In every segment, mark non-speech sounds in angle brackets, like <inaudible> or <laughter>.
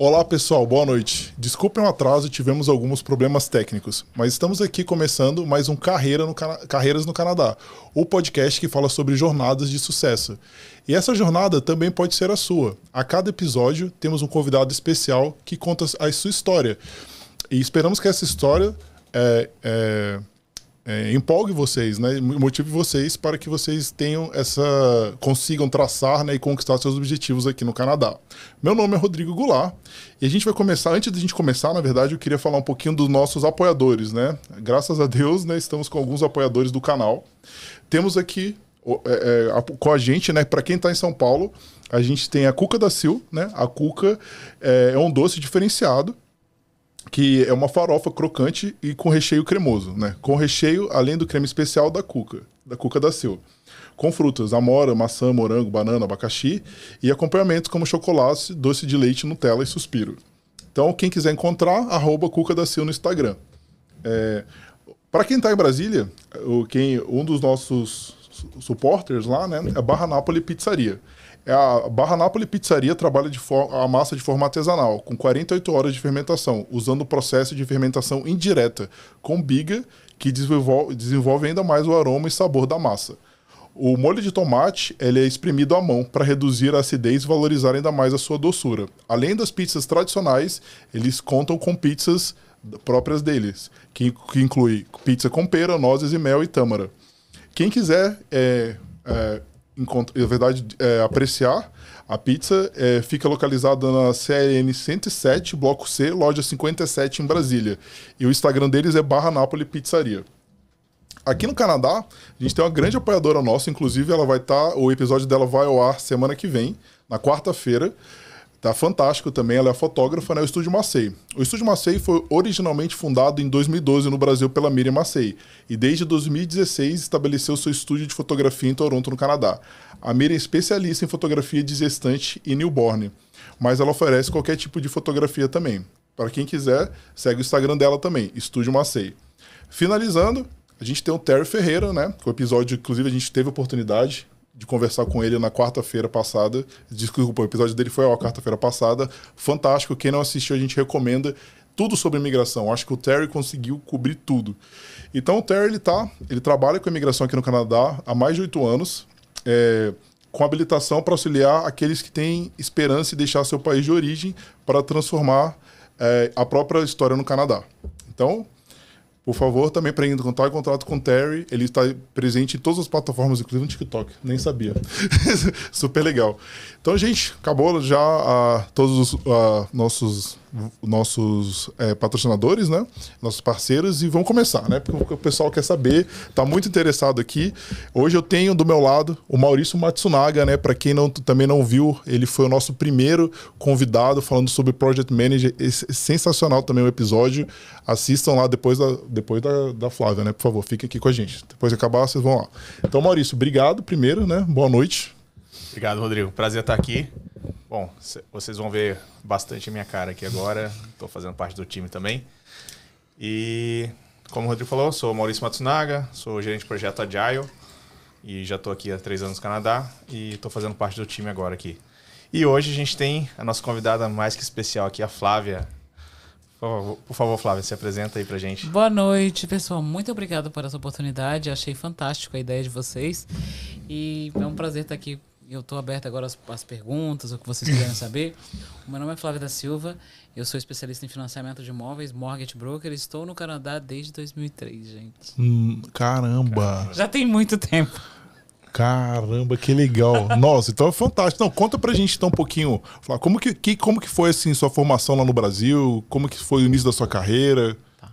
Olá pessoal, boa noite. Desculpem o atraso, tivemos alguns problemas técnicos, mas estamos aqui começando mais um Carreira no Carreiras no Canadá, o podcast que fala sobre jornadas de sucesso. E essa jornada também pode ser a sua. A cada episódio temos um convidado especial que conta a sua história. E esperamos que essa história é, é, é, empolgue vocês, né? Motive vocês para que vocês tenham essa. consigam traçar né, e conquistar seus objetivos aqui no Canadá. Meu nome é Rodrigo Goulart e a gente vai começar. Antes de a gente começar, na verdade, eu queria falar um pouquinho dos nossos apoiadores, né? Graças a Deus, né, estamos com alguns apoiadores do canal. Temos aqui é, é, com a gente, né? Para quem está em São Paulo, a gente tem a Cuca da Sil, né? A Cuca é, é um doce diferenciado que é uma farofa crocante e com recheio cremoso, né? Com recheio, além do creme especial da Cuca, da Cuca da Sil. Com frutas, amora, maçã, morango, banana, abacaxi e acompanhamentos como chocolate, doce de leite, Nutella e suspiro. Então, quem quiser encontrar, arroba Cuca da Sil no Instagram. É, Para quem está em Brasília, o, quem, um dos nossos supporters lá, né, é Barra Nápoles Pizzaria. É a Barra Nápoles Pizzaria trabalha a massa de forma artesanal, com 48 horas de fermentação, usando o processo de fermentação indireta, com biga, que desenvolve, desenvolve ainda mais o aroma e sabor da massa. O molho de tomate ele é espremido à mão para reduzir a acidez e valorizar ainda mais a sua doçura. Além das pizzas tradicionais, eles contam com pizzas próprias deles, que, que inclui pizza com pera, nozes e mel e tâmara. Quem quiser é, é, na verdade, é, apreciar, a pizza é, fica localizada na CLN 107, Bloco C, loja 57, em Brasília. E o Instagram deles é barra Napoli Pizzaria. Aqui no Canadá, a gente tem uma grande apoiadora nossa, inclusive ela vai estar, tá, o episódio dela vai ao ar semana que vem, na quarta-feira. Tá fantástico também, ela é fotógrafa, né? O Estúdio Macei. O Estúdio Macei foi originalmente fundado em 2012 no Brasil pela Miriam Macei e desde 2016 estabeleceu seu estúdio de fotografia em Toronto, no Canadá. A Miriam é especialista em fotografia de gestante e newborn, mas ela oferece qualquer tipo de fotografia também. Para quem quiser, segue o Instagram dela também, Estúdio Macei. Finalizando, a gente tem o Terry Ferreira, né? O episódio, inclusive, a gente teve a oportunidade de conversar com ele na quarta-feira passada. Desculpa, o episódio dele foi a quarta-feira passada. Fantástico. Quem não assistiu, a gente recomenda tudo sobre imigração. Acho que o Terry conseguiu cobrir tudo. Então o Terry ele tá, ele trabalha com imigração aqui no Canadá há mais de oito anos, é, com habilitação para auxiliar aqueles que têm esperança de deixar seu país de origem para transformar é, a própria história no Canadá. Então por favor, também para entrar em contato com o Terry. Ele está presente em todas as plataformas, inclusive no TikTok. Nem sabia. <laughs> Super legal. Então, gente, acabou já uh, todos os uh, nossos nossos é, patrocinadores, né? Nossos parceiros e vamos começar, né? Porque o pessoal quer saber, tá muito interessado aqui. Hoje eu tenho do meu lado o Maurício Matsunaga, né? Para quem não, também não viu, ele foi o nosso primeiro convidado falando sobre Project Manager. Esse, sensacional também o episódio. Assistam lá depois da, depois da, da Flávia, né? Por favor, fique aqui com a gente. Depois de acabar, vocês vão lá. Então, Maurício, obrigado primeiro, né? Boa noite. Obrigado, Rodrigo. Prazer estar aqui. Bom, vocês vão ver bastante a minha cara aqui agora. Estou fazendo parte do time também. E, como o Rodrigo falou, sou Maurício Matsunaga, sou gerente de projeto Agile e já estou aqui há três anos no Canadá e estou fazendo parte do time agora aqui. E hoje a gente tem a nossa convidada mais que especial aqui, a Flávia. Por favor, por favor, Flávia, se apresenta aí pra gente. Boa noite, pessoal. Muito obrigado por essa oportunidade. Achei fantástico a ideia de vocês. E é um prazer estar aqui eu estou aberto agora às, às, perguntas, o que vocês quiserem <laughs> saber. O meu nome é Flávio da Silva, eu sou especialista em financiamento de imóveis, mortgage broker, estou no Canadá desde 2003, gente. Hum, caramba! Já tem muito tempo. Caramba, que legal. Nossa, então é fantástico. Não, conta pra gente então um pouquinho, como que, que, como que foi assim sua formação lá no Brasil? Como que foi o início da sua carreira? Tá.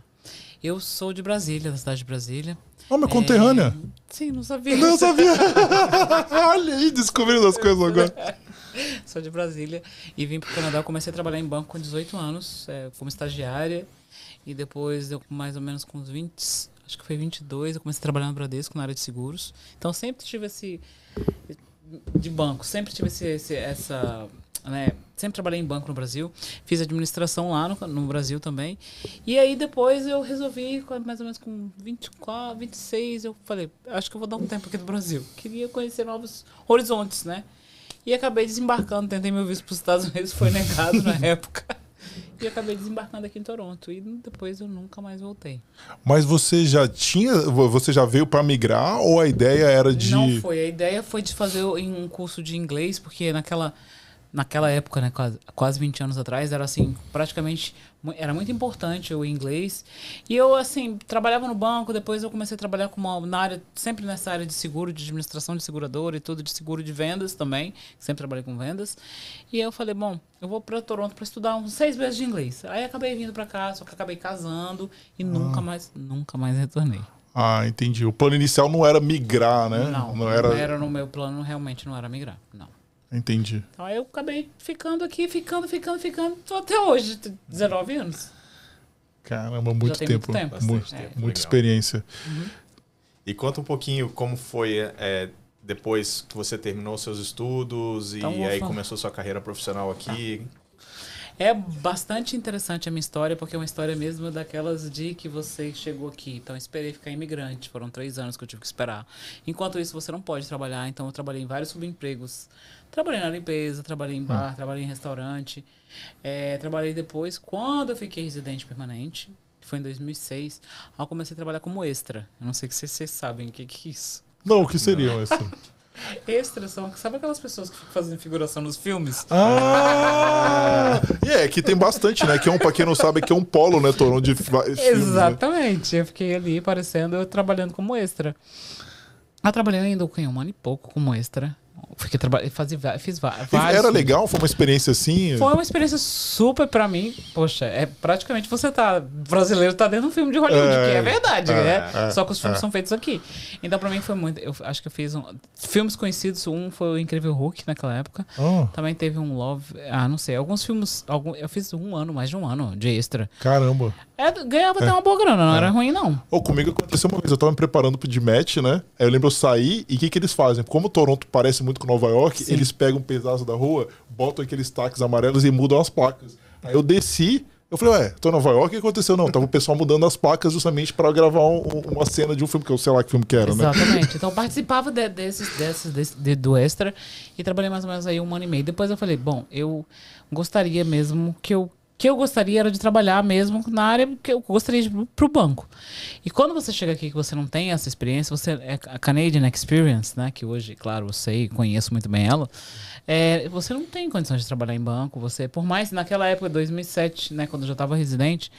Eu sou de Brasília, da cidade de Brasília. Oh, minha conterrânea? É... Sim, não sabia. Não sabia. <laughs> Olha aí, descobrindo as coisas agora. <laughs> Sou de Brasília e vim para o Canadá. Comecei a trabalhar em banco com 18 anos, é, como estagiária. E depois, eu mais ou menos com uns 20, acho que foi 22, eu comecei a trabalhar no Bradesco, na área de seguros. Então sempre tive esse. de banco, sempre tive esse, esse essa né? Sempre trabalhei em banco no Brasil, fiz administração lá no, no Brasil também. E aí depois eu resolvi, mais ou menos com 24, 26, eu falei, acho que eu vou dar um tempo aqui no Brasil. Queria conhecer novos horizontes, né? E acabei desembarcando, tentei meu visto para os Estados Unidos, foi negado na <laughs> época. E acabei desembarcando aqui em Toronto. E depois eu nunca mais voltei. Mas você já tinha. Você já veio para migrar ou a ideia era de. Não foi. A ideia foi de fazer um curso de inglês, porque naquela naquela época, né, quase, quase 20 anos atrás, era assim, praticamente, era muito importante o inglês. E eu, assim, trabalhava no banco, depois eu comecei a trabalhar com uma, na área, sempre nessa área de seguro, de administração de seguradora e tudo, de seguro de vendas também, sempre trabalhei com vendas. E eu falei, bom, eu vou para Toronto para estudar uns seis meses de inglês. Aí acabei vindo para cá, só que acabei casando e ah. nunca mais, nunca mais retornei. Ah, entendi. O plano inicial não era migrar, né? Não, não era... não era no meu plano, realmente não era migrar, não. Entendi. Então eu acabei ficando aqui, ficando, ficando, ficando, tô até hoje, 19 anos. Caramba, muito tempo. Muito, tempo. muito, é. muita experiência. Uhum. E conta um pouquinho como foi é, depois que você terminou seus estudos então, e aí falar. começou sua carreira profissional aqui. É bastante interessante a minha história, porque é uma história mesmo daquelas de que você chegou aqui. Então, eu esperei ficar imigrante. Foram três anos que eu tive que esperar. Enquanto isso, você não pode trabalhar. Então, eu trabalhei em vários subempregos Trabalhei na limpeza, trabalhei em hum. bar, hum. trabalhei em restaurante. É, trabalhei depois, quando eu fiquei residente permanente, que foi em 2006, eu comecei a trabalhar como extra. Eu não sei se vocês sabem o que, que é isso. Não, o que seria um extra? <laughs> Extras são, sabe aquelas pessoas que fazendo figuração nos filmes? Ah! e é, que tem bastante, né? Que é um, pra quem não sabe, que é um polo, né, Toronto, de filmes, né? Exatamente. Né? Eu fiquei ali aparecendo, eu trabalhando como extra. Eu trabalhei ainda com um ano e pouco como extra. Fiquei trabalhando, fiz vários. Era legal? Foi uma experiência assim? Foi uma experiência super pra mim. Poxa, é praticamente você tá. Brasileiro tá dentro de um filme de Hollywood, é, que é verdade, é, né? É, Só que os filmes é. são feitos aqui. Então pra mim foi muito. Eu acho que eu fiz um. Filmes conhecidos, um foi o Incrível Hulk naquela época. Oh. Também teve um Love. Ah, não sei. Alguns filmes. Algum, eu fiz um ano, mais de um ano de extra. Caramba. É, ganhava até uma boa grana, não era ruim, não. Oh, comigo aconteceu uma vez, eu tava me preparando pro de match, né? Aí eu lembro eu sair e o que, que eles fazem? Como Toronto parece muito com Nova York, Sim. eles pegam um pedaço da rua, botam aqueles taques amarelos e mudam as placas. Aí eu desci, eu falei, ué, tô em Nova York, o que aconteceu? Não, tava o pessoal mudando as placas justamente para gravar um, uma cena de um filme, que eu sei lá que filme que era, Exatamente. né? Exatamente. Então eu participava de, desses, desses, desse, de, do extra e trabalhei mais ou menos aí um ano e meio. Depois eu falei, bom, eu gostaria mesmo que eu que eu gostaria era de trabalhar mesmo na área que eu gostaria de ir para o banco. E quando você chega aqui que você não tem essa experiência, você é a Canadian Experience, né, que hoje, claro, eu sei, conheço muito bem ela, é, você não tem condições de trabalhar em banco. Você, por mais naquela época, 2007, né, quando eu já estava residente,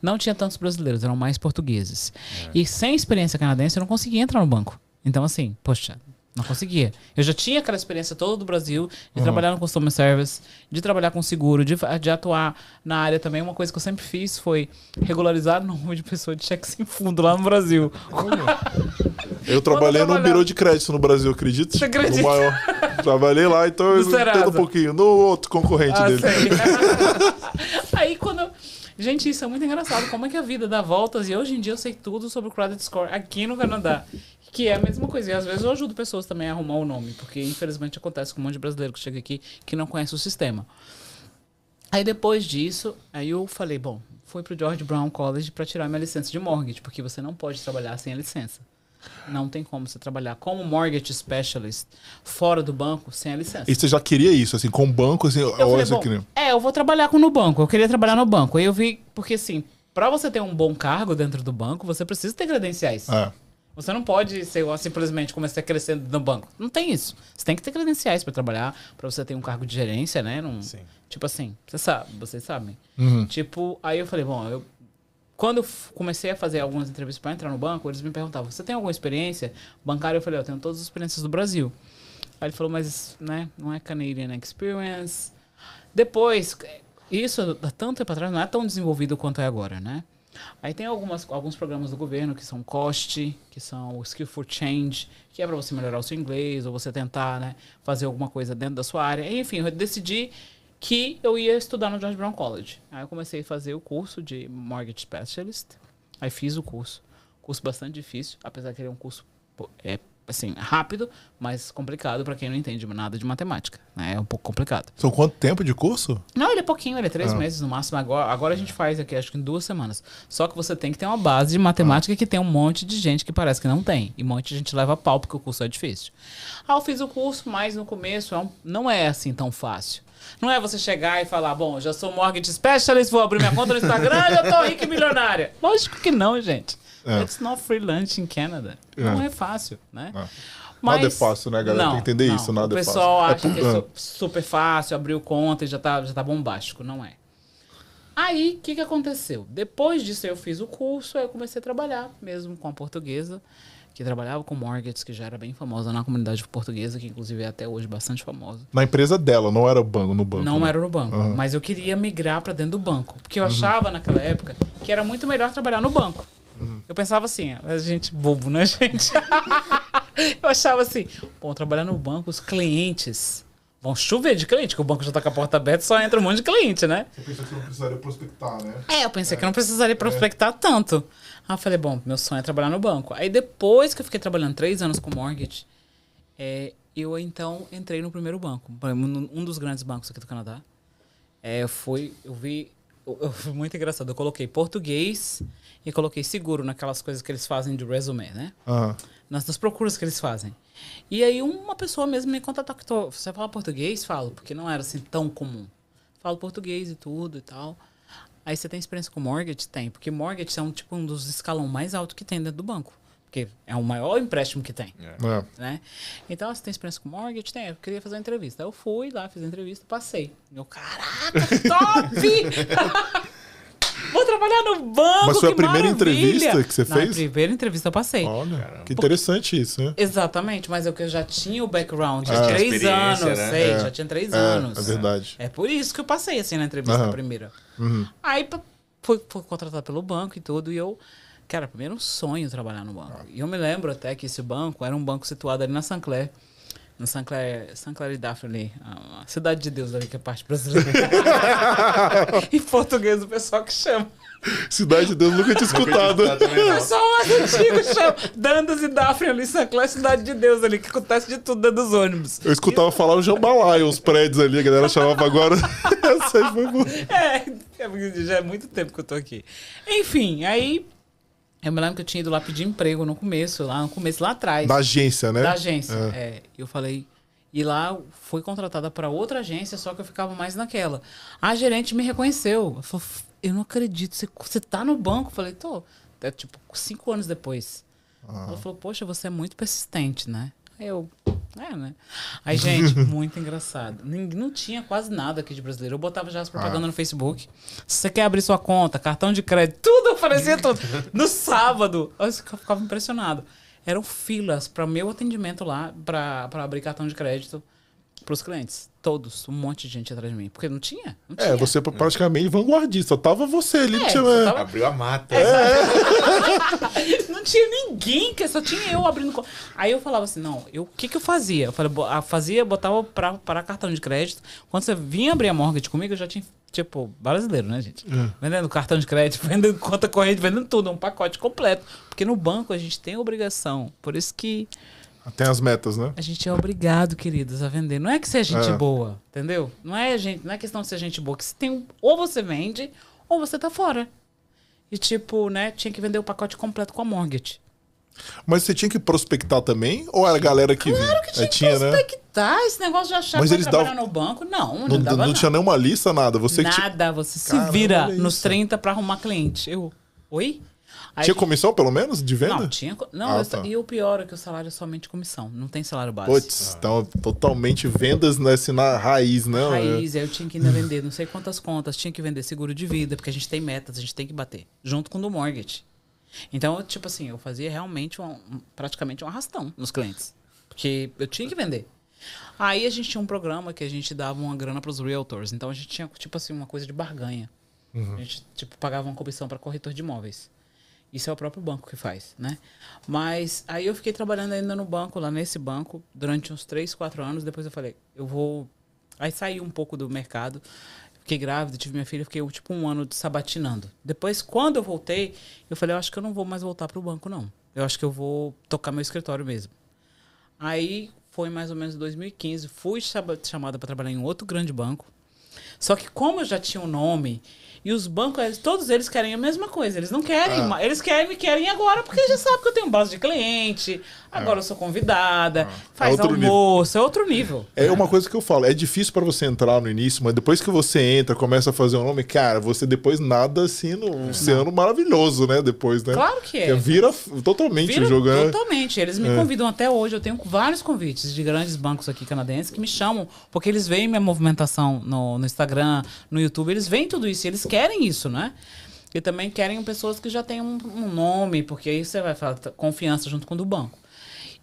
não tinha tantos brasileiros, eram mais portugueses. É. E sem experiência canadense, eu não conseguia entrar no banco. Então, assim, poxa, não conseguia. Eu já tinha aquela experiência toda do Brasil, de uhum. trabalhar no customer service, de trabalhar com seguro, de, de atuar na área também. Uma coisa que eu sempre fiz foi regularizar <laughs> o número de pessoas de cheque sem fundo lá no Brasil. <laughs> eu trabalhei no birô de crédito no Brasil, acredita? Você acredita? No maior. <laughs> Trabalhei lá, então eu entendo um pouquinho. No outro concorrente ah, dele. Aí quando eu... Gente, isso é muito engraçado. Como é que a vida dá voltas? E hoje em dia eu sei tudo sobre o credit score aqui no Canadá. Que é a mesma coisa. E às vezes eu ajudo pessoas também a arrumar o nome, porque infelizmente acontece com um monte de brasileiro que chega aqui que não conhece o sistema. Aí depois disso, aí eu falei, bom, fui pro George Brown College para tirar minha licença de mortgage, porque você não pode trabalhar sem a licença. Não tem como você trabalhar como mortgage specialist fora do banco sem a licença. E você já queria isso, assim, com o banco, assim, eu falei, bom, queria... É, eu vou trabalhar com no banco. Eu queria trabalhar no banco. Aí eu vi, porque assim, para você ter um bom cargo dentro do banco, você precisa ter credenciais. É. Você não pode ser simplesmente começar crescendo no banco. Não tem isso. Você tem que ter credenciais para trabalhar, para você ter um cargo de gerência, né? Num, Sim. Tipo assim, você sabe, vocês sabem. Uhum. Tipo, aí eu falei, bom, eu quando eu comecei a fazer algumas entrevistas para entrar no banco, eles me perguntavam: "Você tem alguma experiência bancária?" Eu falei: "Eu tenho todas as experiências do Brasil". Aí ele falou: "Mas, né, não é Canadian Experience". Depois, isso há tanto tempo atrás não é tão desenvolvido quanto é agora, né? Aí tem algumas, alguns programas do governo que são COST, que são o Skill for Change, que é para você melhorar o seu inglês ou você tentar né, fazer alguma coisa dentro da sua área. Enfim, eu decidi que eu ia estudar no George Brown College. Aí eu comecei a fazer o curso de Mortgage Specialist. Aí fiz o curso. Curso bastante difícil, apesar que ele é um curso é assim, rápido, mas complicado para quem não entende nada de matemática. Né? É um pouco complicado. São quanto tempo de curso? Não, ele é pouquinho, ele é três Ah. meses no máximo. Agora, agora a gente faz aqui, acho que em duas semanas. Só que você tem que ter uma base de matemática que tem um monte de gente que parece que não tem. E um monte de gente leva pau porque o curso é difícil. Ah, eu fiz o curso, mas no começo é um- não é assim tão fácil. Não é você chegar e falar, bom, já sou mortgage specialist, vou abrir minha conta no Instagram, já tô rica e milionária. Lógico que não, gente. É. It's not free lunch in Canada. É. Não é fácil, né? É. Nada é fácil, né, galera? Tem que entender isso, nada o é pessoal fácil. acha que É é super fácil, abriu conta e já tá, já tá bombástico. Não é. Aí, o que, que aconteceu? Depois disso, eu fiz o curso, aí eu comecei a trabalhar mesmo com a portuguesa, que trabalhava com mortgages, que já era bem famosa na comunidade portuguesa, que inclusive é até hoje bastante famosa. Na empresa dela, não era banco, no banco. Não né? era no banco, Aham. mas eu queria migrar para dentro do banco, porque eu achava naquela época que era muito melhor trabalhar no banco. Eu pensava assim, a gente bobo, né, <laughs> gente? eu achava assim, bom, trabalhar no banco, os clientes vão chover de cliente, que o banco já tá com a porta aberta, só entra um monte de cliente, né? Você pensou que não precisaria prospectar, né? É, eu pensei que eu não precisaria prospectar tanto. Aí eu falei, bom, meu sonho é trabalhar no banco. Aí depois que eu fiquei trabalhando três anos com mortgage, é, eu então entrei no primeiro banco, um dos grandes bancos aqui do Canadá. É, foi, eu vi, eu, eu- foi muito engraçado. Eu coloquei português e coloquei seguro naquelas coisas que eles fazem de resume, né? Aham. nas, nas procuras que eles fazem. E aí uma pessoa mesmo me contactou. Você fala português? Falo, porque não era assim tão comum. Falo português e tudo e tal. Aí você tem experiência com mortgage? Tem, porque mortgage é um tipo um dos escalão mais alto que tem dentro do banco. Porque é o maior empréstimo que tem. É. Né? Então, você tem experiência com mortgage? Tem. Eu queria fazer uma entrevista. Eu fui lá, fiz a entrevista, passei. Eu, caraca, que top! <laughs> Vou trabalhar no banco, Mas foi a primeira maravilha! entrevista que você Na fez? primeira entrevista eu passei. Olha, que interessante isso, né? Exatamente, mas eu que eu já tinha o background, Já tinha tinha três experiência, anos, né? sei, É, já tinha três É, anos. é verdade. É por isso que eu passei assim na entrevista Aham. primeira. Uhum. Aí fui, fui contratado pelo banco e tudo, e eu, cara, primeiro um sonho trabalhar no banco. E eu me lembro até que esse banco era um banco situado ali na Na Saint-Clair, Saint-Clair e Daphne, a cidade de Deus ali, que é parte brasileira. <laughs> em português, o pessoal que chama. Cidade de Deus nunca tinha escutado. Nunca tinha escutado O pessoal mais antigo chama. Dandas e Daphne ali, Saint-Clair, cidade de Deus ali, que acontece de tudo dentro dos ônibus. Eu escutava falar o jambalaya, os prédios ali, a galera chamava agora. <laughs> Essa aí foi boa. É, é porque já é muito tempo que eu tô aqui. Enfim, aí eu me lembro que eu tinha ido lá pedir emprego no começo, lá no começo, lá atrás. Da agência, né? Da agência. É. É. eu falei. E lá fui contratada para outra agência, só que eu ficava mais naquela. A gerente me reconheceu. Falou, eu não acredito, você, você tá no banco? Eu falei, tô. É, tipo, cinco anos depois. Ela falou, poxa, você é muito persistente, né? Aí eu, é, né? Aí, gente, <laughs> muito engraçado. Não tinha quase nada aqui de brasileiro. Eu botava já as propagandas no Facebook. Se você quer abrir sua conta, cartão de crédito, tudo, aparecia <laughs> tudo. No sábado, eu ficava impressionado. Eram filas para meu atendimento lá, para abrir cartão de crédito para os clientes. Todos, um monte de gente atrás de mim. Porque não tinha. Não tinha. É, você praticamente vanguardista. Tava você ali, É, tinha, você tava- Abriu a mata. <laughs> Não tinha ninguém, que só tinha eu abrindo. Aí eu falava assim, não, eu- o que que eu fazia? Eu falei, ah, fazia, botava pra, para cartão de crédito. Quando você vinha abrir a mortgage comigo, eu já tinha, tipo, brasileiro, né, gente? Vendendo cartão de crédito, <laughs> vendendo conta corrente, vendendo tudo, um pacote completo. Porque no banco a gente tem obrigação. Por isso que Tem as metas, né? a gente é obrigado, queridos, a vender. Não é que ser gente É. boa, entendeu? Não é, gente, não é questão de ser gente boa. Que você tem, ou você vende, ou você tá fora. E tipo, né, tinha que vender o pacote completo com a mortgage. Mas você tinha que prospectar também? Ou era a galera que Claro que tinha, É, que tinha, né? prospectar. Esse negócio de achar Mas que vai eles trabalhar davam- no banco. Não, não, Não, dava não nada. tinha nenhuma lista, nada. Você que tinha, Nada, você se Caramba, vira nos isso. 30 pra arrumar cliente. Eu, oi? Aí tinha gente- comissão, pelo menos, de venda? Não, tinha. Não, Ah, eu- tá. e o pior é que o salário é somente comissão. Não tem salário base. Putz, então totalmente vendas nesse, na raiz, né? Raiz, aí eu tinha que ainda vender não sei quantas contas, tinha que vender seguro de vida, porque a gente tem metas, a gente tem que bater, junto com o do mortgage. Então, tipo assim, eu fazia realmente um- praticamente um arrastão nos clientes, porque eu tinha que vender. Aí a gente tinha um programa que a gente dava uma grana para os realtors, então a gente tinha, tipo assim, uma coisa de barganha. A gente, tipo, pagava uma comissão para corretor de imóveis. Isso é o próprio banco que faz, né? Mas aí eu fiquei trabalhando ainda no banco, lá nesse banco, durante uns 3, 4 anos. Depois eu falei, eu vou. Aí saí um pouco do mercado. Fiquei grávida, tive minha filha, fiquei tipo um ano sabatinando. Depois, quando eu voltei, eu falei, eu acho que eu não vou mais voltar pro banco, não. Eu acho que eu vou tocar meu escritório mesmo. Aí foi mais ou menos em 2015. Fui chama- chamada para trabalhar em outro grande banco. Só que como eu já tinha um nome e os bancos, eles- todos eles querem a mesma coisa. Eles não querem, Ah. eles querem me querem agora porque já sabe que eu tenho base de cliente. Agora eu sou convidada, faz É outro nível. almoço, é outro nível. É uma coisa que eu falo, é difícil pra você entrar no início, mas depois que você entra, começa a fazer um nome, cara, você depois nada assim no oceano maravilhoso, né? Depois, né? Claro que é. Vira totalmente Vira o jogo? Totalmente. Eles me É. convidam até hoje. Eu tenho vários convites de grandes bancos aqui canadenses que me chamam, porque eles veem minha movimentação no, no Instagram, no YouTube. Eles veem tudo isso. e Eles querem isso, né? E também querem pessoas que já têm um, um nome, porque aí você vai falar tá, confiança junto com o do banco.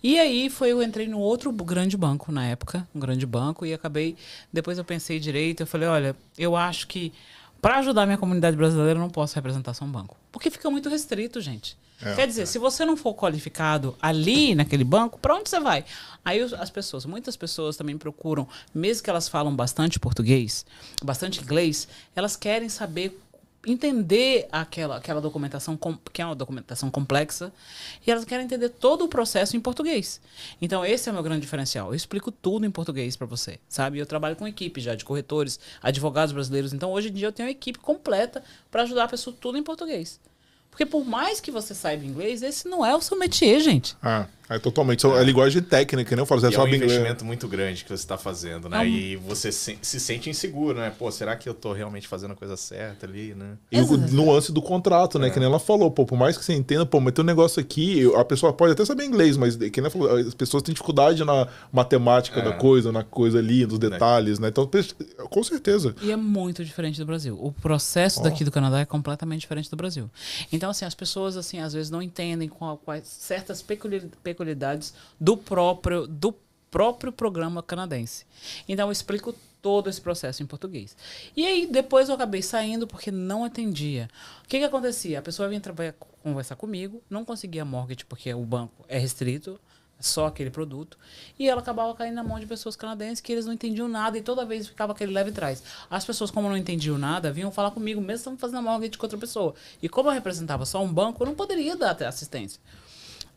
E aí foi eu entrei no outro grande banco na época, um grande banco, e acabei. Depois eu pensei direito, eu falei, olha, eu acho que para ajudar minha comunidade brasileira eu não posso representar só um banco. Porque fica muito restrito, gente. É, Quer dizer, se você não for qualificado ali naquele banco, para onde você vai? Aí as pessoas, muitas pessoas também procuram, mesmo que elas falam bastante português, bastante inglês, elas querem saber entender aquela, aquela documentação, que é uma documentação complexa, e elas querem entender todo o processo em português. Então, esse é o meu grande diferencial. Eu explico tudo em português para você, sabe? Eu trabalho com equipe já de corretores, advogados brasileiros. Então, hoje em dia, eu tenho uma equipe completa para ajudar a pessoa tudo em português. Porque por mais que você saiba inglês, esse não é o seu métier, gente. Ah, é totalmente. É linguagem técnica, né? Eu falo, você E é um sabe inglês. investimento muito grande que você está fazendo, né? É um- E você se, se sente inseguro, né? Pô, será que eu tô realmente fazendo a coisa certa ali, né? E o nuance do contrato, né? Que nem ela falou, pô, por mais que você entenda, pô, mas tem um negócio aqui, a pessoa pode até saber inglês, mas que nem ela falou, as pessoas têm dificuldade na matemática É. da coisa, na coisa ali, nos detalhes, né? Então, com certeza. E é muito diferente do Brasil. O processo Ó. daqui do Canadá é completamente diferente do Brasil. Então, assim, as pessoas, assim, às vezes não entendem qual- quais certas peculi- peculiaridades do próprio, do próprio programa canadense. Então, eu explico todo esse processo em português. E aí, depois eu acabei saindo porque não atendia. O que que acontecia? A pessoa vinha conversar comigo, não conseguia mortgage porque o banco é restrito, só aquele produto. E ela acabava caindo na mão de pessoas canadenses que eles não entendiam nada e toda vez ficava aquele leve trás. As pessoas, como não entendiam nada, vinham falar comigo, mesmo estando fazendo mortgage com outra pessoa. E como eu representava só um banco, eu não poderia dar assistência.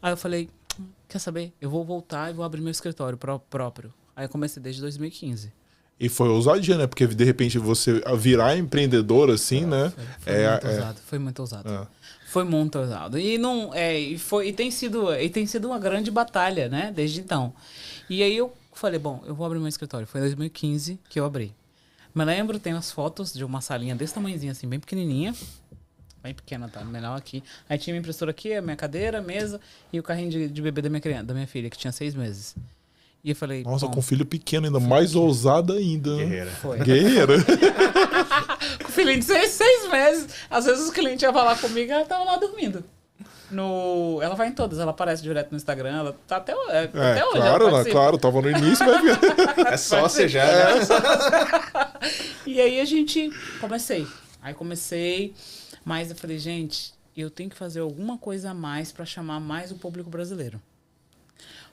Aí eu falei, "Hum, quer saber? Eu vou voltar e vou abrir meu escritório pró- próprio. Aí eu comecei desde 2015. E foi ousadia, né? Porque de repente você virar empreendedor assim, né? Foi É, muito é. ousado, foi muito ousado. É. Foi muito ousado. E não é, e foi e tem sido e tem sido uma grande batalha, né, desde então. E aí eu falei, bom, eu vou abrir meu escritório. Foi em 2015 que eu abri. Me lembro, tem as fotos de uma salinha desse tamanhozinho assim, bem pequenininha. Bem pequena, tá? Menor aqui. Aí tinha minha impressora aqui, a minha cadeira, a mesa e o carrinho de, de bebê da minha criança, da minha filha, que tinha seis meses. E eu falei, Nossa, com filho pequeno, ainda mais ousada ainda. né? Guerreira. foi. Guerreira. <laughs> Com filhinho de seis, seis meses. Às vezes os clientes iam falar comigo e ela tava lá dormindo. No... Ela vai em todas, ela aparece direto no Instagram, ela tá até, é, É, até hoje. ela claro, participa. claro, tava no início, mas <laughs> É sócia já, né? <laughs> E aí a gente comecei. Aí comecei, mas eu falei, gente, eu tenho que fazer alguma coisa a mais para chamar mais o público brasileiro.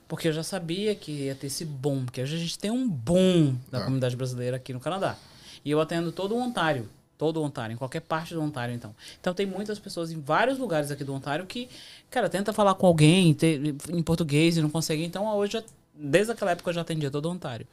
Porque eu já sabia que ia ter esse boom, porque hoje a gente tem um boom da Ah. comunidade brasileira aqui no Canadá. E eu atendo todo o Ontário, todo o Ontário, em qualquer parte do Ontário, então. Então tem muitas pessoas em vários lugares aqui do Ontário que, cara, tenta falar com alguém te- em português e não consegue. Então hoje, desde aquela época eu já atendia todo o Ontário.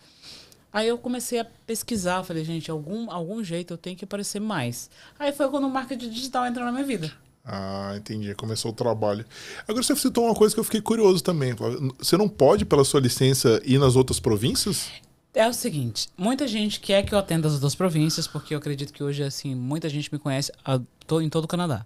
Aí eu comecei a pesquisar, falei, gente, algum, algum jeito eu tenho que aparecer mais. Aí foi quando o marketing digital entrou na minha vida. Ah, entendi. Começou o trabalho. Agora você citou uma coisa que eu fiquei curioso também. Você não pode, pela sua licença, ir nas outras províncias? É o seguinte, muita gente quer que eu atenda as duas províncias, porque eu acredito que hoje, assim, muita gente me conhece a- to- em todo o Canadá.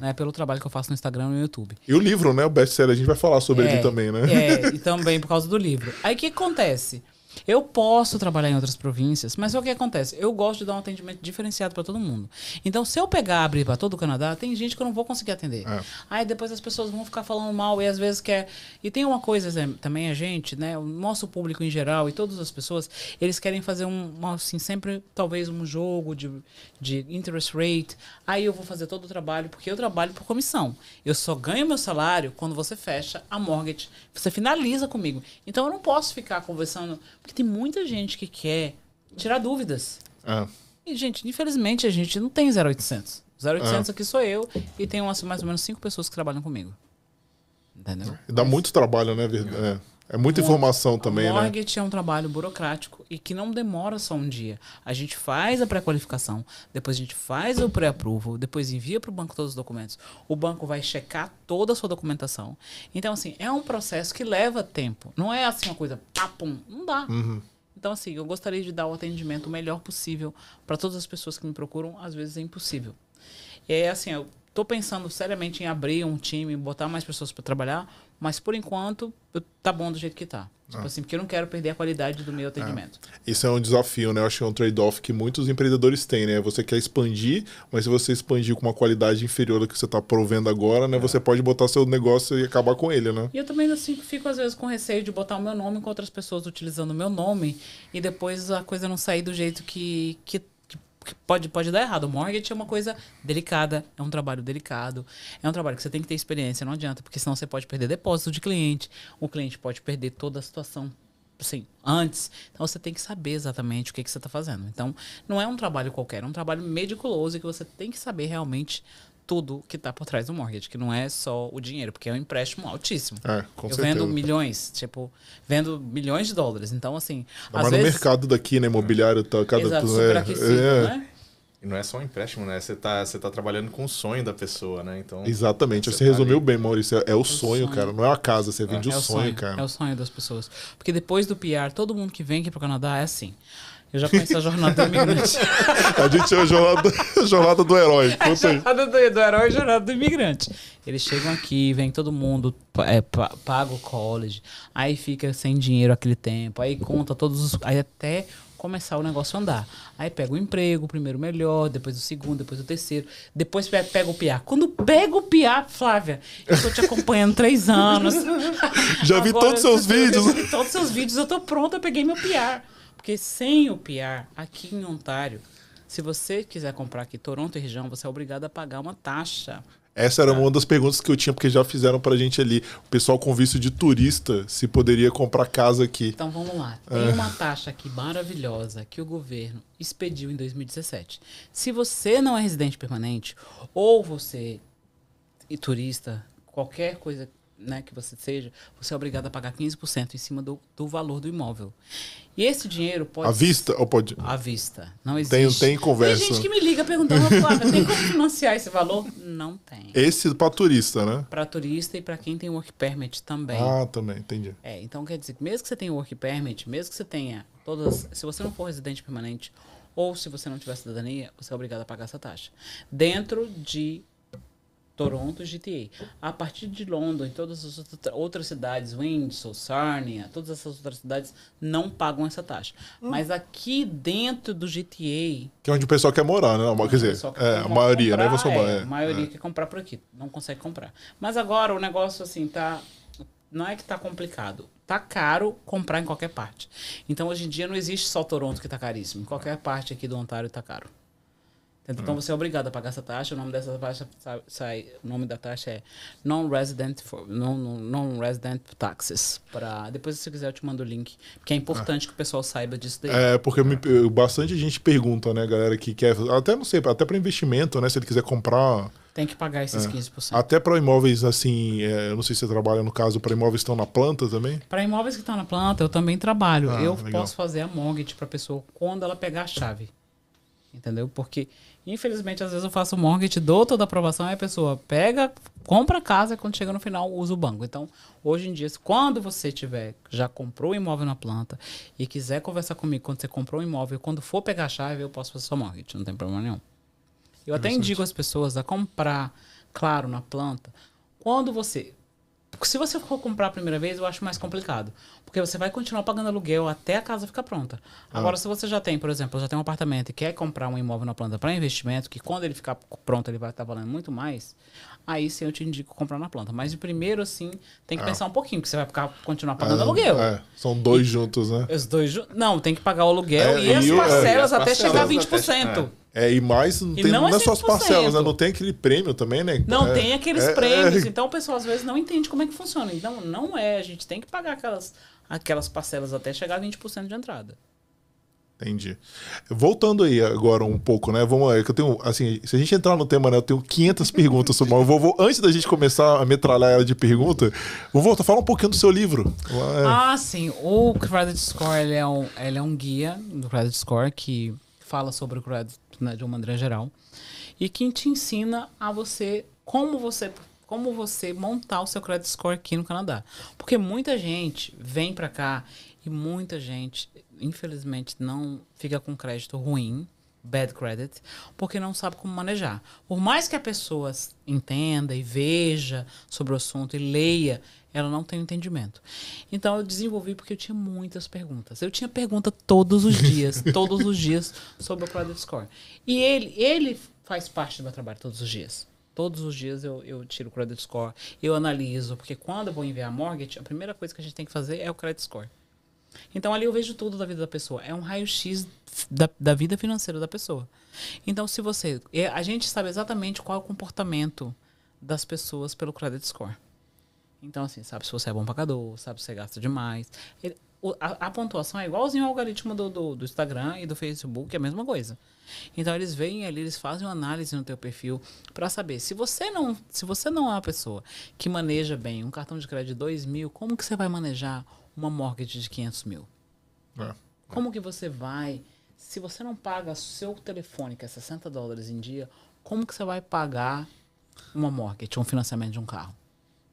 Né, pelo trabalho que eu faço no Instagram e no YouTube. E o livro, né? O best-seller, a gente vai falar sobre ele É, aqui também, né? É, e também por causa do livro. Aí o que acontece? Eu posso trabalhar em outras províncias, mas o que acontece? Eu gosto de dar um atendimento diferenciado para todo mundo. Então, se eu pegar abrir para todo o Canadá, tem gente que eu não vou conseguir atender. É. Aí depois as pessoas vão ficar falando mal e às vezes quer. E tem uma coisa também a gente, né? O nosso público em geral e todas as pessoas, eles querem fazer um, assim, sempre talvez um jogo de, de interest rate. Aí eu vou fazer todo o trabalho, porque eu trabalho por comissão. Eu só ganho meu salário quando você fecha a mortgage. Você finaliza comigo. Então eu não posso ficar conversando, porque tem muita gente que quer tirar dúvidas. É. E, gente, infelizmente a gente não tem 0800. 0800 aqui sou eu e tem umas, mais ou menos cinco pessoas que trabalham comigo. Entendeu? Dá muito trabalho, né? É. É muita informação também, o né? mortgage é um trabalho burocrático e que não demora só um dia. A gente faz a pré-qualificação, depois a gente faz o pré-approval, depois envia para o banco todos os documentos. O banco vai checar toda a sua documentação. Então, assim, é um processo que leva tempo. Não é assim uma coisa, pá, pum, não dá. Uhum. Então, assim, eu gostaria de dar o atendimento o melhor possível para todas as pessoas que me procuram, às vezes é impossível. E é assim, eu tô pensando seriamente em abrir um time, botar mais pessoas para trabalhar, mas por enquanto eu, tá bom do jeito que tá. Tipo Ah. assim, porque eu não quero perder a qualidade do meu atendimento. Isso é um desafio, né? Eu acho que é um trade-off que muitos empreendedores têm, né? Você quer expandir, mas se você expandir com uma qualidade inferior à que você está provendo agora, né? Você pode botar seu negócio e acabar com ele, né? E eu também assim fico às vezes com receio de botar o meu nome com outras pessoas utilizando o meu nome e depois a coisa não sair do jeito que- que pode, pode dar errado. O mortgage é uma coisa delicada, é um trabalho delicado, é um trabalho que você tem que ter experiência, não adianta, porque senão você pode perder depósito de cliente, o cliente pode perder toda a situação. Assim, antes. Então você tem que saber exatamente o que, que você está fazendo. Então, não é um trabalho qualquer, é um trabalho meticuloso que você tem que saber realmente tudo que está por trás do mortgage, que não é só o dinheiro, porque é um empréstimo altíssimo. É, com eu certeza. vendo milhões, tipo, vendo milhões de dólares. Então, assim, Mas às no vezes... mercado daqui, né? Imobiliário, tá cada... Exato, é, superaquecido, é. né? E não é só um empréstimo, né? Você tá, você tá trabalhando com o sonho da pessoa, né? Então, Exatamente, você, Você tá resumiu ali. bem, Maurício. É, é o sonho, sonho. cara. Não é uma casa, você vende É o o sonho, sonho, cara. é o sonho das pessoas. Porque depois do PR, todo mundo que vem aqui pro Canadá é assim. Eu já conheço a jornada do imigrante. <laughs> A gente é a jornada, a jornada do herói. a Conta jornada do, do herói e a jornada do imigrante. Eles chegam aqui, vem todo mundo, é, pa- paga o college, aí fica sem dinheiro aquele tempo, aí conta todos os. Aí até começar o negócio a andar. Aí pega o emprego, primeiro melhor, depois o segundo, depois o terceiro, depois pe- pega o PIA. Quando pega o PIA, Flávia, eu tô te acompanhando três anos. <laughs> Já vi todos os seus vídeos. Eu vi todos os seus vídeos, eu tô pronta, eu peguei meu PR. Porque sem o PR, aqui em Ontário, se você quiser comprar aqui Toronto e região, você é obrigado a pagar uma taxa. Essa era uma das perguntas que eu tinha, porque já fizeram pra gente ali. O pessoal com visto de turista, se poderia comprar casa aqui. Então vamos lá. Tem uma taxa aqui maravilhosa que o governo expediu em 2017. Se você não é residente permanente, ou você é turista, qualquer coisa né, que você seja, você é obrigado a pagar 15% em cima do, do valor do imóvel. E esse dinheiro pode À vista ou pode. À vista. Não Tem- existe. tem conversa. Tem gente que me liga perguntando, Flávia, tem como <laughs> financiar esse valor? Não tem. Esse pra turista, né? Para turista e para quem tem work permit também. Ah, também, entendi. É, então quer dizer que mesmo que você tenha work permit, mesmo que você tenha todas. Se você não for residente permanente ou se você não tiver cidadania, você é obrigado a pagar essa taxa. Dentro de Toronto e GTA. A partir de London e todas as outra- outras cidades, Windsor, Sarnia, todas essas outras cidades não pagam essa taxa. Mas aqui dentro do GTA, Que é onde o pessoal quer morar, né? Quer dizer, pessoal quer é, a comprar- maioria, né? comprar, Você é, é, a maioria quer comprar por aqui, não consegue comprar. Mas agora o negócio assim tá não é que tá complicado, tá caro comprar em qualquer parte. Então hoje em dia não existe só Toronto que tá caríssimo, em qualquer parte aqui do Ontário tá caro. Então você é obrigado a pagar essa taxa. O nome dessa taxa sai, sai- o nome da taxa é non-resident non, non, non-resident taxes. Para depois se você quiser eu te mando o link, porque é importante que o pessoal saiba disso daí. É, porque me- bastante gente pergunta, né, galera, que quer. Até não sei, até para investimento, né? Se ele quiser comprar. Tem que pagar É. esses 15%. Até para imóveis assim, é, eu não sei se você trabalha no caso, para imóveis que estão na planta também. Para imóveis que estão na planta, eu também trabalho. Ah, eu legal. posso fazer a mortgage para a pessoa quando ela pegar a chave. Entendeu? Porque, infelizmente, às vezes eu faço mortgage, dou toda a aprovação, aí a pessoa pega, compra a casa e quando chega no final usa o banco. Então, hoje em dia, quando você tiver, já comprou o imóvel na planta e quiser conversar comigo quando você comprou o imóvel, quando for pegar a chave, eu posso fazer sua mortgage, não tem problema nenhum. Eu até indico as pessoas a comprar, claro, na planta, quando você. Se você for comprar a primeira vez, eu acho mais complicado. Porque você vai continuar pagando aluguel até a casa ficar pronta. Agora, se você já tem, por exemplo, já tem um apartamento e quer comprar um imóvel na planta para investimento, que quando ele ficar pronto ele vai estar valendo muito mais, aí sim eu te indico comprar na planta. Mas de primeiro, assim, tem que pensar um pouquinho, porque você vai ficar, continuar pagando Ah, aluguel. é, são dois juntos, né? Os dois. ju- Não, tem que pagar o aluguel É, e as e é. parcelas E as até chegar a parcelas 20%. até- É, e mais, não, E tem, não não, é é só as 100%. parcelas, né? Não tem aquele prêmio também, né? Não É, tem aqueles é, prêmios. é. Então o pessoal às vezes não entende como é que funciona. Então não é, a gente tem que pagar aquelas, aquelas parcelas até chegar a 20% de entrada. Entendi. Voltando aí agora um pouco, né? Vamos é que eu tenho, assim, se a gente entrar no tema, né? Eu tenho 500 perguntas sobre o vou, vou, Antes da gente começar a metralhar ela de pergunta, vou voltar, falar um pouquinho do seu livro. É. Ah, sim. O Credit Score, ele é um, ele é um guia do Credit Score que fala sobre o credit né, de uma maneira geral e que te ensina a você como você como você montar o seu credit score aqui no Canadá. Porque muita gente vem para cá e muita gente infelizmente, não fica com crédito ruim, bad credit, porque não sabe como manejar. Por mais que a pessoa entenda e veja sobre o assunto e leia, ela não tem entendimento. Então eu desenvolvi porque eu tinha muitas perguntas. Eu tinha pergunta todos os dias, <laughs> todos os dias sobre o credit score. E ele, ele faz parte do meu trabalho todos os dias. Todos os dias eu, eu tiro o credit score, eu analiso, porque quando eu vou enviar a mortgage, a primeira coisa que a gente tem que fazer é o credit score. Então ali eu vejo tudo da vida da pessoa. É um raio-x da, da vida financeira da pessoa. Então, se você. A gente sabe exatamente qual é o comportamento das pessoas pelo credit score. Então, assim, sabe se você é bom pagador, sabe se você gasta demais. Ele, a, a, pontuação é igualzinho ao algoritmo do, do, do, Instagram e do Facebook, é a mesma coisa. Então eles vêm ali, eles fazem uma análise no teu perfil para saber se você não, se você não é uma pessoa que maneja bem um cartão de crédito de 2 mil, como que você vai manejar uma mortgage de 500 mil? É. Como que você vai, se você não paga seu telefone, que é 60 dólares em dia, como que você vai pagar uma mortgage, um financiamento de um carro?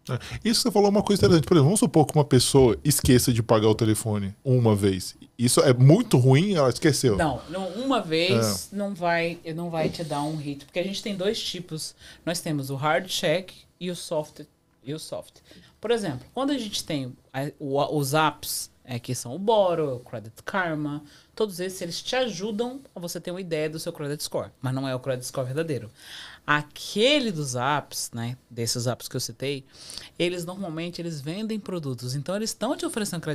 É. Isso você falou uma coisa interessante. Por exemplo, vamos supor que uma pessoa esqueça de pagar o telefone uma vez. Isso é muito ruim, ela esqueceu. Não, não uma vez é. não vai não vai te dar um hit. Porque a gente tem dois tipos. Nós temos o hard check e o soft. E o soft. Por exemplo, quando a gente tem os apps, é, que são o Boro, o Credit Karma, todos esses eles te ajudam a você ter uma ideia do seu credit score, mas não é o credit score verdadeiro. Aquele dos apps, né, desses apps que eu citei, eles normalmente eles vendem produtos, então eles estão te oferecendo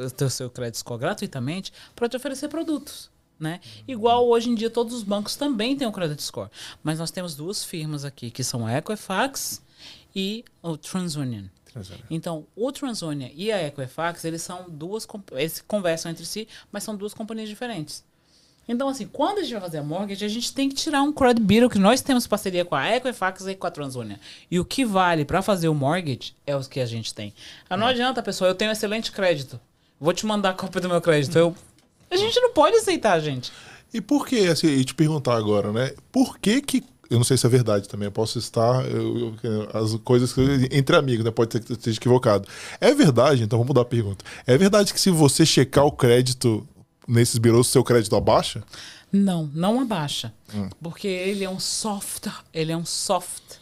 o seu credit score gratuitamente para te oferecer produtos. Né? Igual hoje em dia todos os bancos também têm o credit score, mas nós temos duas firmas aqui que são a Equifax e o TransUnion. Então, o Transonia e a Equifax, eles são duas. Eles conversam entre si, mas são duas companhias diferentes. Então, assim, quando a gente vai fazer a mortgage, a gente tem que tirar um credit bureau, que nós temos parceria com a Equifax e com a Transonia. E o que vale para fazer o mortgage é os que a gente tem. Ah, não é. adianta, pessoal, eu tenho excelente crédito. Vou te mandar a cópia do meu crédito. Eu, a gente não pode aceitar, gente. E por que, assim, e te perguntar agora, né? Por que que eu não sei se é verdade também, eu posso estar eu, eu, as coisas entre amigos, né? Pode ser que esteja equivocado. É verdade, então vamos mudar a pergunta. É verdade que se você checar o crédito nesses birôs, seu crédito abaixa? Não, não abaixa. Hum. Porque ele é um soft, ele é um soft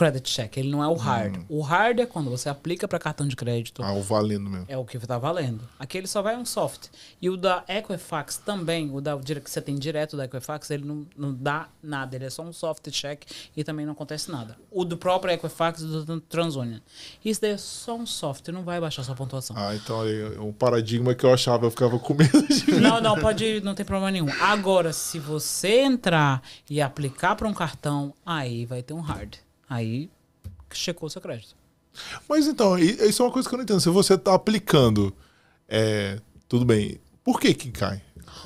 credit check, ele não é o hard. Hum. O hard é quando você aplica para cartão de crédito. Ah, o valendo mesmo. É o que está valendo. Aqui ele só vai um soft. E o da Equifax também, o da que você tem direto da Equifax, ele não, não dá nada, ele é só um soft check e também não acontece nada. O do próprio Equifax e do TransUnion. Isso daí é só um soft, não vai baixar sua pontuação. Ah, então aí, um paradigma que eu achava, eu ficava com medo de Não, não, pode, não tem problema nenhum. Agora, se você entrar e aplicar para um cartão, aí vai ter um hard. Aí checou o seu crédito. Mas então, isso é uma coisa que eu não entendo. Se você está aplicando, é, tudo bem, por que que cai?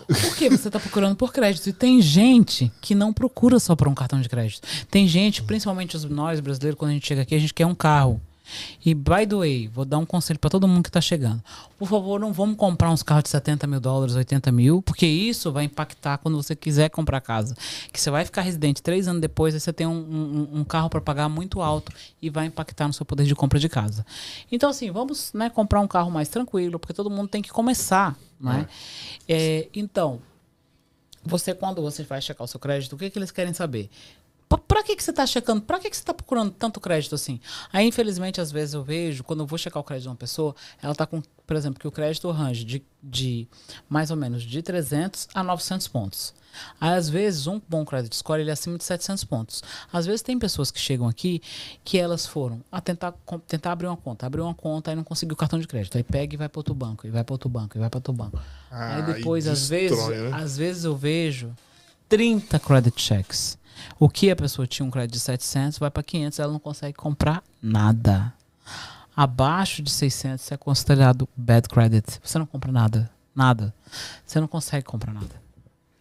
Porque você está procurando por crédito. E tem gente que não procura só por um cartão de crédito. Tem gente, principalmente nós brasileiros, quando a gente chega aqui, a gente quer um carro. E, by the way, vou dar um conselho para todo mundo que está chegando. Por favor, não vamos comprar uns carros de 70 mil dólares, 80 mil, porque isso vai impactar quando você quiser comprar casa. Que você vai ficar residente três anos depois, aí você tem um, um, um carro para pagar muito alto e vai impactar no seu poder de compra de casa. Então, assim, vamos né, comprar um carro mais tranquilo, porque todo mundo tem que começar. Né? É. É, então, você, quando você vai checar o seu crédito, o que, que eles querem saber? Pra que, que você tá checando? Pra que, que você tá procurando tanto crédito assim? Aí, infelizmente, às vezes eu vejo, quando eu vou checar o crédito de uma pessoa, ela tá com, por exemplo, que o crédito range de, de mais ou menos de 300 a 900 pontos. Aí, às vezes, um bom crédito score ele é acima de 700 pontos. Às vezes, tem pessoas que chegam aqui que elas foram a tentar, tentar abrir uma conta. Abriu uma conta e não conseguiu o cartão de crédito. Aí pega e vai para outro banco, e vai para outro banco, e vai para outro banco. Ah, aí depois, às vezes, né? às vezes eu vejo 30 credit checks. O que a pessoa tinha um crédito de 700 vai para 500, ela não consegue comprar nada. Abaixo de 600 é considerado bad credit. Você não compra nada. nada, você não consegue comprar nada.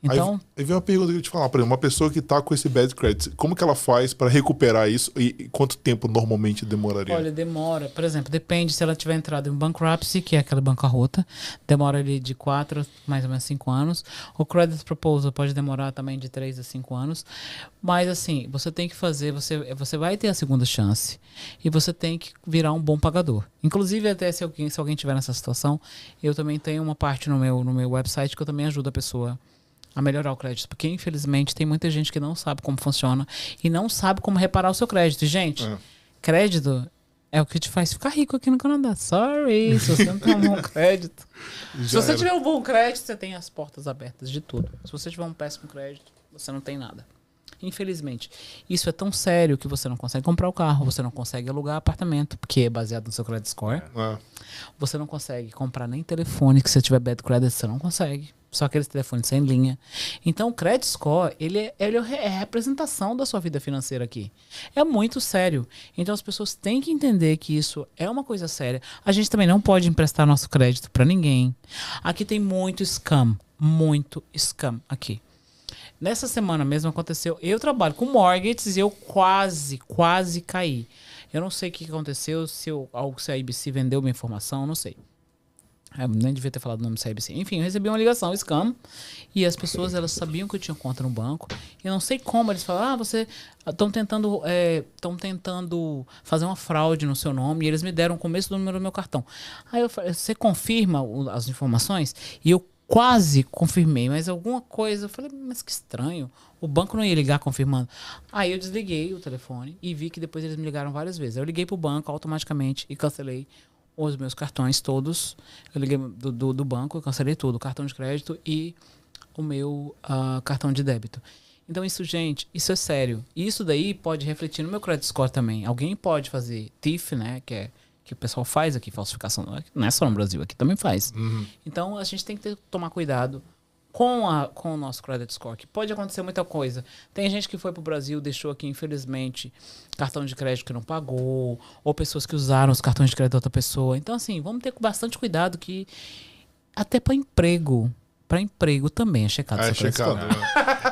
Então, aí, vem uma pergunta que eu te falar, por exemplo, uma pessoa que está com esse bad credit, como que ela faz para recuperar isso e, e, quanto tempo normalmente demoraria? Olha, demora, por exemplo, depende se ela tiver entrado em bankruptcy, que é aquela bancarrota, demora ali de 4 mais ou menos 5 anos. O credit proposal pode demorar também de 3 a 5 anos. Mas assim, você tem que fazer, você, você vai ter a segunda chance e você tem que virar um bom pagador. Inclusive, até se alguém, se alguém tiver nessa situação, eu também tenho uma parte no meu, no meu website que eu também ajudo a pessoa a melhorar o crédito. Porque, infelizmente, tem muita gente que não sabe como funciona e não sabe como reparar o seu crédito. Gente, é. crédito é o que te faz ficar rico aqui no Canadá. Sorry, se você não tem um bom crédito. Já <laughs> se você era. tiver um bom crédito, você tem as portas abertas de tudo. Se você tiver um péssimo crédito, você não tem nada. Infelizmente, isso é tão sério que você não consegue comprar o carro, você não consegue alugar apartamento, porque é baseado no seu credit score. É. Você não consegue comprar nem telefone, que se tiver bad credit, você não consegue só aqueles telefones sem linha. Então, o credit score, ele é, ele é a representação da sua vida financeira aqui. É muito sério. Então, as pessoas têm que entender que isso é uma coisa séria. A gente também não pode emprestar nosso crédito para ninguém. Aqui tem muito scam, muito scam aqui. Nessa semana mesmo aconteceu, eu trabalho com mortgages e eu quase, quase caí. Eu não sei o que aconteceu, se, eu, se a IBC vendeu minha informação, não sei. Eu nem devia ter falado o nome do CIBC. Enfim, eu recebi uma ligação, scam, e as pessoas elas sabiam que eu tinha conta no banco. Eu não sei como eles falaram, ah, você estão tentando estão é, tentando fazer uma fraude no seu nome e eles me deram o começo do número do meu cartão. Aí eu falei, você confirma as informações? E eu quase confirmei, mas alguma coisa, eu falei, mas que estranho. O banco não ia ligar confirmando. Aí eu desliguei o telefone e vi que depois eles me ligaram várias vezes. Eu liguei pro banco automaticamente e cancelei os meus cartões todos. Eu liguei do, do, do banco, eu cancelei tudo, cartão de crédito e o meu uh, cartão de débito. Então isso, gente, isso é sério. Isso daí pode refletir no meu credit score também. Alguém pode fazer TIF, né, que é que o pessoal faz aqui, falsificação, não é só no Brasil, aqui também faz. Uhum. Então a gente tem que ter, tomar cuidado com, a, com o nosso credit score, que pode acontecer muita coisa. Tem gente que foi para o Brasil, deixou aqui, infelizmente, cartão de crédito que não pagou, ou pessoas que usaram os cartões de crédito da outra pessoa. Então, assim, vamos ter bastante cuidado que até para emprego, para emprego também é checado. É checado. Né?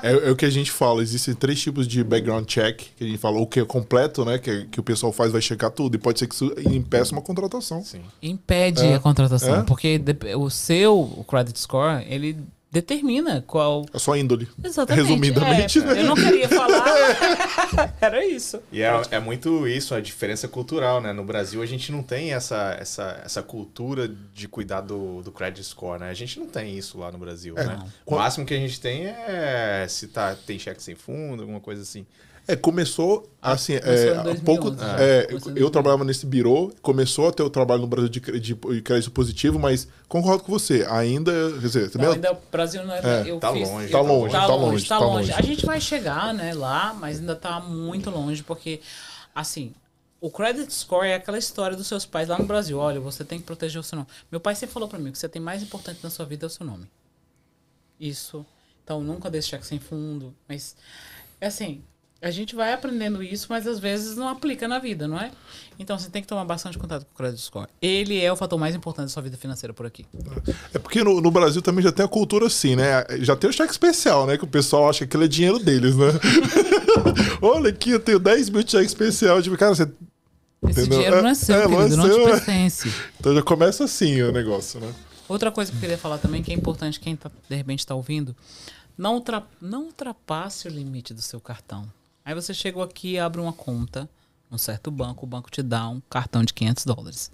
é, é, o que a gente fala. Existem três tipos de background check que a gente fala. O que é completo, né? Que, que o pessoal faz, vai checar tudo. E pode ser que isso impeça uma contratação. Sim. Impede é. a contratação. É. Porque o seu credit score, ele determina qual. A sua índole. Exatamente. Resumidamente, é, né? Eu não queria falar. <laughs> Era isso. E é, é muito isso, a diferença cultural, né? No Brasil a gente não tem essa, essa, essa cultura de cuidar do, do credit score, né? A gente não tem isso lá no Brasil, é, né? Não. O máximo que a gente tem é se tá, tem cheque sem fundo, alguma coisa assim. É, começou ah, assim, é, um pouco. É, eu, eu trabalhava nesse birô, começou a ter o trabalho no Brasil de, de, de crédito positivo, mas concordo com você, ainda. Quer dizer, também. Não, ainda o Brasil não é. é eu tá, fiz, longe, tá, longe, tá, tá longe, tá, tá longe, longe. A gente vai chegar, né, lá, mas ainda tá muito longe, porque, assim, o credit score é aquela história dos seus pais lá no Brasil. Olha, você tem que proteger o seu nome. Meu pai sempre falou para mim que você tem mais importante na sua vida é o seu nome. Isso. Então, nunca deixe cheque sem fundo. Mas, é assim, a gente vai aprendendo isso, mas às vezes não aplica na vida, não é? Então você tem que tomar bastante contato com o credit score. Ele é o fator mais importante da sua vida financeira por aqui. É porque no, no Brasil também já tem a cultura assim, né? Já tem o cheque especial, né? Que o pessoal acha que aquilo é dinheiro deles, né? <laughs> Olha aqui, eu tenho 10 mil de cheque especial. Tipo, cara, você. Esse entendeu? dinheiro não é seu, é, querido, não, é seu, não te né? pertence. <laughs> Então já começa assim o negócio, né? Outra coisa que eu queria falar também, que é importante quem tá, de repente está ouvindo, não, ultra, não ultrapasse o limite do seu cartão. Aí você chegou aqui e abre uma conta num certo banco, o banco te dá um cartão de 500 dólares.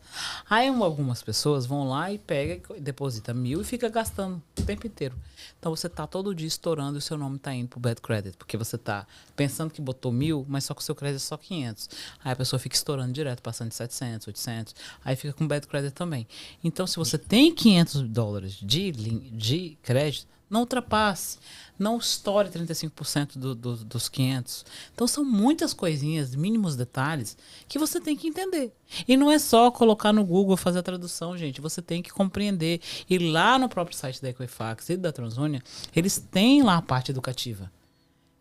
Aí algumas pessoas vão lá e pega, deposita mil e fica gastando o tempo inteiro. Então você tá todo dia estourando e o seu nome tá indo pro bad credit, porque você tá pensando que botou mil, mas só que o seu crédito é só 500. Aí a pessoa fica estourando direto, passando de 700, 800, aí fica com bad credit também. Então se você tem 500 dólares de, de crédito, não ultrapasse. Não estoure 35% do, do, dos 500. Então são muitas coisinhas, mínimos detalhes, que você tem que entender. E não é só colocar no Google fazer a tradução, gente. Você tem que compreender. E lá no próprio site da Equifax e da Transônia, eles têm lá a parte educativa.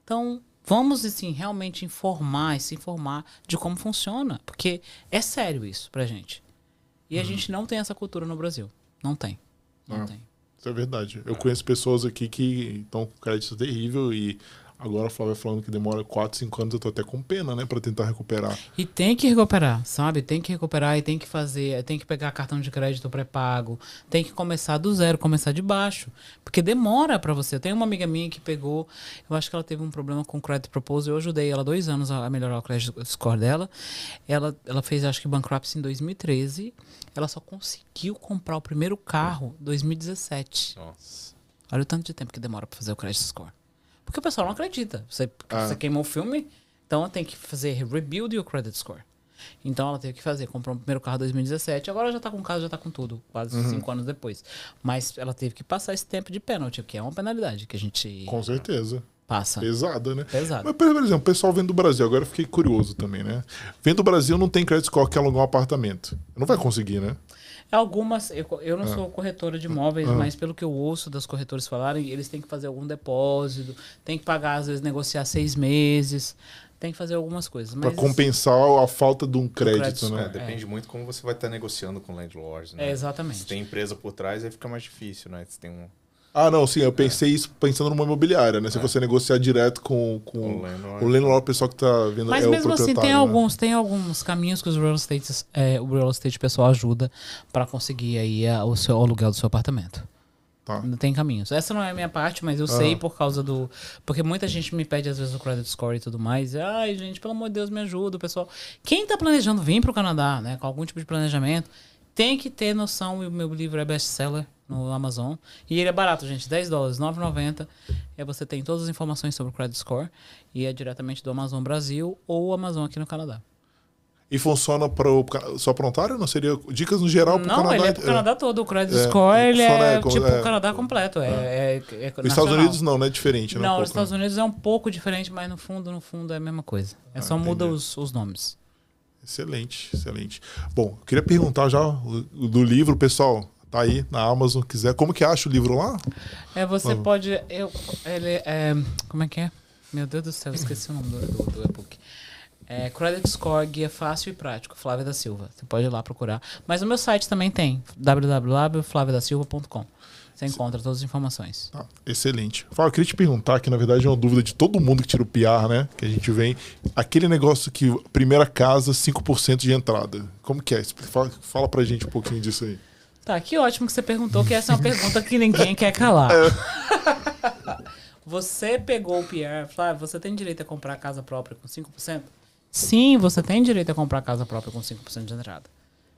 Então, vamos assim, realmente informar e se informar de como funciona. Porque é sério isso pra gente. E a uhum. gente não tem essa cultura no Brasil. Não tem. Não tem. É verdade. Eu conheço pessoas aqui que estão com crédito terrível e Agora a Flávia falando que demora 4, 5 anos, eu tô até com pena, né, para tentar recuperar. E tem que recuperar, sabe? Tem que recuperar e tem que fazer, tem que pegar cartão de crédito pré-pago, tem que começar do zero, começar de baixo, porque demora para você. Eu tenho uma amiga minha que pegou, eu acho que ela teve um problema com o credit proposal, eu ajudei ela dois anos a melhorar o credit score dela. Ela, ela fez, acho que bankruptcy em 2013, ela só conseguiu comprar o primeiro carro em 2017. Nossa. Olha o tanto de tempo que demora para fazer o credit score. Porque o pessoal não acredita. Você, ah. você queimou o filme, então tem que fazer rebuild your credit score. Então ela teve que fazer, comprou o primeiro carro em 2017, agora já tá com o carro, já tá com tudo, quase uhum. cinco anos depois. Mas ela teve que passar esse tempo de pênalti, que é uma penalidade que a gente. Com certeza. Passa. Pesada, né? Pesada. Mas, por exemplo, o pessoal vem do Brasil, agora eu fiquei curioso também, né? Vem do Brasil, não tem credit score que alugar um apartamento. Não vai conseguir, né? Algumas, eu, eu não ah. sou corretora de imóveis, ah. mas pelo que eu ouço das corretoras falarem, eles têm que fazer algum depósito, tem que pagar, às vezes, negociar seis meses, tem que fazer algumas coisas. Para compensar a falta de um crédito, crédito né? É, depende é. muito como você vai estar negociando com o landlord, né? É, exatamente. Se tem empresa por trás, aí fica mais difícil, né? Se tem um ah, não, sim, eu pensei isso pensando numa imobiliária, né? Se é. você negociar direto com, com o landlord, o, o pessoal que tá vindo Mas é mesmo assim, tem né? alguns, tem alguns caminhos que os real estate, é, o real estate pessoal ajuda para conseguir aí a, o seu o aluguel do seu apartamento. Tá. Tem caminhos. Essa não é a minha parte, mas eu ah. sei por causa do. Porque muita gente me pede, às vezes, o credit score e tudo mais. Ai, gente, pelo amor de Deus, me ajuda, pessoal. Quem tá planejando vir pro Canadá, né? Com algum tipo de planejamento, tem que ter noção. O meu livro é best-seller no Amazon. E ele é barato, gente. 10 dólares, 9,90. E você tem todas as informações sobre o Credit Score. E é diretamente do Amazon Brasil ou Amazon aqui no Canadá. E funciona pro, só para Ontário? Não seria dicas no geral para o Canadá? Não, ele é para o Canadá todo. O Credit é, Score ele é, tipo é, o Canadá completo. É, é, é, Os Estados Unidos não, né? É diferente, né? Não, um os Estados Unidos é um pouco diferente, mas no fundo, no fundo é a mesma coisa. É ah, só entendi. muda os, os nomes. Excelente, excelente. Bom, queria perguntar já do livro, pessoal. Tá aí na Amazon, quiser. Como que acha o livro lá? É, você pode. Eu, ele é. Como é que é? Meu Deus do céu, esqueci o nome do, do, do e-book. É Credit Score Guia Fácil e Prático, Flávia da Silva. Você pode ir lá procurar. Mas no meu site também tem, www.flaviadasilva.com. Você encontra todas as informações. Tá, excelente. Fala, eu queria te perguntar, que na verdade é uma dúvida de todo mundo que tira o PR, né? Que a gente vem. Aquele negócio que primeira casa, 5% de entrada. Como que é? Fala, fala pra gente um pouquinho disso aí. Tá, que ótimo que você perguntou, que essa é uma pergunta que ninguém quer calar. É. <laughs> Você pegou o PR, Flávio, você tem direito a comprar casa própria com 5%? Sim, você tem direito a comprar casa própria com 5% de entrada.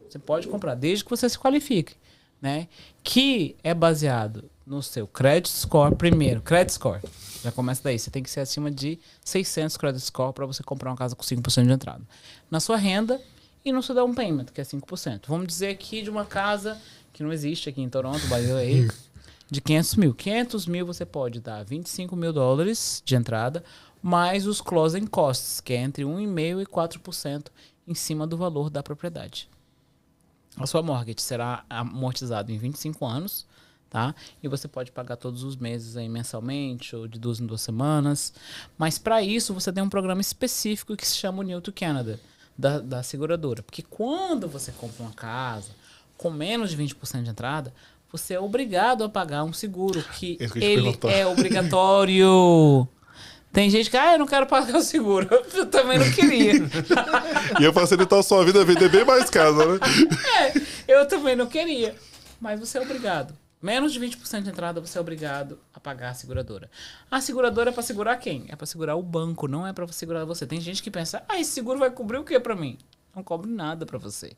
Você pode comprar, desde que você se qualifique. Né? Que é baseado no seu credit score primeiro. Credit score. Já começa daí. Você tem que ser acima de 600 credit score para você comprar uma casa com 5% de entrada. Na sua renda e no seu down payment, que é 5%. Vamos dizer aqui de uma casa que não existe aqui em Toronto, by the way, <laughs> de 500 mil. 500 mil você pode dar 25 mil dólares de entrada, mais os closing costs, que é entre 1,5% e 4% em cima do valor da propriedade. A sua mortgage será amortizada em 25 anos, tá? E você pode pagar todos os meses aí mensalmente ou de duas em duas semanas. Mas para isso você tem um programa específico que se chama o New to Canada, da, da seguradora. Porque quando você compra uma casa com menos de 20% de entrada, você é obrigado a pagar um seguro que, que ele é obrigatório. <laughs> Tem gente que, ah, eu não quero pagar o seguro. <laughs> Eu também não queria. Ia facilitar a sua vida, vender bem mais casa, né? <laughs> É, eu também não queria. Mas você é obrigado. Menos de 20% de entrada, você é obrigado a pagar a seguradora. A seguradora é para segurar quem? É para segurar o banco, não é para segurar você. Tem gente que pensa, ah, esse seguro vai cobrir o que para mim? Não cobre nada para você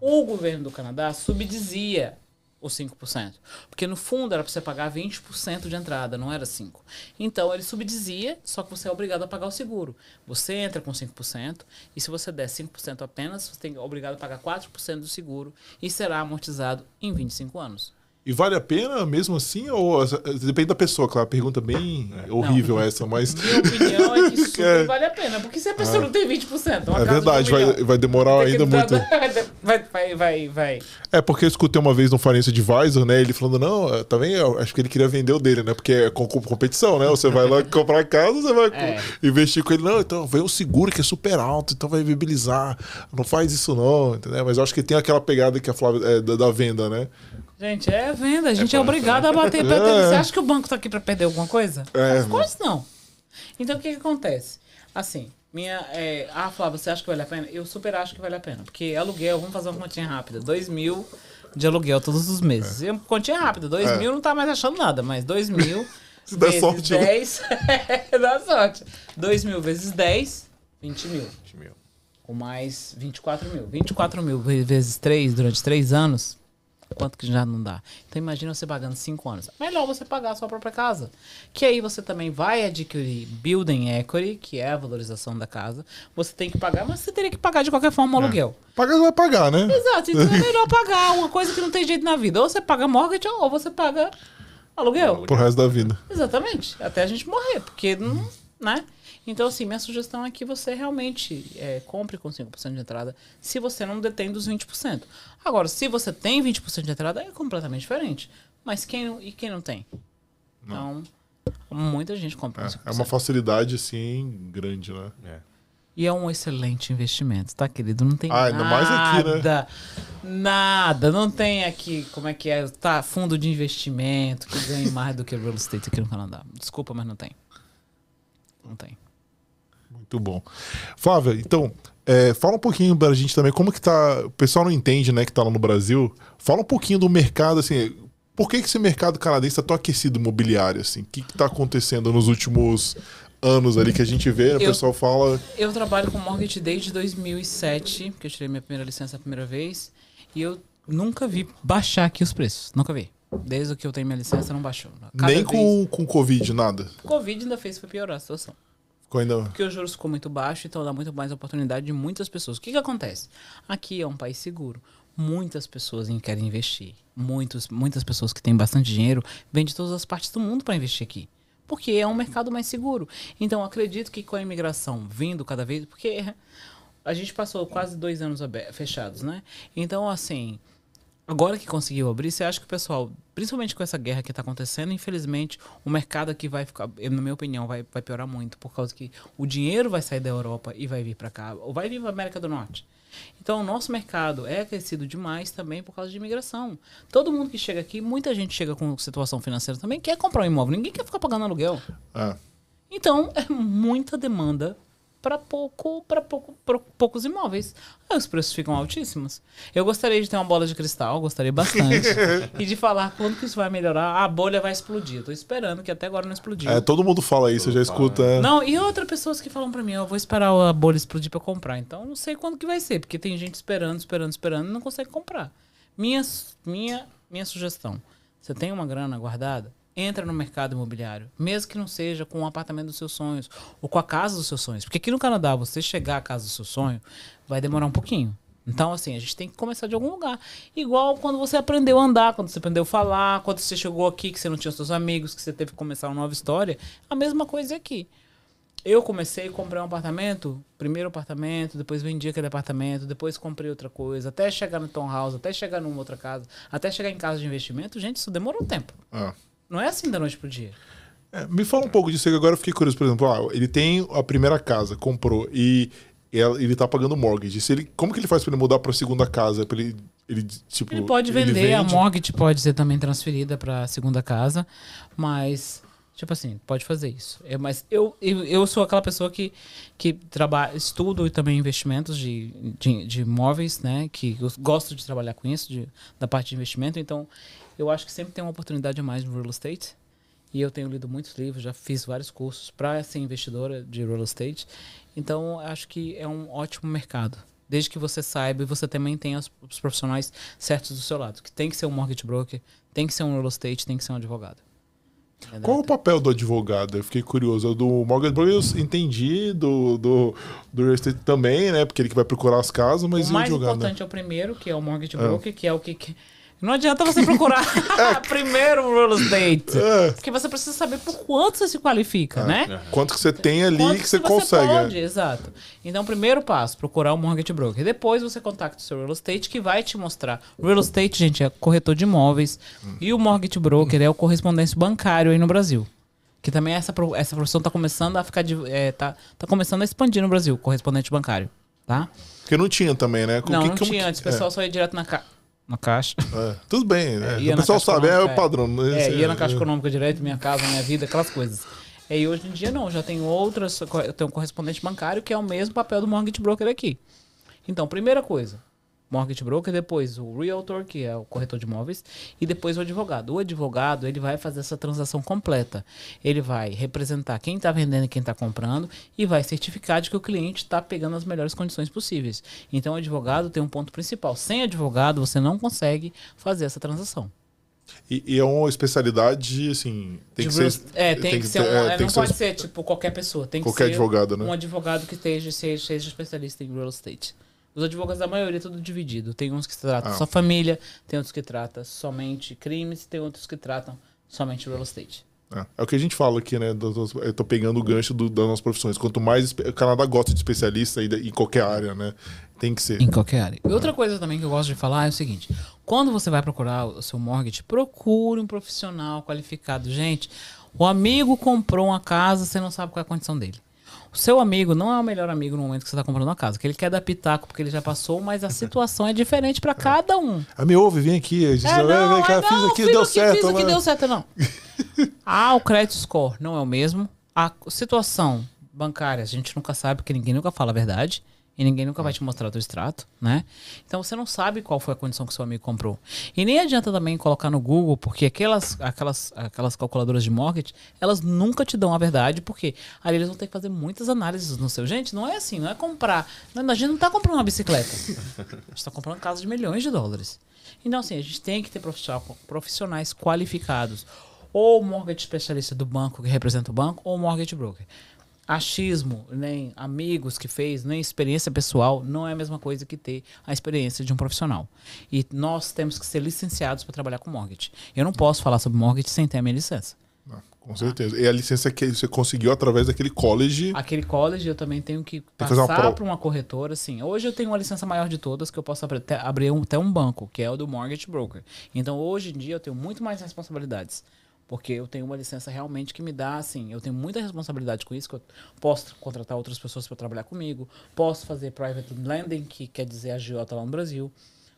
o governo do Canadá subdizia os 5%. Porque no fundo era para você pagar 20% de entrada, não era 5%. Então ele subdizia, só que você é obrigado a pagar o seguro. Você entra com 5%, e se você der 5% apenas, você tem obrigado a pagar 4% do seguro e será amortizado em 25 anos. E vale a pena mesmo assim? Ou depende da pessoa, claro. Pergunta bem é. horrível não. essa, mas. Minha opinião é que <laughs> super é. vale a pena. Porque se a pessoa ah. não tem 20%, é verdade, vai, vai demorar ainda muito. <laughs> Vai, vai, vai, vai. É porque eu escutei uma vez no Financial Advisor, né? Ele falando, não, também acho que ele queria vender o dele, né? Porque é com competição, né? Você vai lá <laughs> comprar casa, você vai é. investir com ele. Não, então vem um seguro que é super alto, então vai viabilizar. Não faz isso, não, entendeu? Mas eu acho que tem aquela pegada que a Flávia é, da, da venda, né? Gente, é venda. A gente é, banco, obrigado a bater. pra- É. Você acha que o banco tá aqui pra perder alguma coisa? É, Of course não. Então, o que que acontece? Assim, minha... É, ah, Flávia, você acha que vale a pena? Eu super acho que vale a pena. Porque aluguel, vamos fazer uma continha rápida. 2 mil de aluguel todos os meses. Uma continha rápida. 2 É. mil não tá mais achando nada, mas 2 <laughs> mil Se der vezes sorte, né? 10... <laughs> dá sorte. 2 mil vezes 10, 20 mil. Meu. Com mais 24 mil. 24 mil ve- vezes 3 durante 3 anos, quanto que já não dá? Então imagina você pagando 5 anos. Melhor você pagar a sua própria casa. Que aí você também vai adquirir building equity, que é a valorização da casa. Você tem que pagar, mas você teria que pagar de qualquer forma o aluguel. Pagar vai pagar, né? Exato, então é <laughs> melhor pagar uma coisa que não tem jeito na vida. Ou você paga mortgage ou você paga aluguel. Pro resto da vida. Exatamente. Até a gente morrer, porque não, né? Então, assim, minha sugestão é que você realmente é, compre com 5% de entrada se você não detém dos 20%. Agora, se você tem 20% de entrada, é completamente diferente. Mas quem não, e quem não tem? Então, muita gente compra com 5%. É uma facilidade, assim, grande, né? É. E é um excelente investimento, tá, querido? Não tem Ah, ainda mais aqui, né? nada, nada. Não tem aqui, como é que é, tá, fundo de investimento que ganhe mais do que real estate aqui no Canadá. Desculpa, mas não tem. Não tem. Muito bom. Flávia, então, é, fala um pouquinho pra gente também como que tá. O pessoal não entende, né, que tá lá no Brasil. Fala um pouquinho do mercado, assim. Por que, que esse mercado canadense tá tão aquecido imobiliário, assim? O que, que tá acontecendo nos últimos anos ali que a gente vê? O pessoal fala. Eu trabalho com mortgage desde 2007, porque eu tirei minha primeira licença a primeira vez, e eu nunca vi baixar aqui os preços. Nunca vi. Desde que eu tenho minha licença, não baixou. Cada nem vez- com, com Covid, nada. O Covid ainda fez foi piorar a situação. Ainda. Porque os juros ficou muito baixo, então dá muito mais oportunidade de muitas pessoas. O que, que acontece? Aqui é um país seguro. Muitas pessoas em- querem investir. Muitos, muitas pessoas que têm bastante dinheiro vêm de todas as partes do mundo para investir aqui. Porque é um mercado mais seguro. Então, acredito que com a imigração vindo cada vez. Porque a gente passou quase dois anos fechados, né? Então, assim. Agora que conseguiu abrir, você acha que o pessoal, principalmente com essa guerra que está acontecendo, infelizmente, o mercado aqui vai ficar, na minha opinião, vai, vai piorar muito, por causa que o dinheiro vai sair da Europa e vai vir para cá, ou vai vir para América do Norte. Então, o nosso mercado é aquecido demais também por causa de imigração. Todo mundo que chega aqui, muita gente chega com situação financeira também, quer comprar um imóvel, ninguém quer ficar pagando aluguel. Ah, Então, é muita demanda para pouco, para pouco, pra poucos imóveis. Aí os preços ficam altíssimos. Eu gostaria de ter uma bola de cristal, gostaria bastante. <laughs> e de falar quando que isso vai melhorar. A bolha vai explodir. Eu tô esperando, que até agora não explodiu. é, todo mundo fala isso, eu já escuta. é. Não, e outras pessoas que falam pra mim, eu vou esperar a bolha explodir pra comprar. Então, eu não sei quando que vai ser, porque tem gente esperando, esperando, esperando e não consegue comprar. Minha, minha, minha sugestão, você tem uma grana guardada? Entra no mercado imobiliário, mesmo que não seja com o apartamento dos seus sonhos ou com a casa dos seus sonhos. Porque aqui no Canadá, você chegar à casa do seu sonho vai demorar um pouquinho. Então, assim, a gente tem que começar de algum lugar. Igual quando você aprendeu a andar, quando você aprendeu a falar, quando você chegou aqui, que você não tinha seus amigos, que você teve que começar uma nova história. A mesma coisa aqui. Eu comecei, comprei um apartamento, primeiro apartamento, depois vendi aquele apartamento, depois comprei outra coisa, até chegar no townhouse, até chegar numa outra casa, até chegar em casa de investimento, gente, isso demorou um tempo. Ah. Não é assim da noite pro dia. É, me fala um pouco disso, que agora eu fiquei curioso. Por exemplo, ah, ele tem a primeira casa, comprou, e ele tá pagando mortgage. Se ele, como que ele faz pra ele mudar pra segunda casa? Pra ele, ele, tipo, Ele pode vender, a vende? mortgage pode ser também transferida para a segunda casa, mas, tipo assim, pode fazer isso. É, mas eu, eu, eu sou aquela pessoa que, que trabalha, estudo também investimentos de, de, de imóveis, né? Que eu gosto de trabalhar com isso, de, da parte de investimento, então eu acho que sempre tem uma oportunidade a mais no real estate. E eu tenho lido muitos livros, já fiz vários cursos para ser investidora de real estate. Então, acho que é um ótimo mercado. Desde que você saiba e você também tenha os, os profissionais certos do seu lado. Que tem que ser um mortgage broker, tem que ser um real estate, tem que ser um advogado. Entendeu? Qual é o papel do advogado? Eu fiquei curioso. Do Morgan Broker eu entendi, do, do, do real estate também, né? Porque ele que vai procurar as casas, mas o o mais advogado? importante é o primeiro, que é o mortgage broker, que é o que... que- Não adianta você procurar <laughs> <laughs> primeiro o real estate. É. Porque você precisa saber por quanto você se qualifica, né? Quanto que você tem ali Quanto que você consegue. Pode, é. exato. Então, primeiro passo, procurar o mortgage broker. Depois você contacta o seu real estate que vai te mostrar. O real estate, gente, é corretor de imóveis. E o mortgage broker é o correspondência bancário aí no Brasil. Que também essa, essa profissão tá começando a ficar. é, tá, tá começando a expandir no Brasil, correspondente bancário. Tá? Porque não tinha também, né? Com não, que- não tinha antes. O pessoal só ia direto na casa. Na caixa. É, tudo bem, né? ia o pessoal sabe, é o padrão. né? É, Esse- ia na Caixa Econômica direto, minha casa, minha vida, aquelas coisas. É, e hoje em dia não, já tem outras, eu tenho um correspondente bancário que é o mesmo papel do mortgage broker aqui. Então, primeira coisa, mortgage broker, depois o realtor, que é o corretor de imóveis, e depois o advogado. O advogado, ele vai fazer essa transação completa. Ele vai representar quem está vendendo e quem está comprando e vai certificar de que o cliente está pegando as melhores condições possíveis. Então, o advogado tem um ponto principal. Sem advogado, você não consegue fazer essa transação. E, e é uma especialidade, assim. Tem De que real- ser. É, tem, que, ser um, ter- é, é, tem não que ser pode ser tipo qualquer pessoa, tem Qualquer que ser advogado, né? um advogado que esteja, seja, seja especialista em real estate. Os advogados da maioria é tudo dividido. Tem uns que tratam Ah. só família, tem outros que tratam somente crimes, tem outros que tratam somente real estate. É, é o que a gente fala aqui, né? do- do- Eu tô pegando o gancho do- das nossas profissões. Quanto mais. O Canadá gosta de especialista em qualquer área, né? Tem que ser. Em qualquer área. E outra coisa também que eu gosto de falar é o seguinte: quando você vai procurar o seu mortgage, procure um profissional qualificado. Gente, o amigo comprou uma casa, você não sabe qual é a condição dele. O seu amigo não é o melhor amigo no momento que você está comprando uma casa, que ele quer dar pitaco porque ele já passou, mas a situação é diferente para cada um. Ah, me ouve, vem aqui. Gente É, não, vem cá, é, fiz aqui, deu certo. Fiz mas- deu certo, não. <laughs> ah, o credit score não é o mesmo. A situação bancária, a gente nunca sabe, porque ninguém nunca fala a verdade. E ninguém nunca vai te mostrar o extrato, né? Então você não sabe qual foi a condição que seu amigo comprou. E nem adianta também colocar no Google, porque aquelas, aquelas, aquelas calculadoras de mortgage, elas nunca te dão a verdade, porque ali eles vão ter que fazer muitas análises no seu. Gente, não é assim, não é comprar. Não, a gente não tá comprando uma bicicleta. A gente tá comprando casa de milhões de dólares. Então, assim, a gente tem que ter profissional- profissionais qualificados. Ou mortgage especialista do banco que representa o banco, ou mortgage broker. Achismo, nem amigos que fez, nem experiência pessoal, não é a mesma coisa que ter a experiência de um profissional. E nós temos que ser licenciados para trabalhar com mortgage. Eu não posso falar sobre mortgage sem ter a minha licença. Não, com certeza. E a licença que você conseguiu através daquele college. Aquele college eu também tenho que passar para uma corretora. Assim, hoje eu tenho uma licença maior de todas que eu posso abrir, até, abrir um, até um banco, que é o do mortgage broker. Então hoje em dia eu tenho muito mais responsabilidades. Porque eu tenho uma licença realmente que me dá, assim, eu tenho muita responsabilidade com isso, que eu posso contratar outras pessoas para trabalhar comigo, posso fazer private lending, que quer dizer agiota lá no Brasil,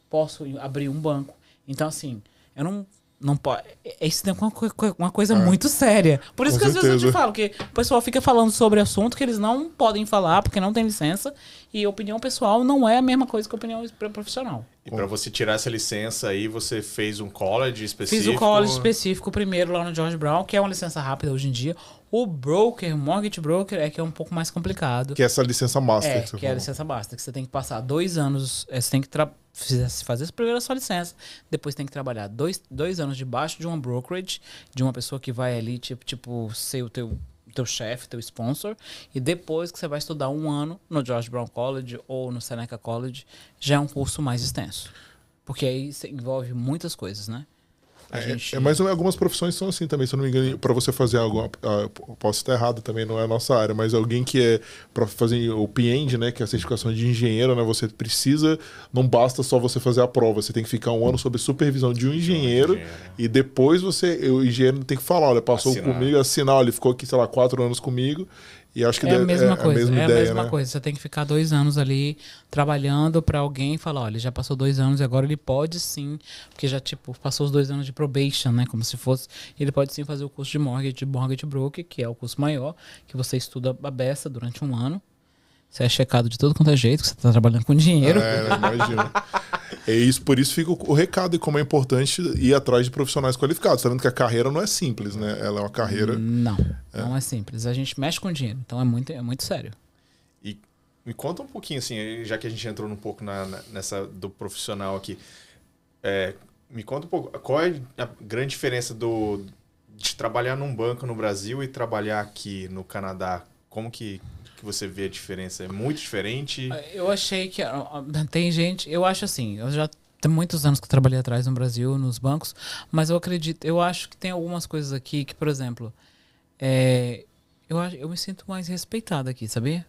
posso abrir um banco. Então, assim, eu não. Não pode. Isso é uma, co- co- uma coisa muito séria. Por isso Com que às vezes eu te certeza. falo que o pessoal fica falando sobre assunto que eles não podem falar porque não tem licença. E opinião pessoal não é a mesma coisa que opinião profissional. E para você tirar essa licença aí, você fez um college específico? Fiz o college específico primeiro lá no George Brown, que é uma licença rápida hoje em dia. O broker, mortgage broker, é que é um pouco mais complicado. Que é essa licença master. É, que que é a licença basta, que você tem que passar dois anos, é, você tem que fazer primeiro a sua licença, depois tem que trabalhar dois, dois anos debaixo de uma brokerage, de uma pessoa que vai ali, tipo, tipo ser o teu, teu chefe, teu sponsor, e depois que você vai estudar um ano no George Brown College ou no Seneca College, já é um curso mais extenso. Porque aí você envolve muitas coisas, né? É, gente- é, mas algumas profissões são assim também, se eu não me engano, para você fazer algo, ah, posso estar errado também, não é a nossa área, mas alguém que é para fazer o PEND, né, que é a certificação de engenheiro, né, você precisa, não basta só você fazer a prova, você tem que ficar um ano sob supervisão de um engenheiro engenheiro. e depois você, o engenheiro tem que falar, olha, passou Assinar. comigo, assinar, ele ficou aqui, sei lá, quatro anos comigo e acho que É a mesma coisa, mesma é ideia, a mesma né? coisa. Você tem que ficar dois anos ali trabalhando pra alguém falar, olha, ele já passou dois anos e agora ele pode sim, porque já tipo passou os dois anos de probation, né, como se fosse, ele pode sim fazer o curso de mortgage, de mortgage broker, que é o curso maior, que você estuda a beça durante um ano. Você é checado de todo quanto é jeito, que você tá trabalhando com dinheiro. É, imagina. É isso, por isso fica o, recado e como é importante ir atrás de profissionais qualificados. Tá vendo que a carreira não é simples, né? Ela é uma carreira. Não, não é simples. A gente mexe com dinheiro, então é muito, é muito sério. E me conta um pouquinho, assim, já que a gente entrou um pouco na, na- nessa do profissional aqui. É, me conta um pouco, qual é a grande diferença do, de trabalhar num banco no Brasil e trabalhar aqui no Canadá? Como que, que você vê a diferença? É muito diferente? Eu achei que. ah, ah, Tem gente. Eu acho assim. Eu já tem muitos anos que eu trabalhei atrás no Brasil, nos bancos. Mas eu acredito. Eu acho que tem algumas coisas aqui que, por exemplo. é, eu, eu me sinto mais respeitado aqui, sabia?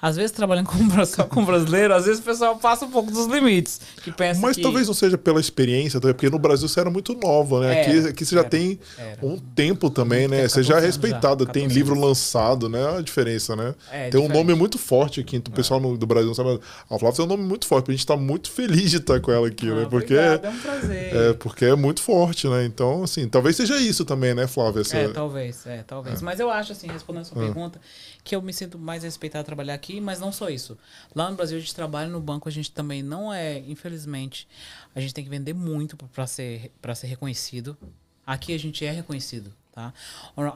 Às vezes trabalhando com, só com brasileiro, às vezes o pessoal passa um pouco dos limites. Que pensa Mas que... talvez não seja pela experiência, porque no Brasil você era muito nova, né? Aqui, Era, aqui você já era, tem era. um tempo também, né? tempo, você já é 14 anos já, respeitada, tem 14 livro lançado, né? É a diferença, né? É, tem um diferente. nome muito forte aqui, o pessoal no- do Brasil não sabe. A Flávia tem um nome muito forte, a gente tá muito feliz de estar com ela aqui, Ah, né? Porque, obrigado, é um prazer. é, porque é muito forte, né? Então, assim, talvez seja isso também, né, Flávia? Essa- É, talvez, é, talvez. Mas eu acho, assim, respondendo a sua Ah. pergunta, que eu me sinto mais respeitado a trabalhar aqui, mas não só isso. Lá no Brasil a gente trabalha no banco, a gente também não é, infelizmente, a gente tem que vender muito para ser, pra ser reconhecido. Aqui a gente é reconhecido, tá?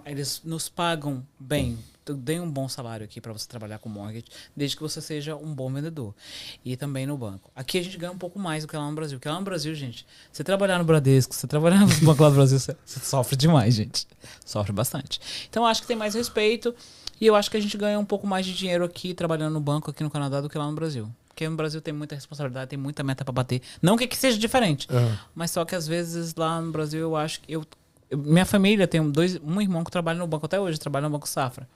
Eles nos pagam bem, tu- dê um bom salário aqui para você trabalhar com mortgage, desde que você seja um bom vendedor. E também no banco. Aqui a gente ganha um pouco mais do que lá no Brasil. Porque lá no Brasil, gente, você trabalhar no Bradesco, você trabalhar no banco lá do Brasil, você, você sofre demais, gente. Sofre bastante. Então eu acho que tem mais respeito e eu acho que a gente ganha um pouco mais de dinheiro aqui trabalhando no banco aqui no Canadá do que lá no Brasil. Porque no Brasil tem muita responsabilidade, tem muita meta para bater. Não que aqui seja diferente, Aham. mas só que às vezes lá no Brasil eu acho que eu, eu- minha família tem dois, um irmão que trabalha no banco até hoje, trabalha no Banco Safra.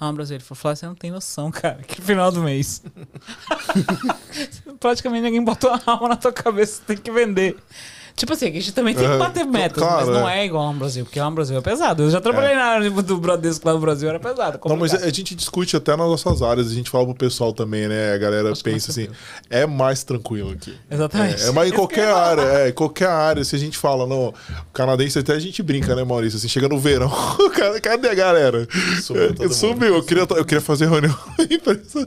Lá no Brasil ele falou, "Flávio, você não tem noção, <laughs> cara, que final do mês. <laughs> Praticamente ninguém botou a alma na tua cabeça, você tem que vender. Tipo assim, a gente também tem que É, bater metas, claro, mas não é. é igual no Brasil, porque lá no Brasil é pesado. Eu já trabalhei na área do Bradesco lá no Brasil, era pesado. Não, mas complicado. a gente discute até nas nossas áreas, a gente fala pro pessoal também, né? A galera Acho pensa assim, é mais tranquilo aqui. Exatamente. É, é mais em eu qualquer área, é, em qualquer área, se a gente fala, não, o canadense até a gente brinca, né, Maurício? Assim, chega no verão, <laughs> cadê- a galera? Sumiu É. Sumiu, eu queria, eu queria fazer reunião. <laughs> empresa.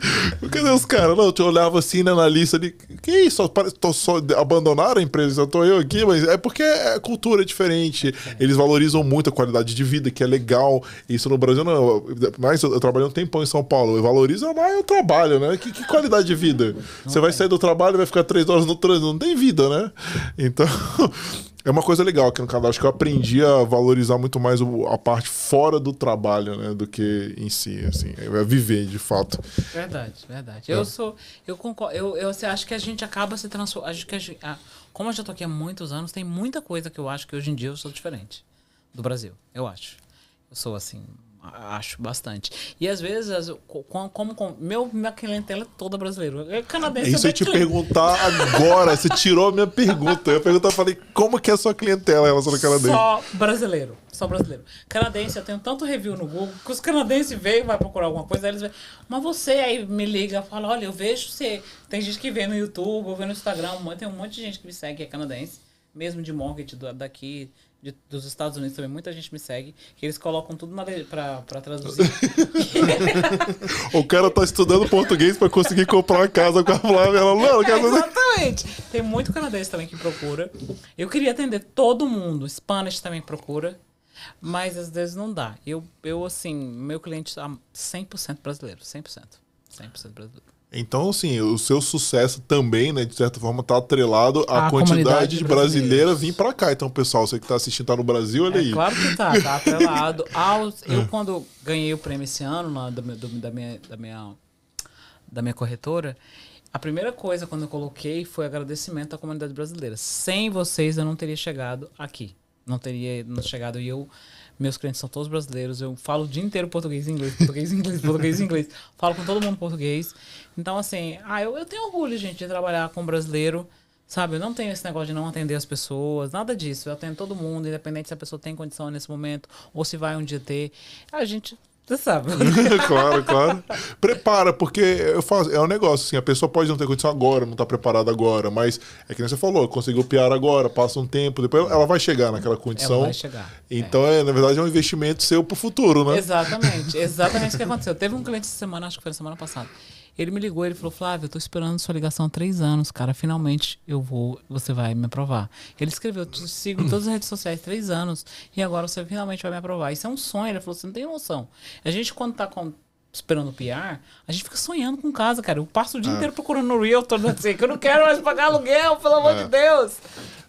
Cadê os caras? Não, eu olhava assim, né, na lista ali, que isso? Tô só, abandonaram a empresa, só tô eu aqui, mas é porque a cultura é diferente, eles valorizam muito a qualidade de vida, que é legal, isso no Brasil não, mas eu, eu trabalhei um tempão em São Paulo, valoriza mais o trabalho, né? Que, que qualidade de vida? Você vai sair do trabalho e vai ficar três horas no trânsito, não tem vida, né? Então, <laughs> é uma coisa legal aqui no Canadá, acho que eu aprendi a valorizar muito mais a parte fora do trabalho, né? Do que em si, assim, é viver, de fato. Verdade, verdade. É. Eu sou. Eu concordo. Eu, eu assim, acho que a gente acaba se transformando. Acho que a gente, ah, como eu já tô aqui há muitos anos, tem muita coisa que eu acho que hoje em dia eu sou diferente do Brasil. Eu acho. Eu sou assim. Acho bastante. E às vezes, as- como, como, meu, minha clientela é toda brasileira. É canadense. Isso eu é ia te cliente. perguntar agora, você tirou a minha pergunta. Eu perguntar, eu falei, como que é a sua clientela em relação ao canadense? Só brasileiro. Só brasileiro. Canadense, eu tenho tanto review no Google que os canadenses veem, vai procurar alguma coisa, eles veem. Mas você aí me liga e fala: olha, eu vejo você. Tem gente que vê no YouTube, ou vê no Instagram, tem um monte de gente que me segue que é canadense, mesmo de mortgage do- daqui. De- dos Estados Unidos também, muita gente me segue, que eles colocam tudo na pra, pra traduzir. <laughs> O cara tá estudando português pra conseguir comprar uma casa com a Flávia. Ela, não. Exatamente. Tem muito canadense também que procura. Eu queria atender todo mundo. Spanish também procura. Mas às vezes não dá. Eu, eu assim, meu cliente é 100% brasileiro. 100%. 100% brasileiro. Então, assim, o seu sucesso também, né, de certa forma, tá atrelado à A quantidade de brasileiros. vir pra cá. Então, pessoal, você que tá assistindo, tá no Brasil, olha É aí. claro que tá, tá <laughs> atrelado aos. Eu, quando ganhei o prêmio esse ano lá do do- da, minha, da, minha, da minha corretora, a primeira coisa quando eu coloquei foi agradecimento à comunidade brasileira. Sem vocês eu não teria chegado aqui. Não teria não chegado e eu. Meus clientes são todos brasileiros. Eu falo o dia inteiro português e inglês, português e inglês, português e inglês. Falo com todo mundo português. Então, assim, ah, eu, eu tenho orgulho, gente, de trabalhar com brasileiro. Sabe, eu não tenho esse negócio de não atender as pessoas, nada disso. Eu atendo todo mundo, independente se a pessoa tem condição nesse momento ou se vai um dia ter. A gente, você sabe. <laughs> claro, claro. Prepara, porque eu faço, é um negócio assim, a pessoa pode não ter condição agora, não tá preparada agora, mas é que nem você falou, conseguiu piar agora, passa um tempo, depois ela vai chegar naquela condição. Ela vai chegar. Então, é. na verdade, é um investimento seu pro futuro, né? Exatamente, exatamente o que aconteceu. Teve um cliente essa semana, acho que foi na semana passada. Ele me ligou, ele falou, Flávio, eu tô esperando sua ligação há três anos, cara. Finalmente eu vou, você vai me aprovar. Ele escreveu, eu sigo em todas as redes sociais três anos e agora você finalmente vai me aprovar. Isso é um sonho. Ele falou, você não tem noção. A gente, quando tá com- esperando o PR, a gente fica sonhando com casa, cara. Eu passo o dia inteiro procurando no Realtor, sei, que eu não quero mais pagar aluguel, pelo amor de Deus.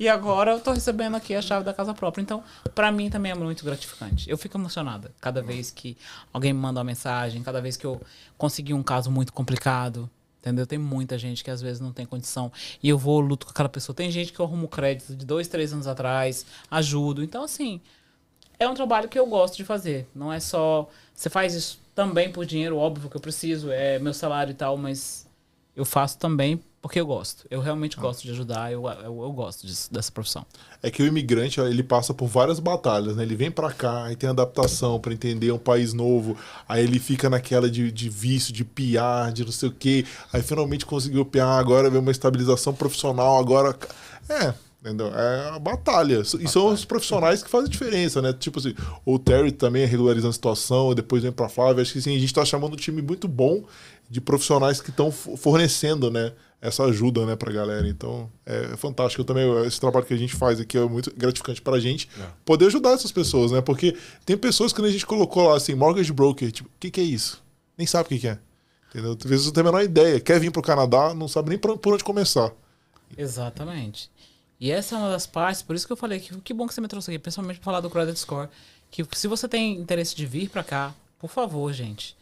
E agora eu tô recebendo aqui a chave da casa própria. Então, pra mim também é muito gratificante. Eu fico emocionada cada vez que alguém me manda uma mensagem, cada vez que eu consegui um caso muito complicado. Entendeu? Tem muita gente que às vezes não tem condição. E eu vou, luto com aquela pessoa. Tem gente que eu arrumo crédito de dois, três anos atrás, ajudo. Então, assim, é um trabalho que eu gosto de fazer. Não é só. Você faz isso também por dinheiro, óbvio que eu preciso, é meu salário e tal, mas eu faço também porque eu gosto. Eu realmente gosto de ajudar, eu, eu, eu gosto disso, dessa profissão. É que o imigrante, ele passa por várias batalhas, né? Ele vem pra cá, aí tem adaptação pra entender um país novo, aí ele fica naquela de, de vício, de piar, de não sei o quê, aí finalmente conseguiu piar, agora vem uma estabilização profissional, agora... É, entendeu? É a batalha. E são os profissionais que fazem diferença, né? Tipo assim, o Terry também regularizando a situação, depois vem pra Flávia, acho que assim, a gente tá chamando um time muito bom de profissionais que estão fornecendo, né? essa ajuda, né, pra galera. Então, é fantástico. Eu também, esse trabalho que a gente faz aqui é muito gratificante pra gente é. poder ajudar essas pessoas, né? Porque tem pessoas que a gente colocou lá, assim, mortgage broker, tipo, o que, que é isso? Nem sabe o que, que é. Entendeu? Às vezes não tem a menor ideia. Quer vir pro Canadá, não sabe nem por onde começar. Exatamente. E essa é uma das partes, por isso que eu falei que que bom que você me trouxe aqui, principalmente pra falar do Credit Score. Que se você tem interesse de vir para cá, por favor, gente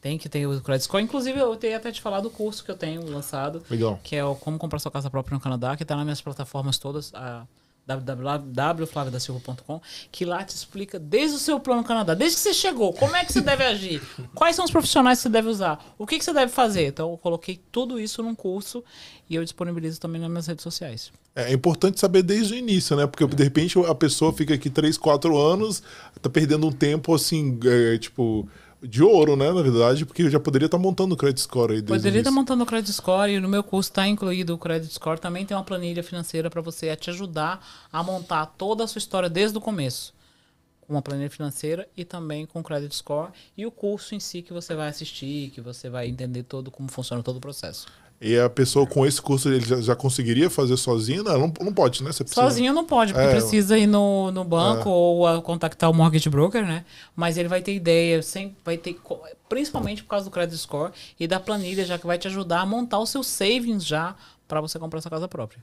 tem que ter o credit score. Inclusive, eu tenho até te falar do curso que eu tenho lançado. Legal. Que é o Como Comprar Sua Casa Própria no Canadá, que está nas minhas plataformas todas, a www.flavidasilva.com, que lá te explica desde o seu plano no Canadá, desde que você chegou, como é que você deve agir, <laughs> quais são os profissionais que você deve usar, o que, que você deve fazer. Então, eu coloquei tudo isso num curso e eu disponibilizo também nas minhas redes sociais. É, é importante saber desde o início, né? Porque de repente a pessoa fica aqui 3, 4 anos, tá perdendo um tempo assim, é, tipo de ouro, né, na verdade, porque eu já poderia estar tá montando o credit score aí Poderia estar tá montando o credit score e no meu curso está incluído o credit score. Também tem uma planilha financeira para você a te ajudar a montar toda a sua história desde o começo. Com uma planilha financeira e também com o credit score e o curso em si que você vai assistir, que você vai entender todo como funciona todo o processo. E a pessoa com esse curso ele já, já conseguiria fazer sozinha? Não, não, não pode, né? Precisa... Sozinho não pode, porque é, precisa ir no, no banco é. ou a, contactar o mortgage broker, né? Mas ele vai ter ideia, sem, vai ter, principalmente por causa do credit score e da planilha, já que vai te ajudar a montar o seu savings já para você comprar sua casa própria.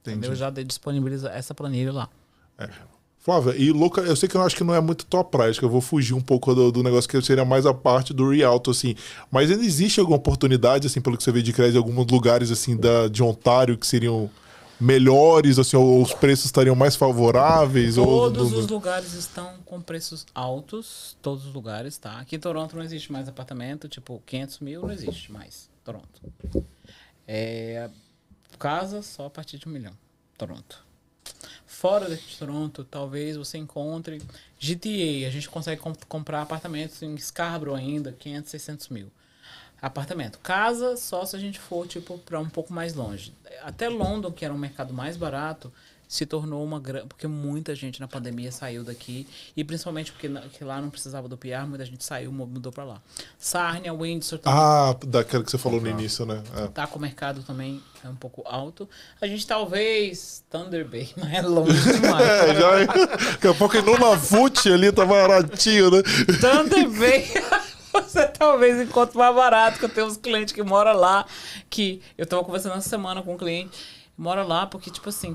Entendi. Eu já disponibiliza essa planilha lá. É. E loca... eu sei que eu acho que não é muito tua prática, eu vou fugir um pouco do, do negócio que seria mais a parte do Rialto, assim. Mas ainda existe alguma oportunidade, assim, pelo que você vê de crédito, em alguns lugares, assim, da, de Ontário que seriam melhores, assim, ou os preços estariam mais favoráveis? Todos ou... os lugares estão com preços altos, todos os lugares, tá? Aqui em Toronto não existe mais apartamento, tipo, 500 mil não existe mais, Toronto. É, casa só a partir de um milhão, Toronto. Fora de Toronto, talvez você encontre GTA. A gente consegue comp comprar apartamentos em Scarborough ainda, 500, 600 mil. Apartamento. Casa, só se a gente for, tipo, para um pouco mais longe. Até London, que era um mercado mais barato, se tornou uma grande. Porque muita gente na pandemia saiu daqui. E principalmente porque que lá não precisava do PR, muita gente saiu, mudou para lá. Sarnia, Windsor também. Ah, daquela que você falou no início, né? É. Tá com o mercado também é um pouco alto. A gente talvez. Thunder Bay, <laughs> mas é longe demais. <laughs> é, já, é. daqui a pouco no Navut ali tá baratinho, né? Thunder Bay. <laughs> você talvez encontre mais barato, que eu tenho uns clientes que moram lá, que eu tava conversando essa semana com um cliente mora lá, porque, tipo assim,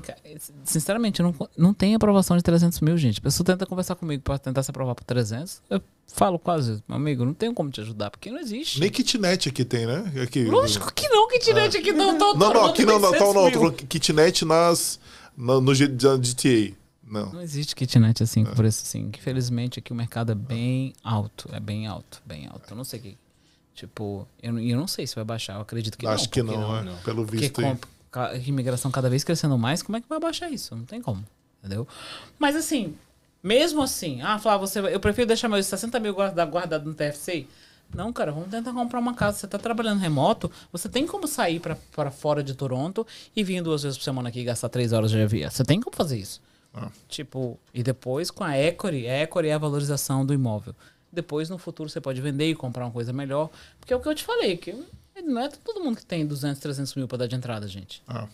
sinceramente, não, não tem aprovação de 300 mil, gente. A pessoa tenta conversar comigo para tentar se aprovar por 300. Eu falo quase, amigo, não tenho como te ajudar, porque não existe. Nem kitnet aqui tem, né? Aqui, Lógico que não, kitnet é. aqui não. Tô, não, não, aqui não, não, não, não, tô falando kitnet nas, no, no GTA. Não. Não existe kitnet assim, é. por isso assim. Infelizmente aqui o mercado é bem alto, é bem alto, bem alto. Eu não sei o que. Tipo, eu, eu não sei se vai baixar, eu acredito que Acho não. Acho que não, não, é. não, Pelo visto. Porque imigração cada vez crescendo mais, como é que vai baixar isso? Não tem como, entendeu? Mas assim, mesmo assim, ah, Flávio, você, eu prefiro deixar meus 60 mil guardados guardado no TFC. Não, cara, vamos tentar comprar uma casa. Você está trabalhando remoto, você tem como sair para fora de Toronto e vir duas vezes por semana aqui e gastar três horas de avião. Você tem como fazer isso. Ah. Tipo, e depois com a Equity, a Equity é a valorização do imóvel. Depois, no futuro, você pode vender e comprar uma coisa melhor. Porque é o que eu te falei, que não é todo mundo que tem 200, 300 mil para dar de entrada, gente. Ah.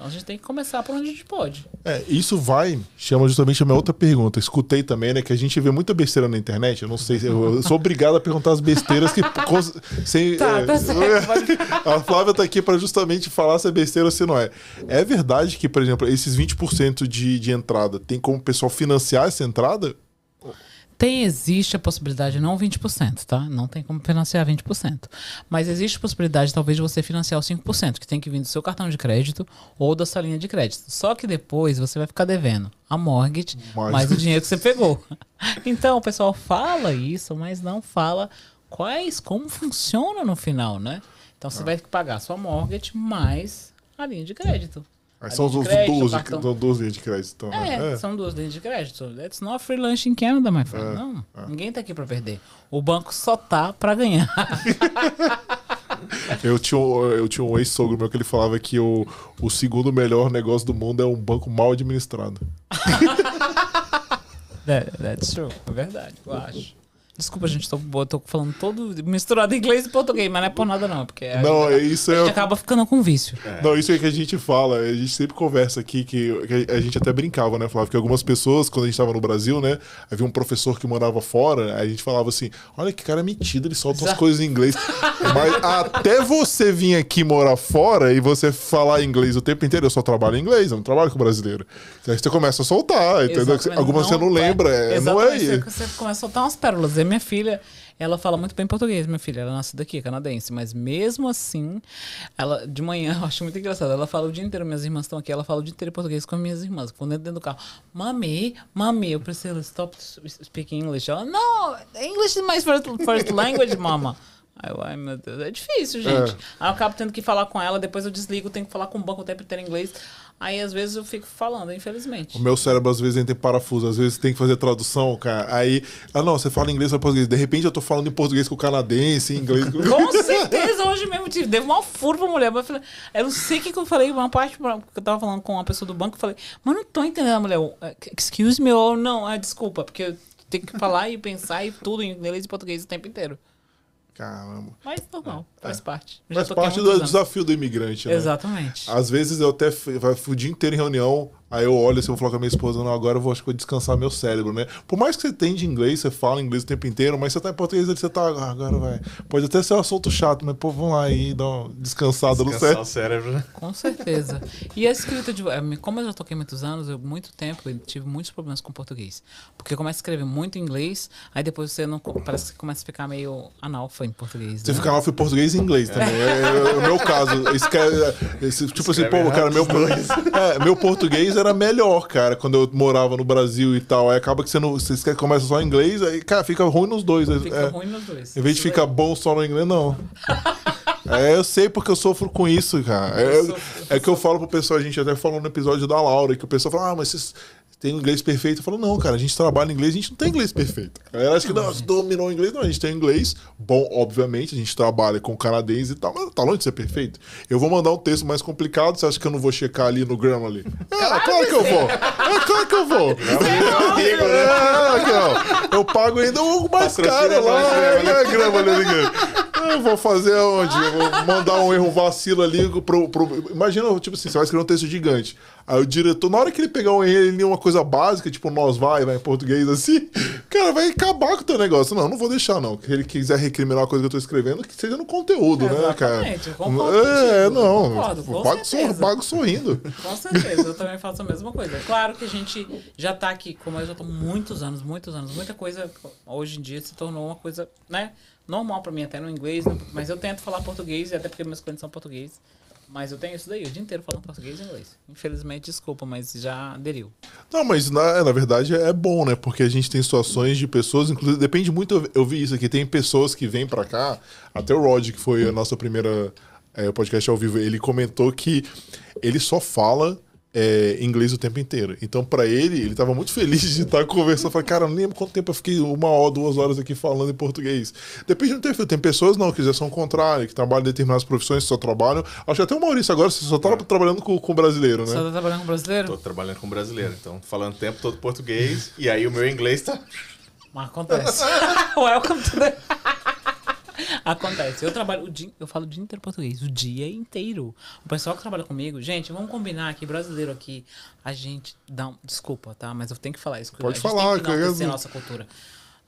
Então a gente tem que começar por onde a gente pode. É, isso vai, chama justamente a minha outra pergunta. Escutei também, né, que a gente vê muita besteira na internet. Eu não sei, eu, eu sou obrigado a perguntar as besteiras que. <laughs> sem, tá, é, tá certo. <laughs> A Flávia tá aqui para justamente falar se é besteira ou se não é. É verdade que, por exemplo, esses 20% de, de entrada tem como o pessoal financiar essa entrada? Tem, existe a possibilidade, não 20%, tá? Não tem como financiar 20%. Mas existe a possibilidade, talvez, de você financiar os 5%, que tem que vir do seu cartão de crédito ou da sua linha de crédito. Só que depois você vai ficar devendo a mortgage mais o dinheiro que você pegou. <laughs> Então, o pessoal fala isso, mas não fala quais, como funciona no final, né? Então você vai pagar a sua mortgage mais a linha de crédito. Aí são duas, crédito, duas, cartão. são duas linhas de crédito. Então, É, né? são duas linhas de crédito. That's not free lunch in Canada, my friend. É, Não, ninguém tá aqui pra perder. O banco só tá pra ganhar. <laughs> Eu tinha, um- eu tinha um ex-sogro meu que ele falava que o, o segundo melhor negócio do mundo é um banco mal administrado. <laughs> That, that's true. É verdade, eu acho. Desculpa, gente, tô, tô falando todo misturado inglês e português, mas não é por nada não, porque a, Não, gente, isso a gente é. acaba ficando com vício. Não, isso é que a gente fala, a gente sempre conversa aqui, que, que a gente até brincava, né, Flávio? Que algumas pessoas, quando a gente tava no Brasil, né, havia um professor que morava fora, aí a gente falava assim: olha que cara metido, ele solta umas Exato. coisas em inglês. <laughs> Mas até você vir aqui morar fora e você falar inglês o tempo inteiro, eu só trabalho em inglês, eu não trabalho com brasileiro. Aí você começa a soltar, entendeu? Exatamente. Algumas você não lembra, é, não é. Exatamente, Você, começa a soltar umas pérolas. E minha filha, ela fala muito bem português, minha filha. Ela nasceu daqui, canadense. Mas mesmo assim, ela de manhã, <laughs> eu acho muito engraçado. Ela fala o dia inteiro, minhas irmãs estão aqui, ela fala o dia inteiro português com as minhas irmãs. Quando dentro do carro, mami, mami, eu preciso stop speaking English. Ela, não, English is my first, first language, mama. Aí eu, ai meu Deus, é difícil, gente. É. Aí eu acabo tendo que falar com ela, depois eu desligo, tenho que falar com o banco o tempo inteiro em inglês. Aí às vezes eu fico falando, infelizmente. O meu cérebro, às vezes, entra em parafuso, às vezes tem que fazer tradução, cara. Aí, ah, não, você fala inglês ou português. De repente eu tô falando em português com o canadense, em inglês com. Com <laughs> certeza, hoje mesmo tive. Deu uma furo pra mulher. Mas eu, falei, eu não sei o que, que eu falei. Uma parte que eu tava falando com uma pessoa do banco. Eu falei, mas não tô entendendo a mulher. eu, Excuse me, ou não, ah, desculpa, porque eu tenho que falar e pensar e tudo em inglês e português o tempo inteiro. Caramba. Mas normal, faz parte. Já Faz parte do anos. desafio do imigrante, né? Exatamente. Às vezes eu até fui, fui o dia inteiro em reunião, aí eu olho assim, eu vou falar com a minha esposa, não, agora eu vou, acho que vou descansar meu cérebro, né? Por mais que você entende inglês, você fala inglês o tempo inteiro, mas você tá em português, ali você tá, ah, agora vai. Pode até ser um assunto chato, mas pô, vamos lá aí, dar uma descansada no Descansar cérebro. o cérebro, né? Com certeza. E a escrita de. eh, Como eu já toquei muitos anos, eu muito tempo eu tive muitos problemas com português. Porque eu começo a escrever muito em inglês, aí depois você não. Parece que você começa a ficar meio analfa em português. Você né? fica lá, fui português e inglês também. É, é o meu caso. Escreve, esse, tipo assim, Escreve pô, cara, meu, <laughs> é, meu português era melhor, cara, quando eu morava no Brasil e tal. Aí acaba que você, não, você começa só em inglês, aí, cara, fica ruim nos dois. Fica é. ruim nos dois. Em vez de ficar bom só no inglês, não. <laughs> É, eu sei porque eu sofro com isso, cara. É, é que eu falo pro pessoal, a gente até falou no episódio da Laura, que o pessoal fala, ah, mas vocês têm inglês perfeito. Eu falo, não, cara, a gente trabalha em inglês, a gente não tem inglês perfeito. A galera acha que não, você dominou o inglês. Não, a gente tem inglês bom, obviamente, a gente trabalha com canadense e tal, mas tá longe de ser perfeito. Eu vou mandar um texto mais complicado, você acha que eu não vou checar ali no Grammarly? É, claro, que eu vou. É claro que eu vou. É, ó. Eu pago ainda o mais caro lá. né? É, Grammarly, ninguém. Eu vou fazer onde? Eu vou mandar um erro, vacilo ali pro, pro- Imagina, tipo assim, você vai escrever um texto gigante. Aí o diretor, na hora que ele pegar um erro, ele uma coisa básica, tipo nós vai, vai em português assim, cara, vai acabar com o teu negócio. Não, não vou deixar, não. Se ele quiser recriminar uma coisa que eu tô escrevendo, que seja no conteúdo, né, cara? Exatamente, eu concordo É, contigo, não. concordo, com pago, sor- pago sorrindo. Com certeza, eu também faço a mesma coisa. Claro que a gente já tá aqui, como eu já tô muitos anos, muitos anos, muita coisa hoje em dia se tornou uma coisa, né, normal pra mim, até no inglês, né, mas eu tento falar português, até porque meus clientes são portugueses. Mas eu tenho isso daí, o dia inteiro falando português e inglês. Infelizmente, desculpa, mas já aderiu. Não, mas na, na verdade é bom, né? Porque a gente tem situações de pessoas, inclusive, depende muito, eu- eu vi isso aqui, tem pessoas que vêm pra cá, até o Rod, que foi a nossa primeira é, podcast ao vivo, ele comentou que ele só fala é, inglês o tempo inteiro. Então, pra ele, ele tava muito feliz de estar conversando. Falei, cara, não lembro quanto tempo eu fiquei uma hora, duas horas aqui falando em português. Depende do perfil. Tem pessoas não, que já são o contrário, que trabalham em determinadas profissões, que só trabalham. Acho que até o Maurício agora, você só tá trabalhando com, com brasileiro, né? Você tá trabalhando com brasileiro? Tô trabalhando com brasileiro, então falando o tempo todo português, e aí o meu inglês tá. Mas acontece. <laughs> Welcome to the... <laughs> Acontece. Eu trabalho o dia, eu falo o dia inteiro português, o dia inteiro. O pessoal que trabalha comigo, gente, vamos combinar aqui, brasileiro aqui, a gente dá um, desculpa, tá? Mas eu tenho que falar isso. Pode a falar, tem que enaltecer a nossa cultura.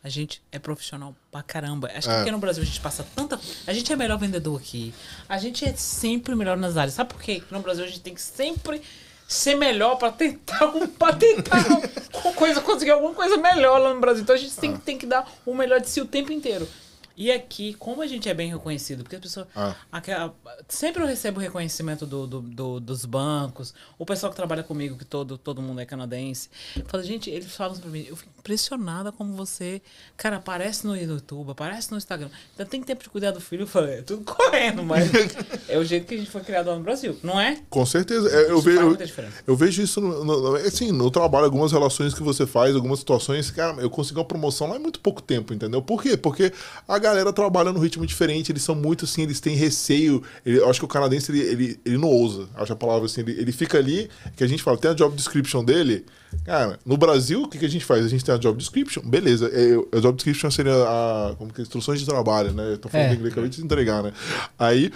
A gente é profissional pra caramba. Acho que É. porque no Brasil a gente passa tanta. A gente é melhor vendedor aqui. A gente é sempre melhor nas áreas. Sabe por quê? No Brasil a gente tem que sempre ser melhor pra tentar, pra tentar <laughs> coisa, conseguir alguma coisa melhor lá no Brasil. Então a gente tem, tem que dar o melhor de si o tempo inteiro. E aqui, como a gente é bem reconhecido, porque as pessoas. Ah. aquela- sempre eu recebo reconhecimento do, do- do- dos bancos, o pessoal que trabalha comigo, que todo, todo mundo é canadense. Fala, gente, eles falam pra mim, eu fico impressionada como você, cara, aparece no YouTube, aparece no Instagram. Então tem tempo de cuidar do filho, eu falei, é tudo correndo, mas é o jeito que a gente foi criado lá no Brasil, não é? Com certeza. É, eu, vejo, eu vejo isso no, no- assim, no trabalho, algumas relações que você faz, algumas situações, cara, eu consegui uma promoção lá em muito pouco tempo, entendeu? Por quê? Porque a galera trabalha num ritmo diferente, eles são muito assim, eles têm receio. Ele- eu acho que o canadense, ele, ele, ele não ousa, acho a palavra assim, ele, ele fica ali, que a gente fala, tem a job description dele. Cara, no Brasil, o que, que a gente faz? A gente tem a job description, beleza. É, a job description seria a, como que é, instruções de trabalho, né? Eu tô falando É. em inglês, acabei de entregar, né? Aí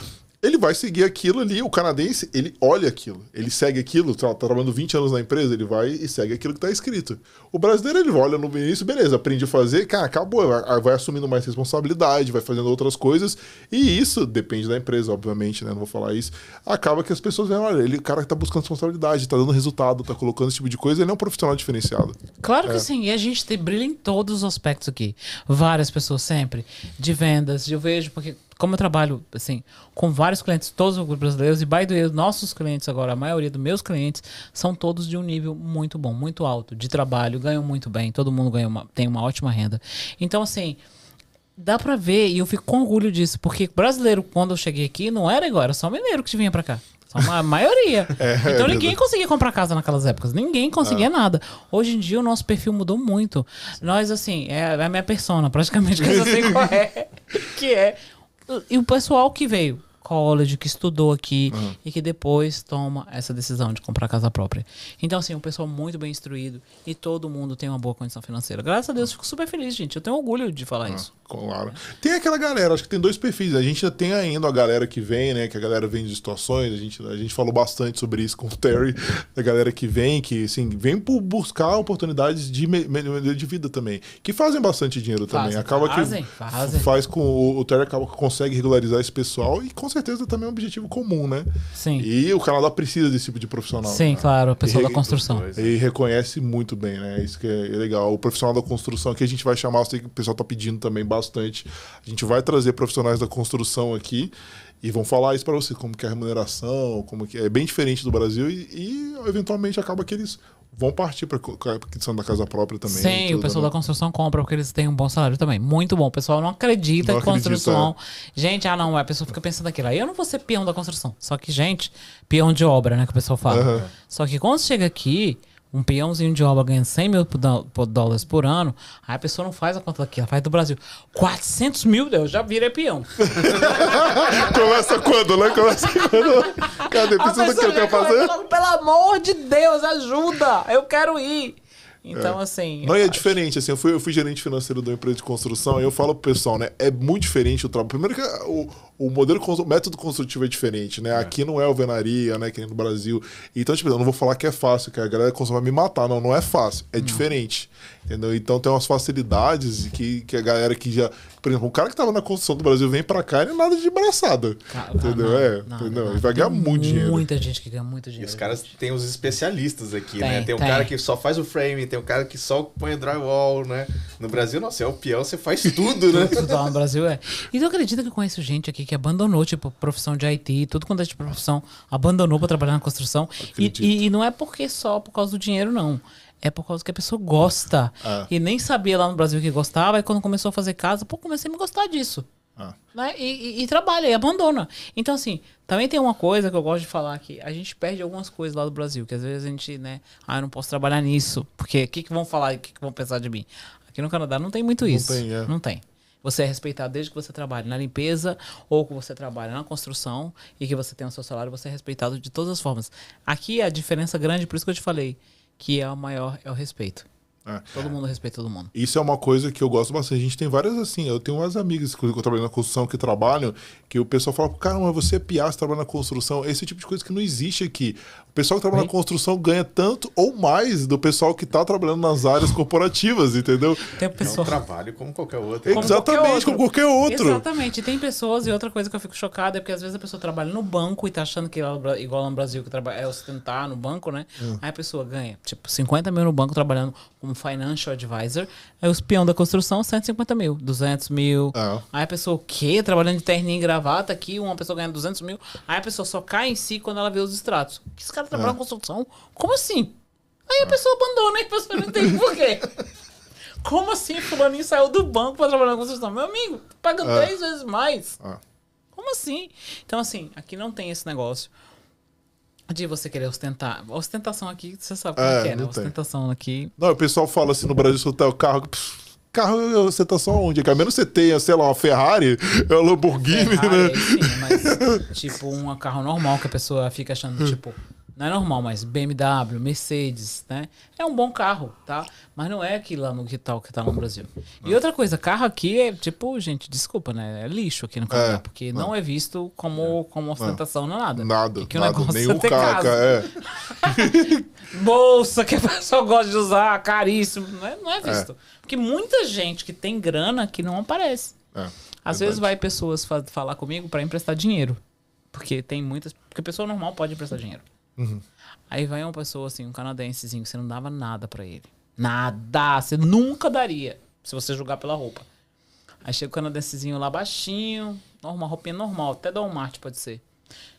ele vai seguir aquilo ali, o canadense, ele olha aquilo, ele segue aquilo, tá, tá trabalhando 20 anos na empresa, ele vai e segue aquilo que tá escrito. O brasileiro, ele olha no início, beleza, aprende a fazer, cara, acabou, vai, vai assumindo mais responsabilidade, vai fazendo outras coisas, e isso depende da empresa, obviamente, né, não vou falar isso, acaba que as pessoas veem, olha, ele, o cara que tá buscando responsabilidade, tá dando resultado, tá colocando esse tipo de coisa, ele é um profissional diferenciado. Claro É. que sim, e a gente tem brilho em todos os aspectos aqui. Várias pessoas sempre, de vendas, eu vejo, porque como eu trabalho, assim, com vários clientes, todos os brasileiros, e by the way, os nossos clientes agora, a maioria dos meus clientes, são todos de um nível muito bom, muito alto, de trabalho, ganham muito bem, todo mundo ganha uma, tem uma ótima renda. Então, assim, dá pra ver, e eu fico com orgulho disso, porque brasileiro, quando eu cheguei aqui, não era igual, era só mineiro que vinha pra cá. Só uma <laughs> maioria. então ninguém conseguia comprar casa naquelas épocas. Ninguém conseguia nada. Hoje em dia o nosso perfil mudou muito. Nós, assim, é a minha persona, praticamente, que eu sei qual é. <laughs> Que é. E o pessoal que veio, college, que estudou aqui e que depois toma essa decisão de comprar casa própria. Então, assim, um pessoal muito bem instruído e todo mundo tem uma boa condição financeira. Graças a Deus, fico super feliz, gente. Eu tenho orgulho de falar isso. Claro. Tem aquela galera, acho que tem dois perfis. A gente tem ainda a galera que vem, né? Que a galera vem de situações. A gente, a gente falou bastante sobre isso com o Terry. A galera que vem, que assim, vem por buscar oportunidades de me- melhoria de vida também. Que fazem bastante dinheiro também. Fazem, acaba fazem, que fazem. faz com. O, o Terry acaba que consegue regularizar esse pessoal e com certeza também é um objetivo comum, né? Sim. E o Canadá precisa desse tipo de profissional. Sim, claro, o pessoal E- da construção. dois. E reconhece muito bem, né? Isso que é legal. O profissional da construção que a gente vai chamar, eu sei que o pessoal tá pedindo também bastante. A gente vai trazer profissionais da construção aqui e vão falar isso para você, como que é a remuneração, como que é bem diferente do Brasil e, e, eventualmente acaba que eles vão partir para a questão da casa própria também. Sim, o pessoal né? da construção compra porque eles têm um bom salário também. Muito bom. O pessoal não acredita Não em construção. acredita, Gente, ah não, a pessoa fica pensando aquilo. Aí eu não vou ser peão da construção. Só que, gente, peão de obra, né? Que o pessoal fala. Aham. Só que quando chega aqui, um peãozinho de obra ganha 100 mil por dólares por ano, aí a pessoa não faz a conta daqui, ela faz do Brasil. 400 mil, Deus, já virei peão. <laughs> Começa quando, né? Começa quando. Cadê? Precisa do que eu quero fazer? Pelo amor de Deus, ajuda! Eu quero ir. Então, assim. Não, e é eu diferente, assim, eu fui, eu fui gerente financeiro de uma empresa de construção e eu falo pro pessoal, né, é muito diferente o trabalho. Primeiro que o, o modelo, o método construtivo é diferente, né, aqui não é alvenaria, né, que nem no Brasil. Então, tipo, eu não vou falar que é fácil, que a galera vai me matar, não, não é fácil, é diferente, entendeu? Então tem umas facilidades que, que a galera que já... Por exemplo, o cara que tava na construção do Brasil vem pra cá e não é nada de braçada, Cara, entendeu? não, é, não, entendeu? não. Ele vai ganhar muito dinheiro. Muita gente que ganha muito E dinheiro. os caras têm os especialistas aqui, Tem, né? Tem um tem. cara que só faz o frame, tem um cara que só põe o drywall, né? No Brasil, não, você é o peão, você faz <laughs> tudo, né? Tudo lá no Brasil é. E tu acredita que eu conheço gente aqui que abandonou, tipo, profissão de IT, tudo quanto é tipo de profissão, abandonou pra trabalhar na construção. E, e, e não é porque só por causa do dinheiro, não. É por causa que a pessoa gosta. Ah. E nem sabia lá no Brasil que gostava, e quando começou a fazer casa, pô, comecei a me gostar disso. Ah. Né? E, e- e trabalha, e abandona. Então, assim, também tem uma coisa que eu gosto de falar aqui. A gente perde algumas coisas lá do Brasil, que às vezes a gente, né, ah, eu não posso trabalhar nisso, porque o que, que vão falar e o que, que vão pensar de mim? Aqui no Canadá não tem muito isso. tem, é. Não tem. Você é respeitado desde que você trabalhe na limpeza ou que você trabalhe na construção e que você tenha o seu salário, você é respeitado de todas as formas. Aqui a diferença grande, por isso que eu te falei, que é o maior é o respeito. É. Todo mundo respeita todo mundo. Isso é uma coisa que eu gosto bastante. A gente tem várias assim. Eu tenho umas amigas que eu trabalho na construção que trabalham, que o pessoal fala, caramba, você é piá, você trabalha na construção. Esse tipo de coisa que não existe aqui. Pessoal que trabalha Oi? na construção ganha tanto ou mais do pessoal que tá trabalhando nas áreas corporativas, entendeu? Tem É um pessoa. trabalho como qualquer outro. Como Exatamente, qualquer outro. como qualquer outro. Exatamente. E tem pessoas, e outra coisa que eu fico chocada é porque às vezes a pessoa trabalha no banco e tá achando que no Bra- igual lá no Brasil que trabalha, é ostentar no banco, né? Hum. Aí a pessoa ganha, tipo, 50 mil no banco trabalhando como financial advisor. Aí os peão da construção, 150 mil, 200 mil. É. Aí a pessoa, o quê? Trabalhando de terninho e gravata aqui, uma pessoa ganha 200 mil. Aí a pessoa só cai em si quando ela vê os extratos. Que esse cara trabalha É. na construção? Como assim? Aí a pessoa abandona e a pessoa não entende por quê. Como assim fulaninho saiu do banco pra trabalhar na construção? Meu amigo, tu paga É. três vezes mais. Ah. Como assim? Então, assim, aqui não tem esse negócio de você querer ostentar. Ostentação aqui, você sabe como É, é, que é, né? tem. Ostentação aqui. Não, o pessoal fala assim no Brasil, tem o carro. pff, Carro, você tá só onde? A menos você tenha, sei lá, uma Ferrari, é <laughs> uma Lamborghini, Ferrari, né? aí sim, mas tipo um carro normal que a pessoa fica achando, <laughs> tipo, não é normal, mas BMW, Mercedes, né? É um bom carro, tá? Mas não é aquilo lá no que tal que tá no Brasil. E outra coisa, carro aqui é tipo, gente, desculpa, né? É lixo aqui no Canadá, É, porque não é visto como, como ostentação, não é nada. Nada, o nada. negócio Nenhum é carro, casa. é. <laughs> bolsa que a pessoa gosta de usar, caríssimo. Não é, não é visto. Porque muita gente que tem grana que não aparece. é. Às Verdade. vezes vai pessoas fa- falar comigo pra emprestar dinheiro. Porque tem muitas. Porque pessoa normal pode emprestar dinheiro. Uhum. Aí vai uma pessoa assim, um canadensezinho, você não dava nada pra ele. Nada! Você nunca daria. Se você julgar pela roupa. Aí chega o canadensezinho lá baixinho, normal, roupinha normal, até da Walmart pode ser.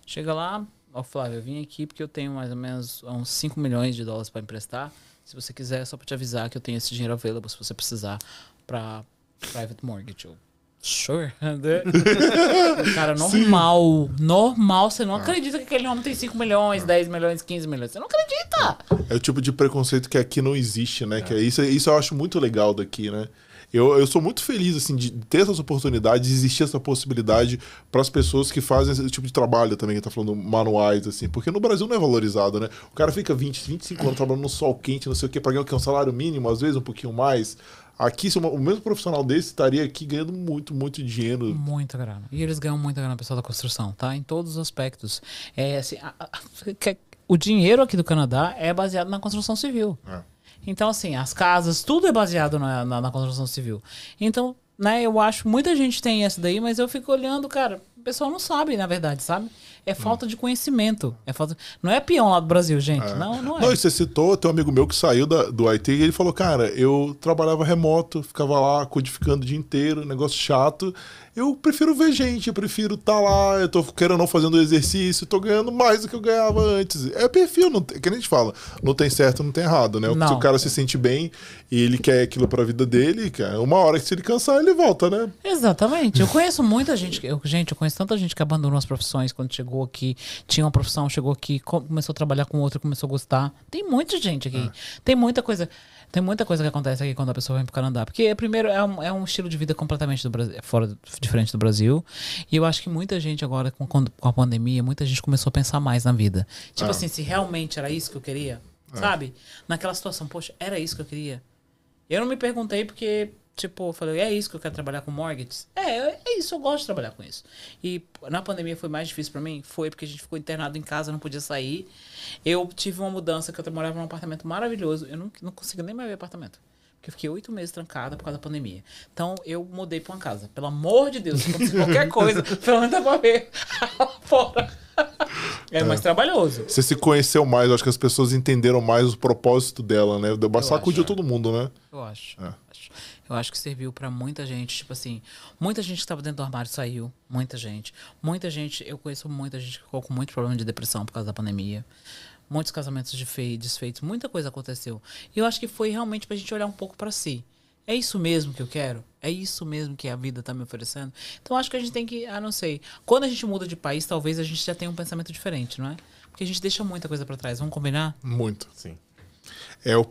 Chega lá, ó, Flávio, eu vim aqui porque eu tenho mais ou menos uns 5 milhões de dólares pra emprestar. Se você quiser, é só pra te avisar que eu tenho esse dinheiro available se você precisar pra private mortgage. Eu, sure. <laughs> Cara normal, normal. Você não acredita que aquele homem tem 5 milhões, 10 milhões, 15 milhões. Você não acredita. É o tipo de preconceito que aqui não existe, né? Que é isso, isso eu acho muito legal daqui, né? Eu, eu sou muito feliz assim de ter essas oportunidades, de existir essa possibilidade para as pessoas que fazem esse tipo de trabalho também, que tá falando manuais assim, porque no Brasil não é valorizado, né? O cara fica 20, 25 anos trabalhando no sol quente, não sei o que, para ganhar é um salário mínimo, às vezes um pouquinho mais. Aqui, uma- o mesmo profissional desse estaria aqui ganhando muito, muito dinheiro. Muita grana. E eles ganham muita grana, pessoal da construção, tá? Em todos os aspectos. É assim, a- a- o dinheiro aqui do Canadá é baseado na construção civil. É. Então, assim, as casas, tudo é baseado na, na, na construção civil. Então, né, eu acho, muita gente tem essa daí, mas eu fico olhando, cara, o pessoal não sabe, na verdade, sabe? É falta de conhecimento. É falta... Não é peão lá do Brasil, gente. Não, não é. Não, e você citou, tem um amigo meu que saiu da- do IT e ele falou, cara, eu trabalhava remoto, ficava lá codificando o dia inteiro, negócio chato. Eu prefiro ver gente, eu prefiro estar lá, eu tô querendo não fazendo exercício, tô ganhando mais do que eu ganhava antes. É perfil, não que a gente fala, não tem certo, não tem errado, né? Não. Se o cara se sente bem e ele quer aquilo pra vida dele, cara, uma hora que se ele cansar, ele volta, né? Exatamente. Eu conheço muita gente. Eu, gente, eu conheço tanta gente que abandonou as profissões quando chegou aqui. Tinha uma profissão, chegou aqui, co- começou a trabalhar com outra, começou a gostar. Tem muita gente aqui. Tem muita coisa. Tem muita coisa que acontece aqui quando a pessoa vem pro Canadá. Porque, primeiro, é um, é um estilo de vida completamente do Brasil, fora, diferente do Brasil. E eu acho que muita gente agora, com, com a pandemia, muita gente começou a pensar mais na vida. Tipo É. assim, se realmente era isso que eu queria, sabe? Naquela situação, poxa, era isso que eu queria. Eu não me perguntei porque, tipo, eu falei, é isso que eu quero trabalhar com mortgages? É, é isso, eu gosto de trabalhar com isso. E na pandemia foi mais difícil pra mim? Foi porque a gente ficou internado em casa, não podia sair. Eu tive uma mudança que eu morava num apartamento maravilhoso. Eu não, não consegui nem mais ver apartamento. Porque eu fiquei oito meses trancada por causa da pandemia. Então eu mudei pra uma casa. Pelo amor de Deus, se qualquer <laughs> coisa, pelo menos dá pra ver <laughs> fora. É mais trabalhoso. Você se conheceu mais, eu acho que as pessoas entenderam mais o propósito dela, né? Deu sacudiu é. todo mundo, né? Eu acho. É. Eu acho que serviu pra muita gente. Tipo assim, muita gente que tava dentro do armário saiu. Muita gente. Muita gente, eu conheço muita gente que ficou com muito problema de depressão por causa da pandemia. Muitos casamentos desfe- desfeitos. Muita coisa aconteceu. E eu acho que foi realmente pra gente olhar um pouco pra si. É isso mesmo que eu quero? É isso mesmo que a vida tá me oferecendo? Então acho que a gente tem que, ah, não sei. Quando a gente muda de país, talvez a gente já tenha um pensamento diferente, não é? Porque a gente deixa muita coisa pra trás. Vamos combinar? Muito. Sim. É o é o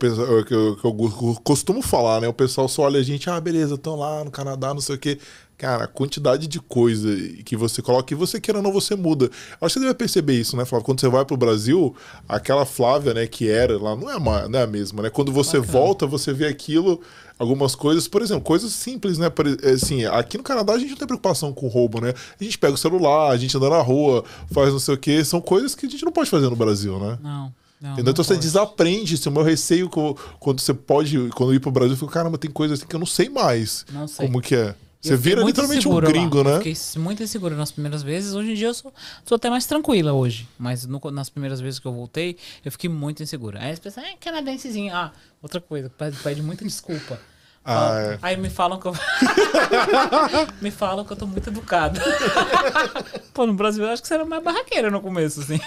que eu, que eu costumo falar, né? O pessoal só olha a gente, ah, beleza, estão lá no Canadá, não sei o quê. Cara, a quantidade de coisa que você coloca, e você queira ou não, você muda. Acho que você deve perceber isso, né, Flávio? Quando você vai pro Brasil, aquela Flávia, né, que era lá, não é, uma, não é a mesma, né? Quando você Bacana. volta, você vê aquilo, algumas coisas, por exemplo, coisas simples, né? Assim, aqui no Canadá a gente não tem preocupação com roubo, né? A gente pega o celular, a gente anda na rua, faz não sei o quê. São coisas que a gente não pode fazer no Brasil, né? Não. Não, então você desaprende isso. O meu receio quando você pode, quando ir pro Brasil, eu fico, caramba, tem coisas assim que eu não sei mais. Não sei. Como que é? Você vira literalmente um gringo, lá. né? Eu fiquei muito inseguro nas primeiras vezes. Hoje em dia eu sou, sou até mais tranquila hoje. Mas no, nas primeiras vezes que eu voltei, eu fiquei muito insegura. Aí as pessoas, é canadensezinho. Ah, outra coisa, pede, pede muita desculpa. Ah, é. Aí me falam que eu. <laughs> me falam que eu tô muito educado. <laughs> Pô, no Brasil eu acho que você era mais barraqueira no começo, assim.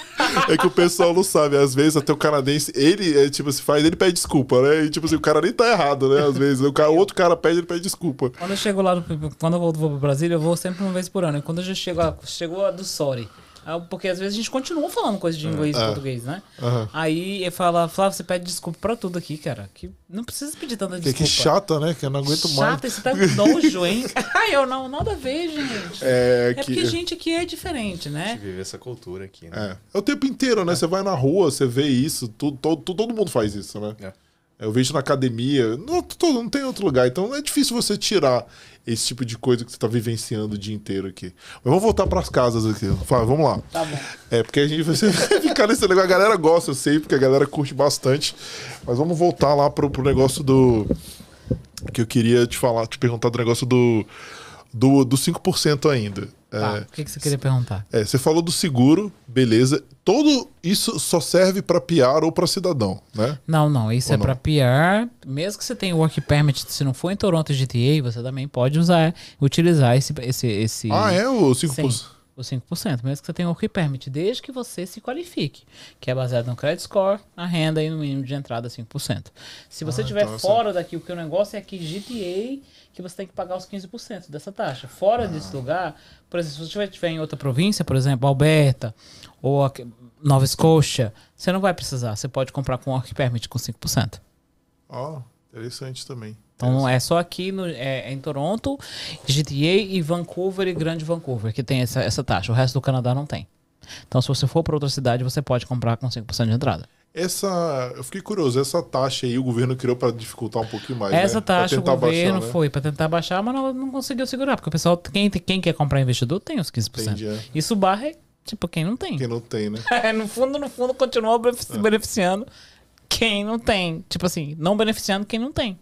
é que o pessoal não sabe. Às vezes até o canadense, ele, é, tipo, se faz, ele pede desculpa, né? E tipo assim, o cara nem tá errado, né? Às vezes. O, cara, outro cara pede, ele pede desculpa. Quando eu chego lá, no, quando eu vou, vou pro Brasília, eu vou sempre uma vez por ano. E quando eu já chego, chegou a do Sorry. Ah, porque às vezes a gente continua falando coisa de inglês e é. português, né? Uhum. Aí ele fala, Flávio, você pede desculpa pra tudo aqui, cara. Que não precisa pedir tanta desculpa. Que, que chata, né? Que eu não aguento chata, mais. Chata, você tá com nojo, hein? <laughs> Ai, eu não, nada a ver, gente. É, é que... porque a gente aqui é diferente, né? A gente vive essa cultura aqui, né? É, é o tempo inteiro, né? É. Você vai na rua, você vê isso, tudo, todo, todo mundo faz isso, né? É. Eu vejo na academia, não, não tem outro lugar. Então é difícil você tirar esse tipo de coisa que você está vivenciando o dia inteiro aqui. Mas vamos voltar para as casas aqui. Fala, vamos lá. Tá bom. É, porque a gente vai <laughs> ficar nesse negócio. A galera gosta, eu sei, porque a galera curte bastante. Mas vamos voltar lá pro, pro negócio do. Que eu queria te falar, te perguntar do negócio do, do, do 5% ainda. Tá, é, o que, que você queria perguntar? É, você falou do seguro, beleza. Todo isso só serve para PR ou para cidadão, né? Não, não. Isso ou é para PR. Mesmo que você tenha work permit, se não for em Toronto GTA, você também pode usar, utilizar esse. esse, esse... Ah, é? O 5%? Sim, o 5%, mesmo que você tenha work permit, desde que você se qualifique, que é baseado no credit score, a renda e no mínimo de entrada 5%. Se você estiver ah, então fora daqui, o que o negócio é que GTA que você tem que pagar os 15% dessa taxa. Fora ah. desse lugar, por exemplo, se você estiver em outra província, por exemplo, Alberta ou Nova Scotia, você não vai precisar. Você pode comprar com Work Permit com 5%. Ó, oh, interessante também. Então é só aqui no, é, é, em Toronto, GTA e Vancouver e Grande Vancouver que tem essa, essa taxa. O resto do Canadá não tem. Então, se você for para outra cidade, você pode comprar com 5% de entrada. Essa, eu fiquei curioso, essa taxa aí o governo criou para dificultar um pouquinho mais. Essa né? taxa o governo baixar, né? foi para tentar baixar, mas não, não conseguiu segurar, porque o pessoal, quem, quem quer comprar investidor tem os 15%. Entendi, é. Isso barra é tipo quem não tem. Quem não tem, né? <laughs> É, no fundo, no fundo, continua é. beneficiando quem não tem. Tipo assim, não beneficiando quem não tem.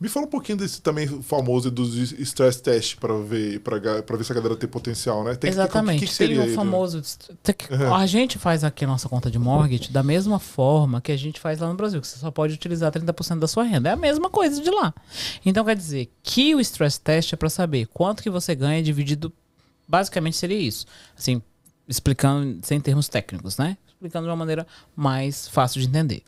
Me fala um pouquinho desse também famoso dos stress test para ver para ver se a galera tem potencial, né? Tem, Exatamente. Que, que tem o famoso. Uhum. A gente faz aqui a nossa conta de mortgage da mesma forma que a gente faz lá no Brasil, que você só pode utilizar 30% da sua renda. É a mesma coisa de lá. Então quer dizer que o stress test é para saber quanto que você ganha dividido. Basicamente seria isso. Assim, explicando sem termos técnicos, né? Explicando de uma maneira mais fácil de entender.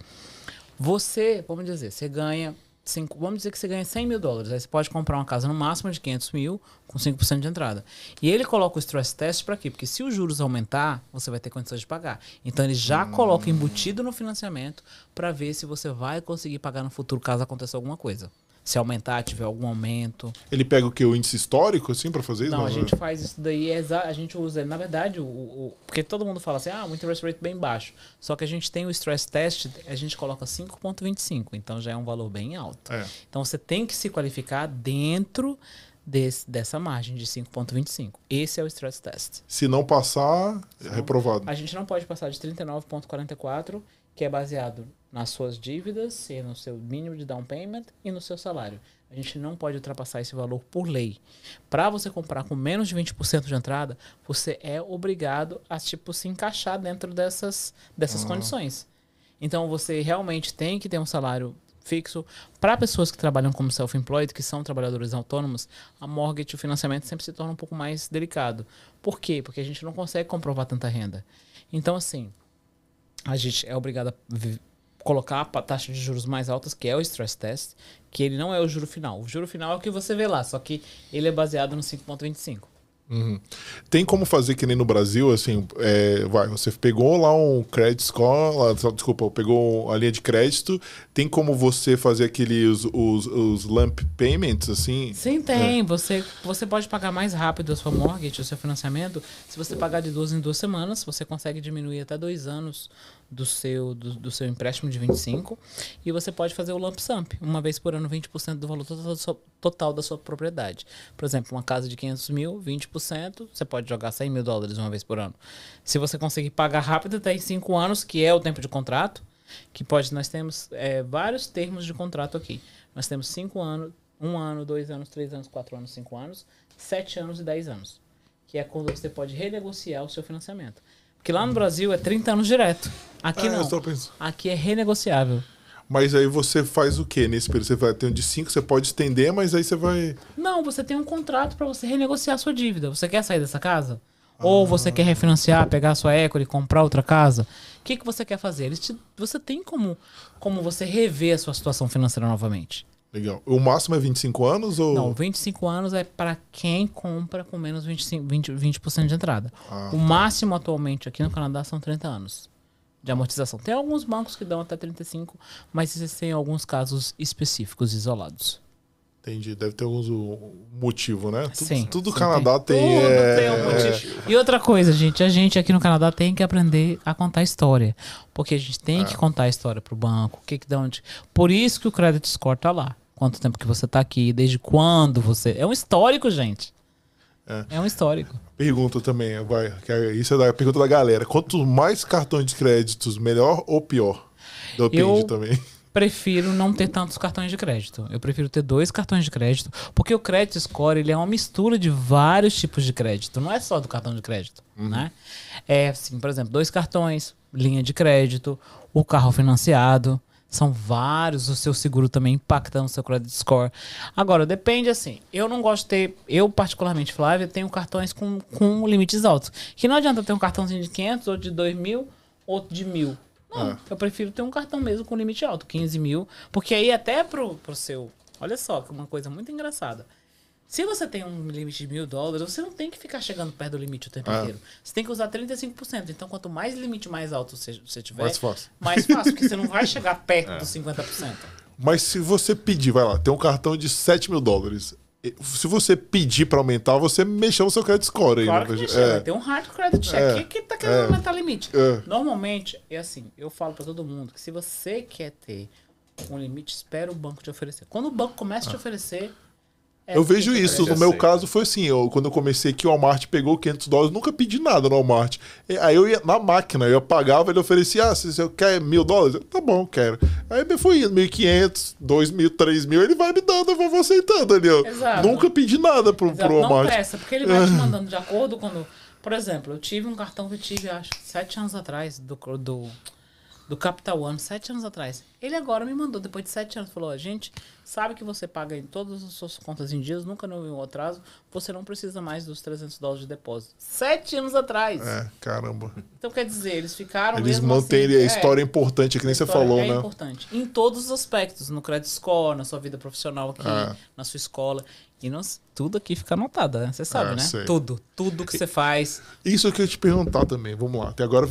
Você, vamos dizer, você ganha cinco, vamos dizer que você ganha 100 mil dólares. Aí você pode comprar uma casa no máximo de 500 mil com 5% de entrada. E ele coloca o stress test para quê? Porque se os juros aumentar, você vai ter condições de pagar. Então ele já hum. coloca embutido no financiamento para ver se você vai conseguir pagar no futuro caso aconteça alguma coisa se aumentar, tiver algum aumento. Ele pega o que? O índice histórico, assim, para fazer isso? Não, a gente faz isso daí, é a gente usa, na verdade, o, o, porque todo mundo fala assim, ah, o interest rate bem baixo. Só que a gente tem o stress test, a gente coloca 5,25, então já é um valor bem alto. É. Então você tem que se qualificar dentro desse, dessa margem de 5,25. Esse é o stress test. Se não passar, é reprovado. A gente não pode passar de 39,44, que é baseado nas suas dívidas e no seu mínimo de down payment e no seu salário. A gente não pode ultrapassar esse valor por lei. Para você comprar com menos de 20% de entrada, você é obrigado a tipo se encaixar dentro dessas dessas uhum. condições. Então você realmente tem que ter um salário fixo. Para pessoas que trabalham como self-employed, que são trabalhadores autônomos, a mortgage, o financiamento sempre se torna um pouco mais delicado. Por quê? Porque a gente não consegue comprovar tanta renda. Então, assim, a gente é obrigado a colocar a taxa de juros mais altas, que é o stress test, que ele não é o juro final. O juro final é o que você vê lá, só que ele é baseado no 5.25. Uhum. Tem como fazer que nem no Brasil, assim, é, vai, você pegou lá um credit score, lá, desculpa, pegou a linha de crédito, tem como você fazer aqueles os, os lump payments, assim? Sim, tem. É. Você, você pode pagar mais rápido a sua mortgage, o seu financiamento. Se você pagar de duas em duas semanas, você consegue diminuir até dois anos do seu, do, do, seu empréstimo de 25 e você pode fazer o lump sum, uma vez por ano, 20% do valor total da, sua, total da sua propriedade. Por exemplo, uma casa de 500 mil, 20%, você pode jogar 100 mil dólares uma vez por ano. Se você conseguir pagar rápido até em 5 anos, que é o tempo de contrato, que pode, nós temos é, vários termos de contrato aqui. Nós temos 5 anos, 1 um ano, 2 anos, 3 anos, 4 anos, 5 anos, 7 anos e 10 anos. Que é quando você pode renegociar o seu financiamento. Porque lá no Brasil é 30 anos direto. Aqui ah, não. Aqui é renegociável. Mas aí você faz o que nesse período? Você vai ter um de 5, você pode estender, mas aí você vai. Não, você tem um contrato para você renegociar a sua dívida. Você quer sair dessa casa? Ah. Ou você quer refinanciar, pegar a sua equity, comprar outra casa? O que, que você quer fazer? Te... você tem como, como você rever a sua situação financeira novamente. Legal. O máximo é 25 anos? Ou... Não, 25 anos é para quem compra com menos 25, 20%, 20 de entrada. Ah, o tá. máximo atualmente aqui no Canadá são 30 anos de amortização. Tem alguns bancos que dão até 35, mas existem alguns casos específicos, isolados. Entendi. Deve ter alguns motivo, né? Sim. Tudo, sim, Canadá tem. tem, tudo é... tem um motivo. E outra coisa, gente, a gente aqui no Canadá tem que aprender a contar história. Porque a gente tem é. que contar a história para o banco. Que que de onde... Por isso que o credit score tá lá quanto tempo que você está aqui, desde quando você. É um histórico, gente. É, é um histórico. Pergunta também, vai. É, isso é a pergunta da galera. Quanto mais cartões de créditos, melhor ou pior? Depende Eu também. <laughs> Prefiro não ter tantos cartões de crédito. Eu prefiro ter dois cartões de crédito, porque o crédito score ele é uma mistura de vários tipos de crédito. Não é só do cartão de crédito, uhum. né? É assim, por exemplo, dois cartões, linha de crédito, o carro financiado, são vários, o seu seguro também impacta no seu credit score. Agora, depende assim. Eu não gosto de ter, eu particularmente, Flávia, tenho cartões com, com limites altos. Que não adianta ter um cartãozinho de 500, outro de 2 mil, outro de mil. Não, ah. eu prefiro ter um cartão mesmo com limite alto, 15 mil. Porque aí até pro, pro seu. Olha só, que uma coisa muito engraçada. Se você tem um limite de mil dólares, você não tem que ficar chegando perto do limite o tempo ah. inteiro. Você tem que usar 35%. Então, quanto mais limite mais alto você, você tiver, mais fácil. mais fácil, porque você não vai chegar <laughs> perto é. dos 50%. Mas se você pedir, vai lá, tem um cartão de 7 mil dólares. Se você pedir para aumentar, você mexeu no seu credit score aí. Né? que é. Tem um hard credit check. É. que tá querendo é. aumentar o limite? É. Normalmente, é assim, eu falo para todo mundo que se você quer ter um limite, espera o banco te oferecer. Quando o banco começa a te ah. oferecer, é, eu vejo isso. No meu caso foi assim, eu, quando eu comecei aqui, o Walmart pegou 500 dólares, nunca pedi nada no Walmart. Aí eu ia na máquina, eu pagava, ele oferecia, ah, se você quer mil dólares? Eu, tá bom, quero. Aí me foi indo, 1.500, 2.000, 3.000, ele vai me dando, eu vou aceitando ali. Exato. Nunca pedi nada pro, Exato. pro Walmart. Não pressa, porque ele vai te <laughs> mandando de acordo quando... Por exemplo, eu tive um cartão que eu tive, acho, sete anos atrás, do, do, do Capital One, sete anos atrás. Ele agora me mandou, depois de sete anos, falou: a gente sabe que você paga em todas as suas contas em dias, nunca houve um atraso, você não precisa mais dos 300 dólares de depósito. Sete anos atrás. É, caramba. Então, quer dizer, eles ficaram. Eles mantêm assim, a história é, importante, que nem você falou, é né? É importante. Em todos os aspectos, no credit score, na sua vida profissional aqui, é. na sua escola. E nós, tudo aqui fica anotado, né? Você sabe, é, né? Sei. Tudo. Tudo que você faz. Isso que eu ia te perguntar também. Vamos lá. Até agora,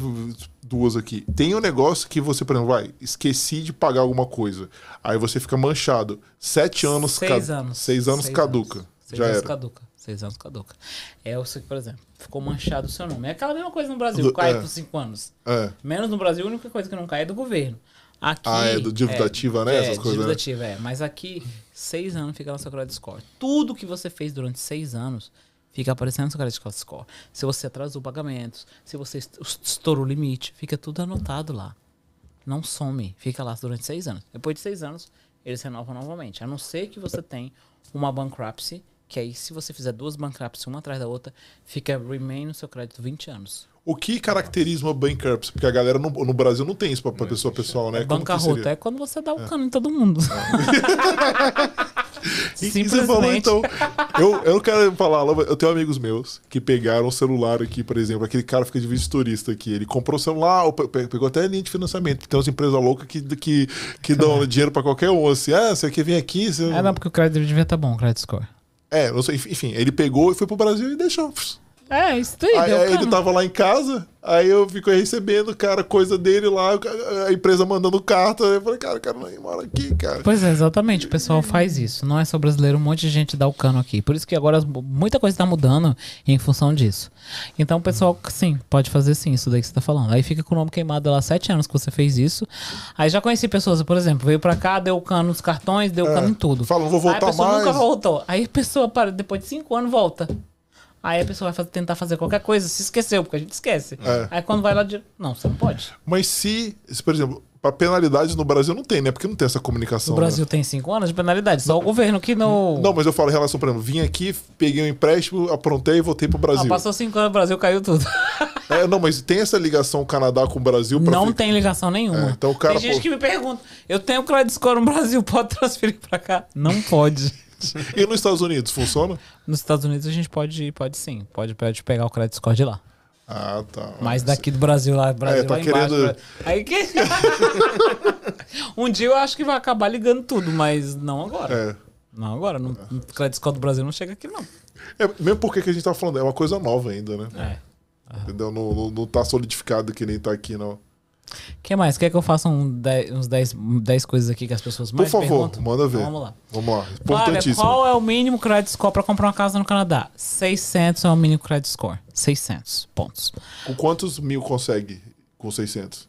duas aqui. Tem um negócio que você, por exemplo, vai, esqueci de pagar alguma coisa. Aí você fica manchado. Sete anos... Seis ca... anos. Seis anos Seis caduca. Anos. Seis Já anos era. caduca. Seis anos caduca. É o por exemplo, ficou manchado o seu nome. É aquela mesma coisa no Brasil, do, cai é. por cinco anos. É. Menos no Brasil, a única coisa que não cai é do governo. Aqui, ah, é do dívida é, ativa, né? É, Essas coisas. Dívida né? ativa, é. Mas aqui, seis anos fica no seu credit score. Tudo que você fez durante seis anos fica aparecendo no seu credit score. Se você atrasou pagamentos, se você estourou o limite, fica tudo anotado lá. Não some, fica lá durante seis anos. Depois de seis anos, eles renovam novamente. A não ser que você tenha uma bankruptcy, que aí se você fizer duas bankruptcies uma atrás da outra, fica remain no seu crédito 20 anos. O que caracteriza uma bankruptcy? Porque a galera no, no Brasil não tem isso para pessoa pessoal, né? Bancarrota é quando você dá o cano é. em todo mundo. É. <laughs> e você falou, então. Eu, eu não quero falar, eu tenho amigos meus que pegaram o celular aqui, por exemplo. Aquele cara fica de visto turista aqui. Ele comprou o celular, pegou até a linha de financiamento. Tem umas empresas loucas que, que, que dão <laughs> dinheiro para qualquer um. Assim, ah, você quer vir aqui? Você... É, não, porque o crédito devia estar tá bom, o crédito score. É, enfim, ele pegou e foi pro Brasil e deixou. É, isso daí. Aí, deu aí ele tava lá em casa, aí eu fico recebendo, cara, coisa dele lá, a empresa mandando carta. Eu falei, cara, o cara nem mora aqui, cara. Pois é, exatamente. O pessoal faz isso. Não é só brasileiro, um monte de gente dá o cano aqui. Por isso que agora muita coisa está mudando em função disso. Então o pessoal, sim, pode fazer sim, isso daí que você tá falando. Aí fica com o nome queimado lá sete anos que você fez isso. Aí já conheci pessoas, por exemplo, veio pra cá, deu cano nos cartões, deu cano em tudo. Fala, não vou voltar Aí a pessoa mais. nunca voltou. Aí a pessoa, para, depois de cinco anos, volta. Aí a pessoa vai fazer- tentar fazer qualquer coisa, se esqueceu, porque a gente esquece. É. Aí quando vai lá, de... não, você não pode. Mas se, se, por exemplo, pra penalidade no Brasil não tem, né? Porque não tem essa comunicação. O né? Brasil tem cinco anos de penalidade, só o governo que não. Não, mas eu falo em relação, por exemplo, vim aqui, peguei um empréstimo, aprontei e voltei pro Ah, Brasil. passou cinco anos, o Brasil caiu tudo. <laughs> É, não, mas tem essa ligação Canadá com o Brasil Não ficar- tem ligação nenhuma. É, então o cara, tem gente pô- que me pergunta: eu tenho credit score no Brasil, pode transferir pra cá? Não pode. <laughs> E nos Estados Unidos, funciona? Nos Estados Unidos a gente pode, pode sim. Pode, pode pegar o credit score de lá. Ah, tá. Mas daqui do Brasil lá, Brasil É, tá lá embaixo. querendo- Bra- Aí que... <laughs> um dia eu acho que vai acabar ligando tudo, mas não agora. É. Não agora. Não, o credit score do Brasil não chega aqui, não. É, mesmo porque que a gente tá falando, é uma coisa nova ainda, né? É. Entendeu? Não, não, não tá solidificado que nem tá aqui, não. O que mais? Quer que eu faça um dez- uns 10 dez coisas aqui que as pessoas Por mais favor, perguntam? manda ver. Então, vamos lá. Vamos lá. Flávia, Importantíssimo. qual é o mínimo credit score para comprar uma casa no Canadá? 600 é o mínimo credit score. 600 pontos. Com quantos mil consegue com 600?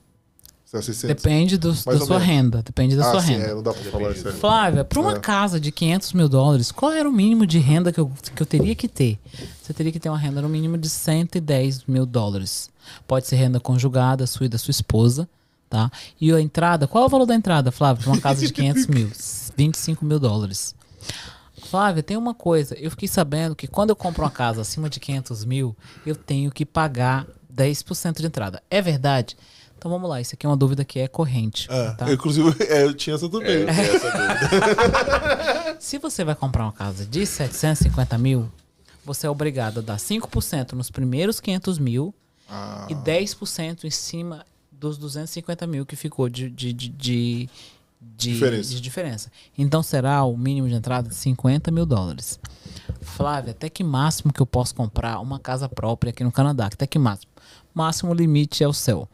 É 600? Depende do, da sua menos. renda. Depende da ah, sua sim, renda. é, não dá pra falar isso. Flávia, para uma É. casa de 500 mil dólares, qual era o mínimo de renda que eu, que eu teria que ter? Você teria que ter uma renda no mínimo de 110 mil dólares. Pode ser renda conjugada, sua e da sua esposa, tá? E a entrada, qual é o valor da entrada, Flávia, para uma casa de 500 mil? <laughs> 25 mil dólares. Flávia, tem uma coisa. Eu fiquei sabendo que quando eu compro uma casa acima de 500 mil, eu tenho que pagar 10% de entrada. É verdade? Então vamos lá, isso aqui é uma dúvida que é corrente. É, tá? eu, inclusive, <laughs> é, eu tinha essa também. <laughs> Se você vai comprar uma casa de 750 mil, você é obrigado a dar 5% nos primeiros 500 mil Ah, e 10% em cima dos 250 mil que ficou de, de, de, de, de- Diferença. de diferença. Então será o mínimo de entrada de 50 mil dólares. Flávia, até que máximo que eu posso comprar uma casa própria aqui no Canadá? Até que máximo? Máximo limite é o céu.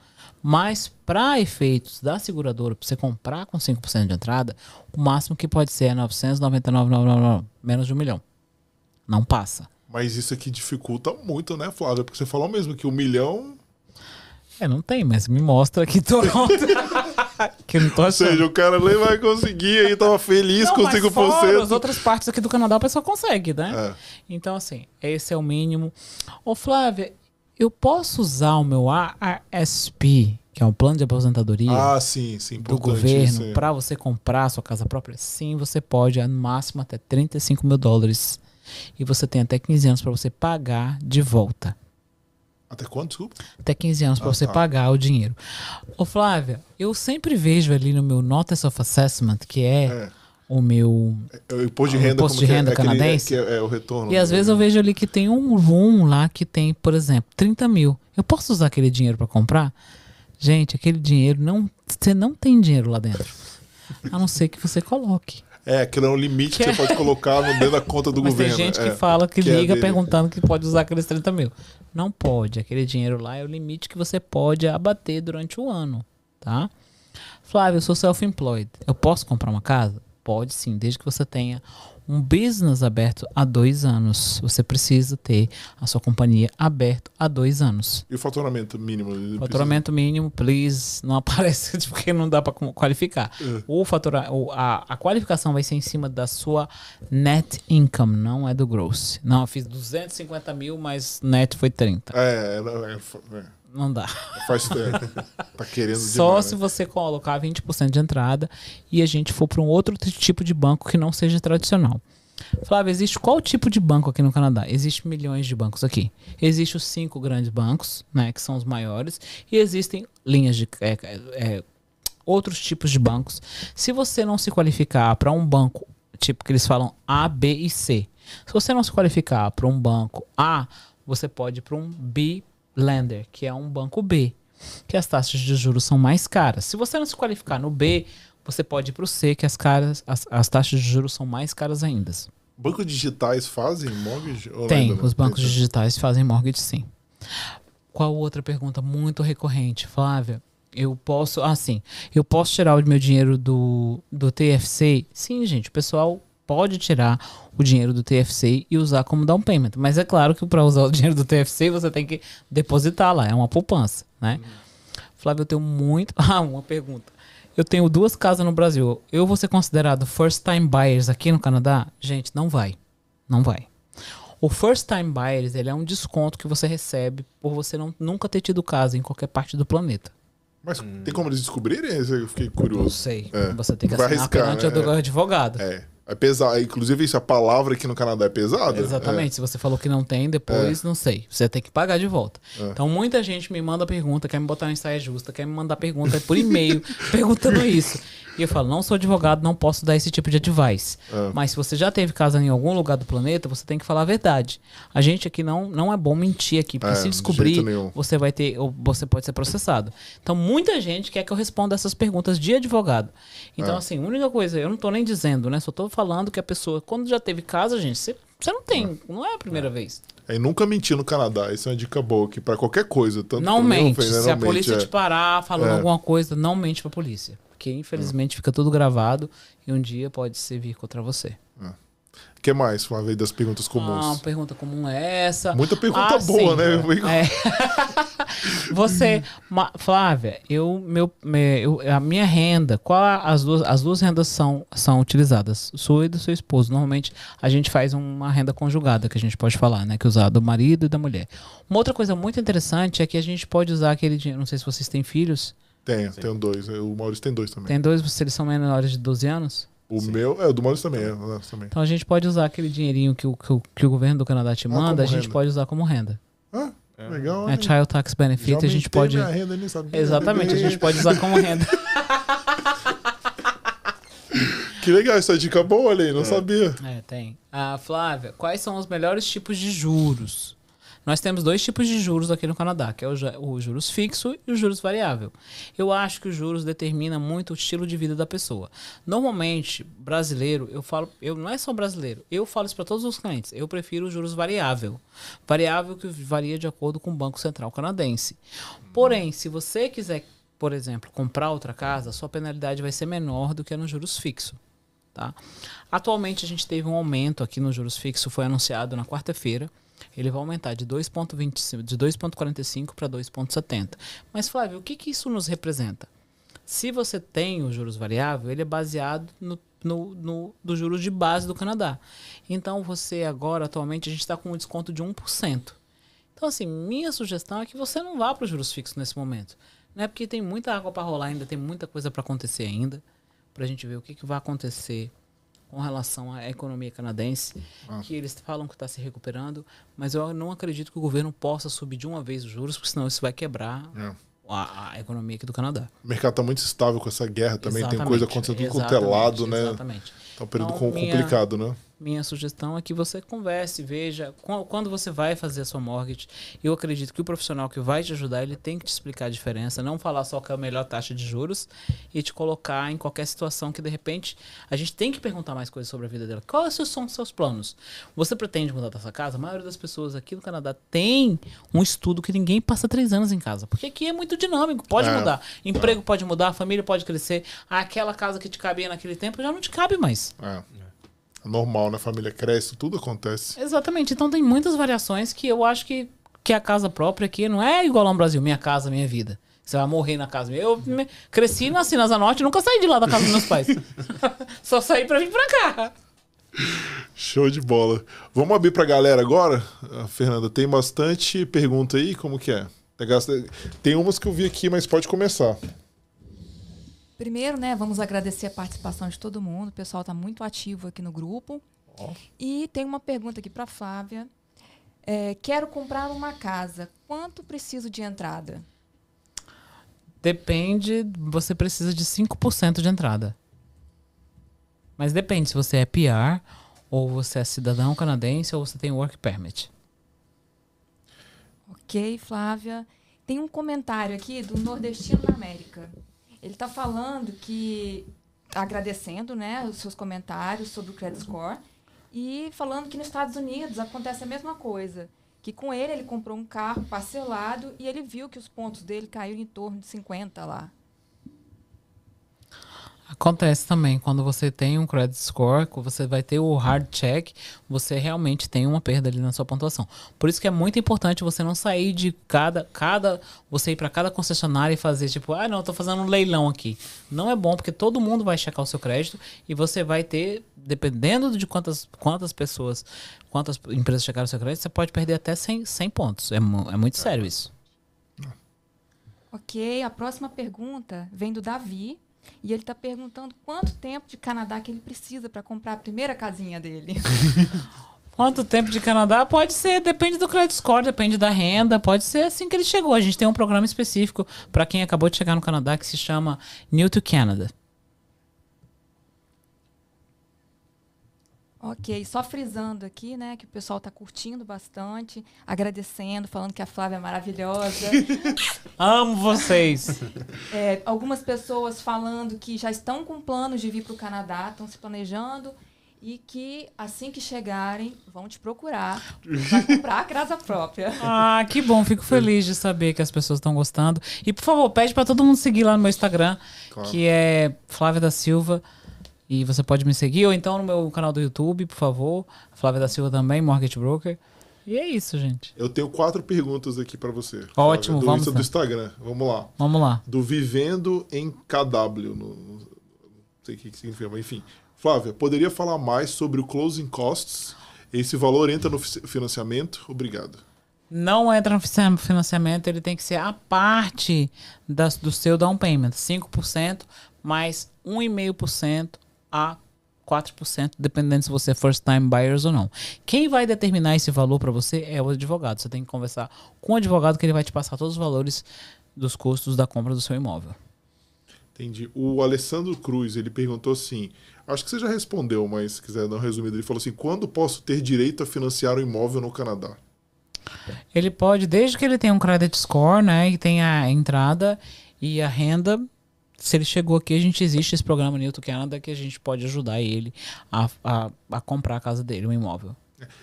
Mas para efeitos da seguradora, para você comprar com 5% de entrada, o máximo que pode ser é 999,999, menos de um milhão. Não passa. mas isso aqui dificulta muito, né, Flávia? Porque você falou mesmo que um milhão. É, não tem, mas me mostra aqui Toronto. <laughs> que eu não tô Ou achando. seja, o cara nem vai conseguir aí, tava feliz Não, com mas 5%. fora as outras partes aqui do Canadá, a pessoa consegue, né? É. Então, assim, esse é o mínimo. Ô, Flávia, eu posso usar o meu ARSP, que é um plano de aposentadoria Ah, sim, sim. do governo, para você comprar a sua casa própria? Sim, você pode, é no máximo até 35 mil dólares. E você tem até 15 anos para você pagar de volta. Até quanto, desculpa? Até 15 anos para Ah, você tá. pagar o dinheiro. Ô, Flávia, eu sempre vejo ali no meu Notice of Assessment, que é, É. o meu É o imposto de renda, imposto de é? renda É canadense? É, é, é o retorno. E às vezes eu vejo ali que tem um room lá que tem, por exemplo, 30 mil. Eu posso usar aquele dinheiro para comprar? Gente, aquele dinheiro não. Você não tem dinheiro lá dentro. A não ser que você coloque. É, aquele é um limite que, Que você pode colocar no dentro da conta do Mas governo. tem gente é. que fala que, que é liga perguntando que pode usar aqueles 30 mil. Não pode. Aquele dinheiro lá é o limite que você pode abater durante o ano. Tá? Flávio, eu sou self-employed. Eu posso comprar uma casa? Pode sim, desde que você tenha um business aberto há dois anos. Você precisa ter a sua companhia aberta há dois anos. E o faturamento mínimo? Ele precisa- Faturamento mínimo, please, não <laughs> aparece porque não dá para qualificar. É. O fatura, o, a, a qualificação vai ser em cima da sua net income, não é do gross. Não, eu fiz 250 mil, mas net foi 30. É, é, é, fa- é, Não dá. faz tá querendo Só demais, se né? você colocar 20% de entrada e a gente for para um outro tipo de banco que não seja tradicional. Flávio, existe qual tipo de banco aqui no Canadá? Existem milhões de bancos aqui. Existem os cinco grandes bancos, né, que são os maiores, e existem linhas de é, é, outros tipos de bancos. Se você não se qualificar para um banco, tipo que eles falam A, B e C, se você não se qualificar para um banco A, você pode ir para um B lender, que é um banco B, que as taxas de juros são mais caras. Se você não se qualificar no B, você pode ir para o C, que as, caras, as, as taxas de juros são mais caras ainda. Bancos digitais fazem mortgage? Tem, os bancos Tem, digitais fazem mortgage sim. Qual outra pergunta muito recorrente, Flávia? Eu posso, ah, sim, eu posso tirar o meu dinheiro do, do TFC? Sim, gente, o pessoal pode tirar o dinheiro do TFC e usar como down payment. Mas é claro que para usar o dinheiro do TFC você tem que depositar lá, é uma poupança, né? Flávio, eu tenho muito. <laughs> Ah, uma pergunta. Eu tenho duas casas no Brasil. Eu vou ser considerado first time buyers aqui no Canadá? Gente, não vai. Não vai. O first time buyers, ele é um desconto que você recebe por você não, nunca ter tido casa em qualquer parte do planeta. Mas tem como eles descobrirem? Eu fiquei Não curioso. sei. É. Você tem que Vai assinar arriscar, perante né? o advogado. É. É pesado. Inclusive, isso, a palavra aqui no Canadá é pesada. Exatamente. Se você falou que não tem, depois não sei. Você tem que pagar de volta. É. Então muita gente me manda pergunta, quer me botar em saia justa, quer me mandar pergunta por e-mail <laughs> perguntando isso. E eu falo, não sou advogado, não posso dar esse tipo de advice. É. Mas se você já teve casa em algum lugar do planeta, você tem que falar a verdade. A gente aqui não, não é bom mentir aqui, porque É, se de descobrir, nenhum. você vai ter, ou você pode ser processado. Então muita gente quer que eu responda essas perguntas de advogado. Então É. assim, a única coisa, eu não tô nem dizendo, né? Só tô falando que a pessoa, quando já teve casa, gente, você, você não tem, não é a primeira vez. É. E nunca mentir no Canadá. Isso é uma dica boa aqui pra qualquer coisa. Tanto Não mente. né? Se a Não polícia mente, te parar falando É. alguma coisa, não mente pra polícia. Porque infelizmente fica tudo gravado e um dia pode servir contra você. O que mais, Flávia, aí das perguntas Ah, uma comuns? pergunta comum é essa. Muita pergunta Ah, boa, sim. né? É. <laughs> Você, Flávia, eu, meu, me- eu- a minha renda, qual as duas, as duas rendas são, são utilizadas? Sua e do seu esposo. Normalmente a gente faz uma renda conjugada, que a gente pode falar, né? Que usar do marido e da mulher. Uma outra coisa muito interessante é que a gente pode usar aquele dinheiro. Não sei se vocês têm filhos. Tenho, tenho dois. O Maurício tem dois também. Tem dois, se eles são menores de 12 anos. O meu, é, o do Maurício também, é, o nosso também. Então a gente pode usar aquele dinheirinho que o, que o, que o governo do Canadá te Ah, manda, como a gente renda. pode usar como renda. Ah, legal. É hein? Child Tax Já Benefit, a gente aumentei pode. minha renda, nem sabia. Exatamente, a gente pode usar como renda. <laughs> Que legal, essa dica boa, olha aí, não sabia. É, tem. Ah, Flávia, quais são os melhores tipos de juros? Nós temos dois tipos de juros aqui no Canadá, que é o, o juros fixo e o juros variável. Eu acho que os juros determina muito o estilo de vida da pessoa. Normalmente, brasileiro, eu falo, eu não é só brasileiro, eu falo isso para todos os clientes. Eu prefiro o juros variável. Variável que varia de acordo com o Banco Central canadense. Porém, se você quiser, por exemplo, comprar outra casa, sua penalidade vai ser menor do que no juros fixo. Tá? Atualmente a gente teve um aumento aqui no juros fixo, foi anunciado na quarta-feira. Ele vai aumentar de 2,25 de 2,45 para 2,70. Mas Flávio, o que, que isso nos representa? Se você tem o juros variável, ele é baseado no, no, no do juros de base do Canadá. Então você agora, atualmente, a gente está com um desconto de 1%. Então, assim, minha sugestão é que você não vá para os juros fixos nesse momento. Né? Porque tem muita água para rolar ainda, tem muita coisa para acontecer ainda, para a gente ver o que, que vai acontecer com relação à economia canadense, que eles falam que está se recuperando, mas eu não acredito que o governo possa subir de uma vez os juros, porque senão isso vai quebrar É. a, a economia aqui do Canadá. O mercado tá muito estável com essa guerra também, tem Exatamente, coisa acontecendo tudo quanto é lado, né? Exatamente. Tá um período Então, minha- complicado, né? Minha sugestão é que você converse, veja qu- quando você vai fazer a sua mortgage. Eu acredito que o profissional que vai te ajudar, ele tem que te explicar a diferença, não falar só que é a melhor taxa de juros e te colocar em qualquer situação que de repente a gente tem que perguntar mais coisas sobre a vida dela. Quais são os seus planos? Você pretende mudar da sua casa? A maioria das pessoas aqui no Canadá tem um estudo que ninguém passa três anos em casa, porque aqui é muito dinâmico, pode É. mudar, emprego pode mudar, família pode crescer, aquela casa que te cabia naquele tempo já não te cabe mais. É. É normal, né? A família cresce, tudo acontece. Exatamente. Então tem muitas variações que eu acho que, que a casa própria aqui não é igual ao Brasil, minha casa, minha vida. Você vai morrer na casa. Eu me- cresci, nasci na Zanote, nunca saí de lá da casa dos meus pais. <laughs> <laughs> Só saí pra vir pra cá. Show de bola. Vamos abrir pra galera agora? Ah, Fernanda, tem bastante pergunta aí, como que é? Tem umas que eu vi aqui, mas pode começar. Primeiro, né, vamos agradecer a participação de todo mundo. O pessoal está muito ativo aqui no grupo. E tem uma pergunta aqui para Flávia. É, quero comprar uma casa. Quanto preciso de entrada? Depende, você precisa de 5% de entrada. Mas depende se você é PR, ou você é cidadão canadense, ou você tem work permit. Ok, Flávia. Tem um comentário aqui do Nordestino da América. Ele está falando que, agradecendo né, os seus comentários sobre o Credit Score, E falando que nos Estados Unidos acontece a mesma coisa. Que com ele, ele comprou um carro parcelado e ele viu que os pontos dele caíram em torno de 50 lá. Acontece também, quando você tem um credit score, você vai ter o hard check, você realmente tem uma perda ali na sua pontuação. Por isso que é muito importante você não sair de cada, cada você ir para cada concessionária e fazer tipo, ah, não, eu tô fazendo um leilão aqui. Não é bom porque todo mundo vai checar o seu crédito e você vai ter, dependendo de quantas, quantas pessoas, quantas empresas checaram o seu crédito, você pode perder até 100, 100 pontos. É, é muito sério isso. Ok, a próxima pergunta vem do Davi. E ele está perguntando quanto tempo de Canadá que ele precisa para comprar a primeira casinha dele. <laughs> Quanto tempo de Canadá? Pode ser, depende do credit score, depende da renda, pode ser assim que ele chegou. A gente tem um programa específico para quem acabou de chegar no Canadá que se chama New to Canada. Ok, só frisando aqui, né, que o pessoal está curtindo bastante, agradecendo, falando que a Flávia é maravilhosa. <laughs> Amo vocês! É, algumas pessoas falando que já estão com planos de vir para o Canadá, estão se planejando e que assim que chegarem vão te procurar para comprar a casa própria. <laughs> Ah, que bom, fico feliz de saber que as pessoas estão gostando. E por favor, pede para todo mundo seguir lá no meu Instagram, claro. que é Flávia da Silva. E você pode me seguir, ou então no meu canal do YouTube, por favor. Flávia da Silva também, Mortgage Broker. E é isso, gente. Eu tenho quatro perguntas aqui para você. Ótimo, do vamos do Instagram. Vamos lá. Vamos lá. Do Vivendo em KW. No, não sei o que significa, mas enfim. Flávia, poderia falar mais sobre o closing costs? Esse valor entra no financiamento? Obrigado. Não entra no financiamento, ele tem que ser a parte das, do seu down payment. 5% mais 1,5% a 4%, dependendo se você é first time buyers ou não. Quem vai determinar esse valor para você é o advogado. Você tem que conversar com o advogado que ele vai te passar todos os valores dos custos da compra do seu imóvel. Entendi. O Alessandro Cruz, ele perguntou assim, acho que você já respondeu, mas se quiser dar um resumido, ele falou assim, quando posso ter direito a financiar o um imóvel no Canadá? Ele pode, desde que ele tenha um credit score, né, e tenha a entrada e a renda se ele chegou aqui, a gente existe esse programa Newton Canada que a gente pode ajudar ele a, a, a comprar a casa dele, um imóvel.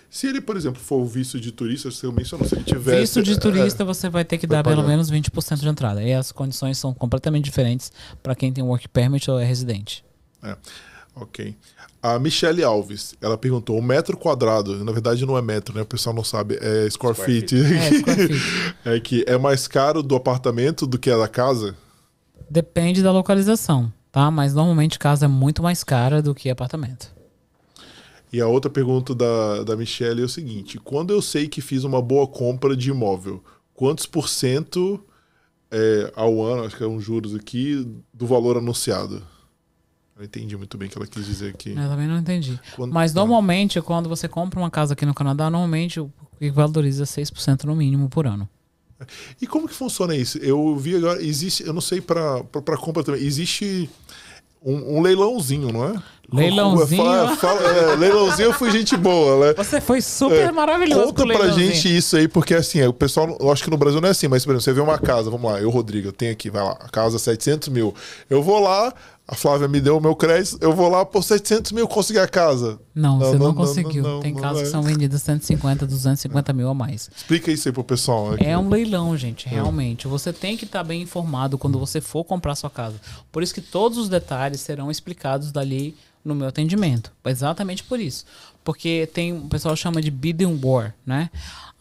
Se ele, por exemplo, for o visto de turista, você mencionou, se ele tiver. Visto de turista, é, você vai ter que dar pagar. pelo menos 20% de entrada. E as condições são completamente diferentes para quem tem work permit ou é residente. É. Ok. A Michelle Alves, ela perguntou: o metro quadrado, na verdade não é metro, né? O pessoal não sabe, é square, square feet. feet. É, square <laughs> feet. é que é mais caro do apartamento do que a da casa? Depende da localização, tá? Mas normalmente casa é muito mais cara do que apartamento. E a outra pergunta da, da Michelle é o seguinte: quando eu sei que fiz uma boa compra de imóvel, quantos por cento é, ao ano, acho que é um juros aqui, do valor anunciado? Eu entendi muito bem o que ela quis dizer aqui. Eu também não entendi. Quando, Mas tá. normalmente, quando você compra uma casa aqui no Canadá, normalmente o que valoriza 6% no mínimo por ano. E como que funciona isso? Eu vi agora, existe, eu não sei para compra também, existe um, um, leilãozinho, não é? Leilãozinho? Fala, fala, é, leilãozinho eu fui gente boa, né? Você foi super é, maravilhoso. Conta pra gente isso aí, porque assim, é, o pessoal, eu acho que no Brasil não é assim, mas por exemplo, você vê uma casa, vamos lá, eu, Rodrigo, eu tenho aqui, vai lá, a casa 700 mil. Eu vou lá, a Flávia me deu o meu crédito, eu vou lá por 700 mil conseguir a casa. Não, não você não, não conseguiu. Não, Tem casas é. que são vendidas 150, 250 mil a mais. Explica isso aí pro pessoal. É, é um leilão, gente, realmente. Você tem que estar tá bem informado quando você for comprar sua casa. Por isso que todos os detalhes serão explicados dali no meu atendimento. Exatamente por isso. Porque tem, o pessoal chama de bidding war, né?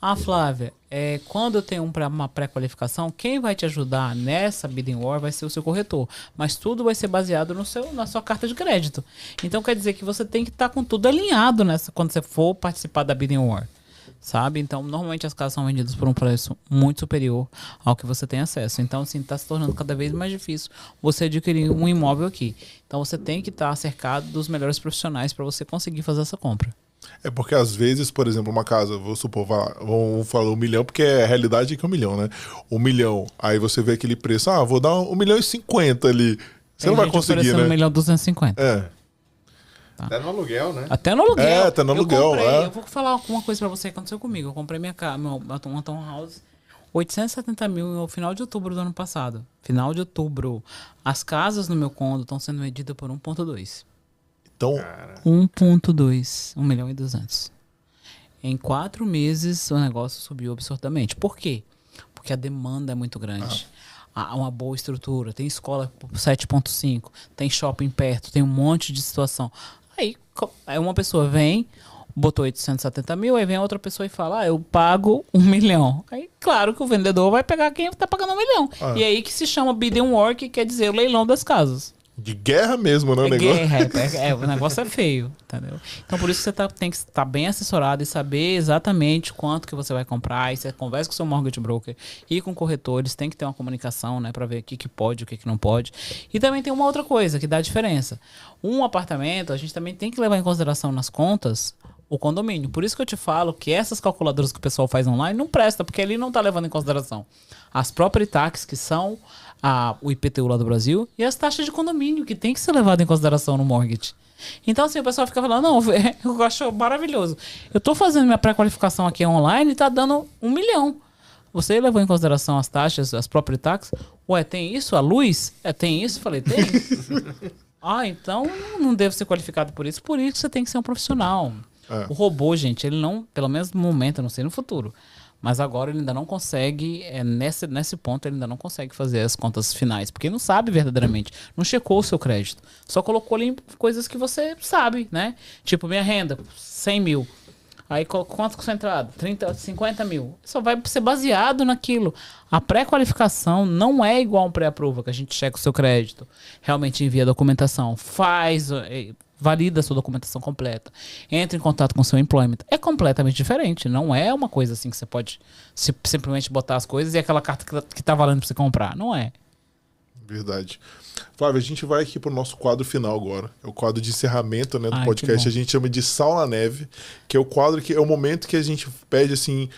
Ah, Flávia, é, quando eu tenho uma pré-qualificação, quem vai te ajudar nessa bidding war vai ser o seu corretor. Mas tudo vai ser baseado no seu, na sua carta de crédito. Então quer dizer que você tem que estar tá com tudo alinhado nessa quando você for participar da bidding war. Sabe? Então, normalmente as casas são vendidas por um preço muito superior ao que você tem acesso. Então, assim, está se tornando cada vez mais difícil você adquirir um imóvel aqui. Então, você tem que estar tá cercado dos melhores profissionais para você conseguir fazer essa compra. É porque às vezes, por exemplo, uma casa, vou supor, vamos falar um milhão, porque a realidade é que é um milhão, né? Um milhão, aí você vê aquele preço, ah, vou dar um, milhão e cinquenta ali. Você Tem não vai conseguir, né? um milhão e duzentos e cinquenta. É. Tá. Até no aluguel, né? Até no aluguel. É, até no aluguel, eu comprei, é. Eu vou falar uma coisa pra você que aconteceu comigo. Eu comprei minha casa, meu, uma townhouse, 870 mil no final de outubro do ano passado. Final de outubro. As casas no meu condo estão sendo medidas por 1.2. Então, 1.2, 1 milhão e 200. Em quatro meses o negócio subiu absurdamente. Por quê? Porque a demanda é muito grande. Há uma boa estrutura, tem escola por 7.5, tem shopping perto, tem um monte de situação. Aí uma pessoa vem, botou 870 mil, aí vem outra pessoa e fala, ah, eu pago um milhão. Aí, claro que o vendedor vai pegar quem está pagando um milhão. Ah. E aí que se chama bid and war, que quer dizer o leilão das casas. De guerra mesmo, né? O É negócio. guerra, é, é, o negócio é feio, entendeu? Então por isso que você tá- tem que estar bem assessorado e saber exatamente quanto que você vai comprar. Aí você conversa com o seu mortgage broker e com corretores, tem que ter uma comunicação, né, para ver o que, que pode, o que, que não pode. E também tem uma outra coisa que dá diferença. Um apartamento, a gente também tem que levar em consideração nas contas o condomínio. Por isso que eu te falo que essas calculadoras que o pessoal faz online não presta, porque ele não está levando em consideração as property tax, que são a, o IPTU lá do Brasil, e as taxas de condomínio, que tem que ser levado em consideração no mortgage. Então, assim, o pessoal fica falando, não, <laughs> eu acho maravilhoso. Eu tô fazendo minha pré-qualificação aqui online e tá dando um milhão. Você levou em consideração as taxas, as property tax? Ué, tem isso? A luz? É, tem isso? Falei, tem. <laughs> ah, então não devo ser qualificado por isso. Por isso você tem que ser um profissional. É. O robô, gente, ele não, pelo menos no momento, eu não sei no futuro, mas agora ele ainda não consegue, é, nesse, nesse ponto, ele ainda não consegue fazer as contas finais, porque não sabe verdadeiramente, não checou o seu crédito, só colocou ali coisas que você sabe, né? Tipo, minha renda, 100 mil. Aí quanto entrada? 30, 50 mil. Só vai ser baseado naquilo. A pré-qualificação não é igual a um pré-aprova, que a gente checa o seu crédito, realmente envia a documentação, faz, eh, valida a sua documentação completa, entra em contato com o seu employment. É completamente diferente. Não é uma coisa assim que você pode si- simplesmente botar as coisas e aquela carta que, tá- que tá valendo pra você comprar. Não é. Verdade. Flávio, a gente vai aqui pro nosso quadro final agora. É o quadro de encerramento né, do Ai, podcast. A gente chama de Sal na Neve, que é o quadro que é o momento que a gente pede, assim,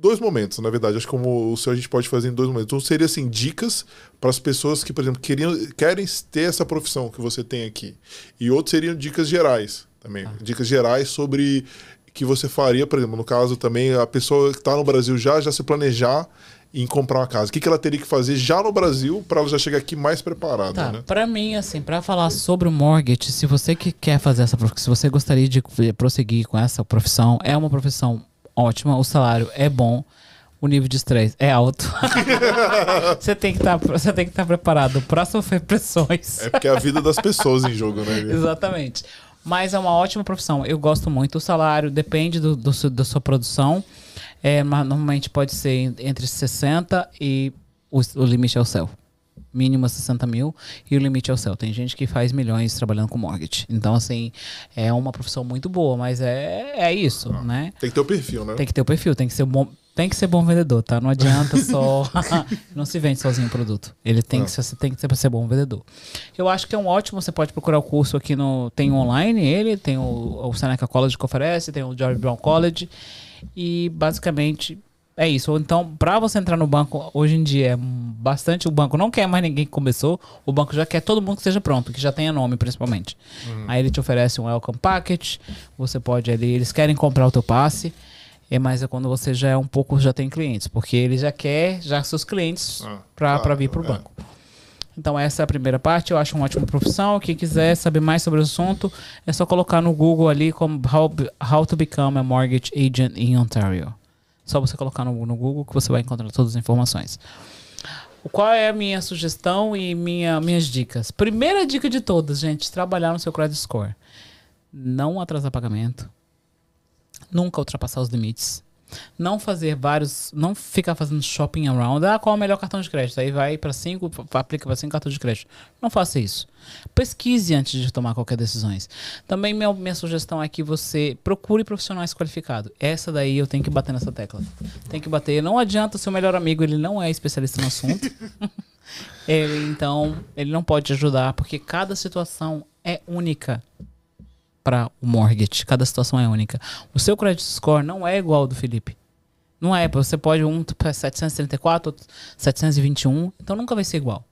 dois momentos, na verdade. Acho que como o seu a gente pode fazer em dois momentos. Um seria, assim, dicas para as pessoas que, por exemplo, queriam, querem ter essa profissão que você tem aqui. E outros seriam dicas gerais também. Ah. Dicas gerais sobre que você faria, por exemplo, no caso também, a pessoa que está no Brasil já, já se planejar em comprar uma casa. O que, que ela teria que fazer já no Brasil para ela já chegar aqui mais preparada, Tá, né? pra mim, assim, pra falar sobre o mortgage, se você que quer fazer essa profissão, se você gostaria de prosseguir com essa profissão, é uma profissão ótima, o salário é bom, o nível de estresse é alto. <laughs> você tem que estar, que estar preparado pra sofrer pressões. É porque é a vida das pessoas em jogo, né? Exatamente. Mas é uma ótima profissão. Eu gosto muito. O salário depende do, do da sua produção. É, mas normalmente pode ser en- entre 60 e o, o limite é o céu. Mínimo é 60 mil e o limite é o céu. Tem gente que faz milhões trabalhando com mortgage. Então, assim, é uma profissão muito boa, mas é, é isso, né? Tem que ter o perfil, né? Tem que ter o perfil, tem que ser bom, tem que ser bom vendedor, tá? Não adianta <laughs> só <laughs> não se vende sozinho o produto. Ele tem Ah. que ser, você tem que ser para ser bom vendedor. Eu acho que é um ótimo, você pode procurar o curso aqui no tem online, ele tem o, o Seneca College que oferece, tem o George Brown College e basicamente é isso. Então, para você entrar no banco, hoje em dia é bastante. O banco não quer mais ninguém que começou. O banco já quer todo mundo que esteja pronto, que já tenha nome, principalmente. Aí ele te oferece um welcome package. Você pode ali. Eles querem comprar o teu passe. É, mas é quando você já é um pouco, já tem clientes. Porque ele já quer já seus clientes Ah, para claro, vir para o é. banco. Então essa é a primeira parte, eu acho uma ótima profissão. Quem quiser saber mais sobre o assunto, é só colocar no Google ali como How, how to Become a Mortgage Agent in Ontario. Só você colocar no, no Google que você vai encontrar todas as informações. Qual é a minha sugestão e minha, minhas dicas? Primeira dica de todas, gente, trabalhar no seu credit score. Não atrasar pagamento. Nunca ultrapassar os limites. Não fazer vários. Não ficar fazendo shopping around. Ah, qual é o melhor cartão de crédito? Aí vai para cinco, aplica para cinco cartões de crédito. Não faça isso. Pesquise antes de tomar qualquer decisão. Também minha, minha sugestão é que você procure profissionais qualificados. Essa daí eu tenho que bater nessa tecla. Tem que bater. Não adianta o seu melhor amigo, ele não é especialista no assunto. <laughs> ele, então, ele não pode te ajudar, porque cada situação é única para o mortgage. Cada situação é única. O seu credit score não é igual ao do Felipe. Não é, você pode um para 734, outro 721, então nunca vai ser igual.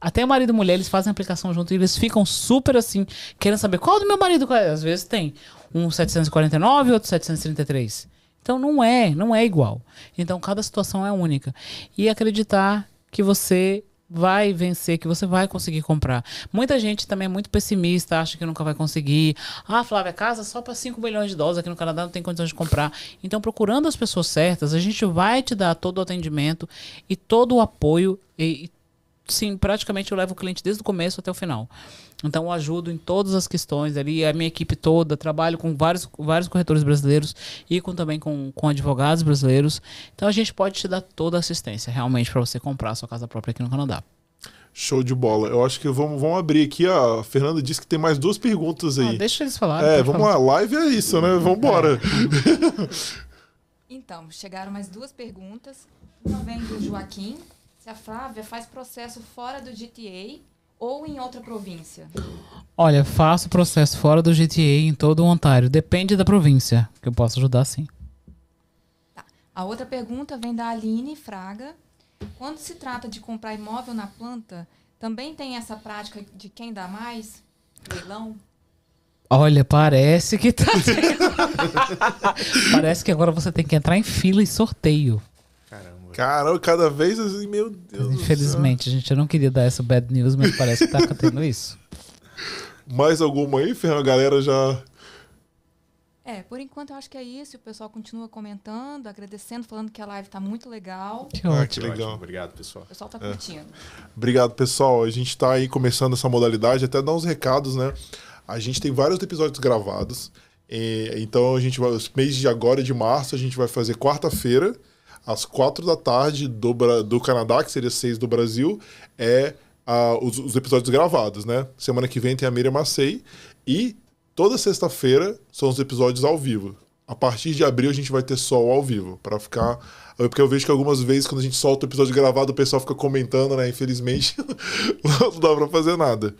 Até marido e mulher, eles fazem aplicação junto e eles ficam super assim, querendo saber qual do meu marido. é. Às vezes tem um 749 outro 733. Então não é, não é igual. Então cada situação é única. E acreditar que você vai vencer, que você vai conseguir comprar. Muita gente também é muito pessimista, acha que nunca vai conseguir. Ah, Flávia, casa só para 5 milhões de dólares aqui no Canadá não tem condições de comprar. Então, procurando as pessoas certas, a gente vai te dar todo o atendimento e todo o apoio e, e sim, praticamente eu levo o cliente desde o começo até o final. Então eu ajudo em todas as questões ali, a minha equipe toda, trabalho com vários, vários corretores brasileiros e com, também com, com advogados brasileiros. Então a gente pode te dar toda a assistência realmente para você comprar a sua casa própria aqui no Canadá. Show de bola. Eu acho que vamos, vamos abrir aqui. A Fernanda disse que tem mais duas perguntas aí. Ah, deixa eles falarem. É, vamos falar. lá. Live é isso, né? Vamos embora. É. <laughs> então, chegaram mais duas perguntas. Uma vem do Joaquim. Se a Flávia faz processo fora do GTA ou em outra província? Olha, faço processo fora do GTA em todo o Ontário. Depende da província, que eu posso ajudar sim. Tá. A outra pergunta vem da Aline Fraga. Quando se trata de comprar imóvel na planta, também tem essa prática de quem dá mais? Leilão? Olha, parece que tá. <laughs> parece que agora você tem que entrar em fila e sorteio. Caramba, cada vez assim, meu Deus. Infelizmente, a gente não queria dar essa bad news, mas parece que tá tendo isso. <laughs> Mais alguma aí, Fernando? A galera já. É, por enquanto eu acho que é isso. O pessoal continua comentando, agradecendo, falando que a live tá muito legal. Que, ah, que legal. Obrigado, pessoal. O pessoal tá é. curtindo. Obrigado, pessoal. A gente tá aí começando essa modalidade, até dar uns recados, né? A gente tem vários episódios gravados. então a gente vai. Os meses de agora, de março, a gente vai fazer quarta-feira às quatro da tarde do, do Canadá, que seria seis do Brasil, é uh, os, os, episódios gravados, né? Semana que vem tem a Miriam Macei e toda sexta-feira são os episódios ao vivo. A partir de abril a gente vai ter só o ao vivo, para ficar. Porque eu vejo que algumas vezes quando a gente solta o episódio gravado, o pessoal fica comentando, né? Infelizmente, <laughs> não dá pra fazer nada.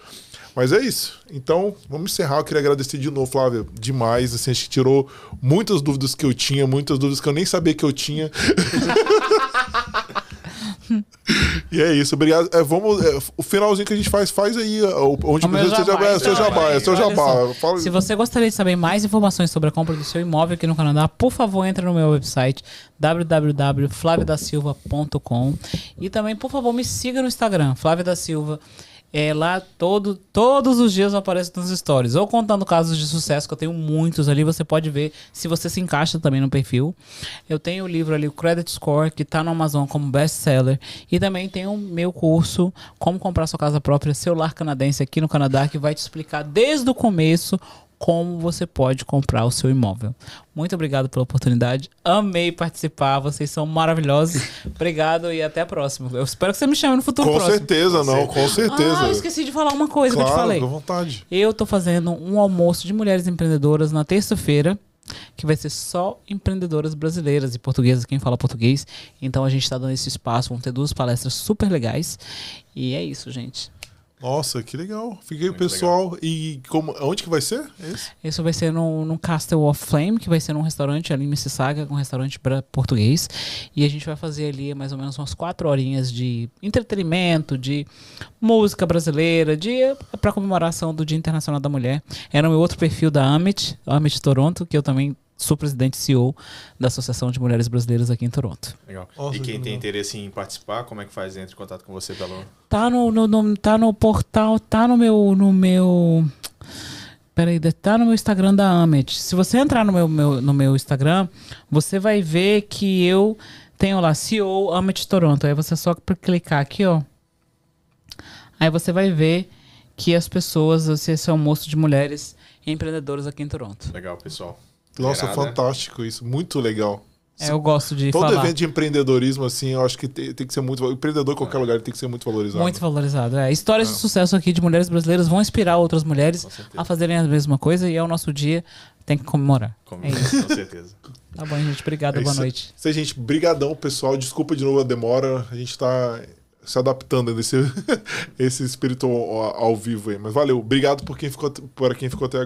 Mas é isso. Então, vamos encerrar. Eu queria agradecer de novo, Flávia, demais. Assim, acho que tirou muitas dúvidas que eu tinha, muitas dúvidas que eu nem sabia que eu tinha. <laughs> e é isso, obrigado. É, vamos, é, o finalzinho que a gente faz, faz aí. Onde o você jabá, é, seu jabá, é seu jabá. Fala... Se você gostaria de saber mais informações sobre a compra do seu imóvel aqui no Canadá, por favor, entre no meu website www.flavidasilva.com e também, por favor, me siga no Instagram, Flávia da Silva. É, lá todo, todos os dias aparece nos stories. Ou contando casos de sucesso, que eu tenho muitos ali. Você pode ver se você se encaixa também no perfil. Eu tenho o livro ali, o Credit Score, que está no Amazon como best-seller. E também tem o meu curso, Como Comprar Sua Casa Própria, Celular Canadense, aqui no Canadá, que vai te explicar desde o começo como você pode comprar o seu imóvel. Muito obrigado pela oportunidade. Amei participar. Vocês são maravilhosos. <laughs> obrigado e até a próxima. Eu espero que você me chame no futuro com próximo. Certeza, não, com certeza. Ah, eu esqueci de falar uma coisa claro, que eu te falei. Com vontade. Eu tô fazendo um almoço de mulheres empreendedoras na terça-feira que vai ser só empreendedoras brasileiras e portuguesas, quem fala português. Então a gente está dando esse espaço, vão ter duas palestras super legais. E é isso, gente. Nossa, que legal. Fiquei o pessoal. Legal. E como, onde que vai ser? Esse? Isso vai ser no, no Castle of Flame, que vai ser num restaurante ali em Mississauga, um restaurante português. E a gente vai fazer ali mais ou menos umas quatro horinhas de entretenimento, de música brasileira, de para comemoração do Dia Internacional da Mulher. Era o meu outro perfil da Amit, Amit Toronto, que eu também sou presidente e CEO da Associação de Mulheres Brasileiras aqui em Toronto. Legal. Nossa, e quem tem legal. interesse em participar, como é que faz? Entre em contato com você pelo... Tá no, no, no, tá no portal, tá no meu... No meu... Peraí, tá no meu Instagram da Amet. Se você entrar no meu, meu, no meu Instagram, você vai ver que eu tenho lá CEO Amet Toronto. Aí você só clicar aqui, ó. Aí você vai ver que as pessoas, esse é um almoço de mulheres empreendedoras aqui em Toronto. Legal, pessoal. Nossa, fantástico isso. Muito legal. É, eu gosto de Todo falar. evento de empreendedorismo, assim, eu acho que tem, tem que ser muito... Empreendedor em qualquer é. lugar tem que ser muito valorizado. Muito valorizado, é. Histórias é. de sucesso aqui de mulheres brasileiras vão inspirar outras mulheres a fazerem a mesma coisa e é o nosso dia, tem que comemorar. Comemorar, é com certeza. <laughs> Tá bom, gente. Obrigado, é boa noite. Isso aí, gente. Brigadão, pessoal. Desculpa de novo a demora. A gente tá se adaptando a esse, <laughs> esse espírito ao, ao vivo aí. Mas valeu. Obrigado por quem ficou, por quem ficou até agora.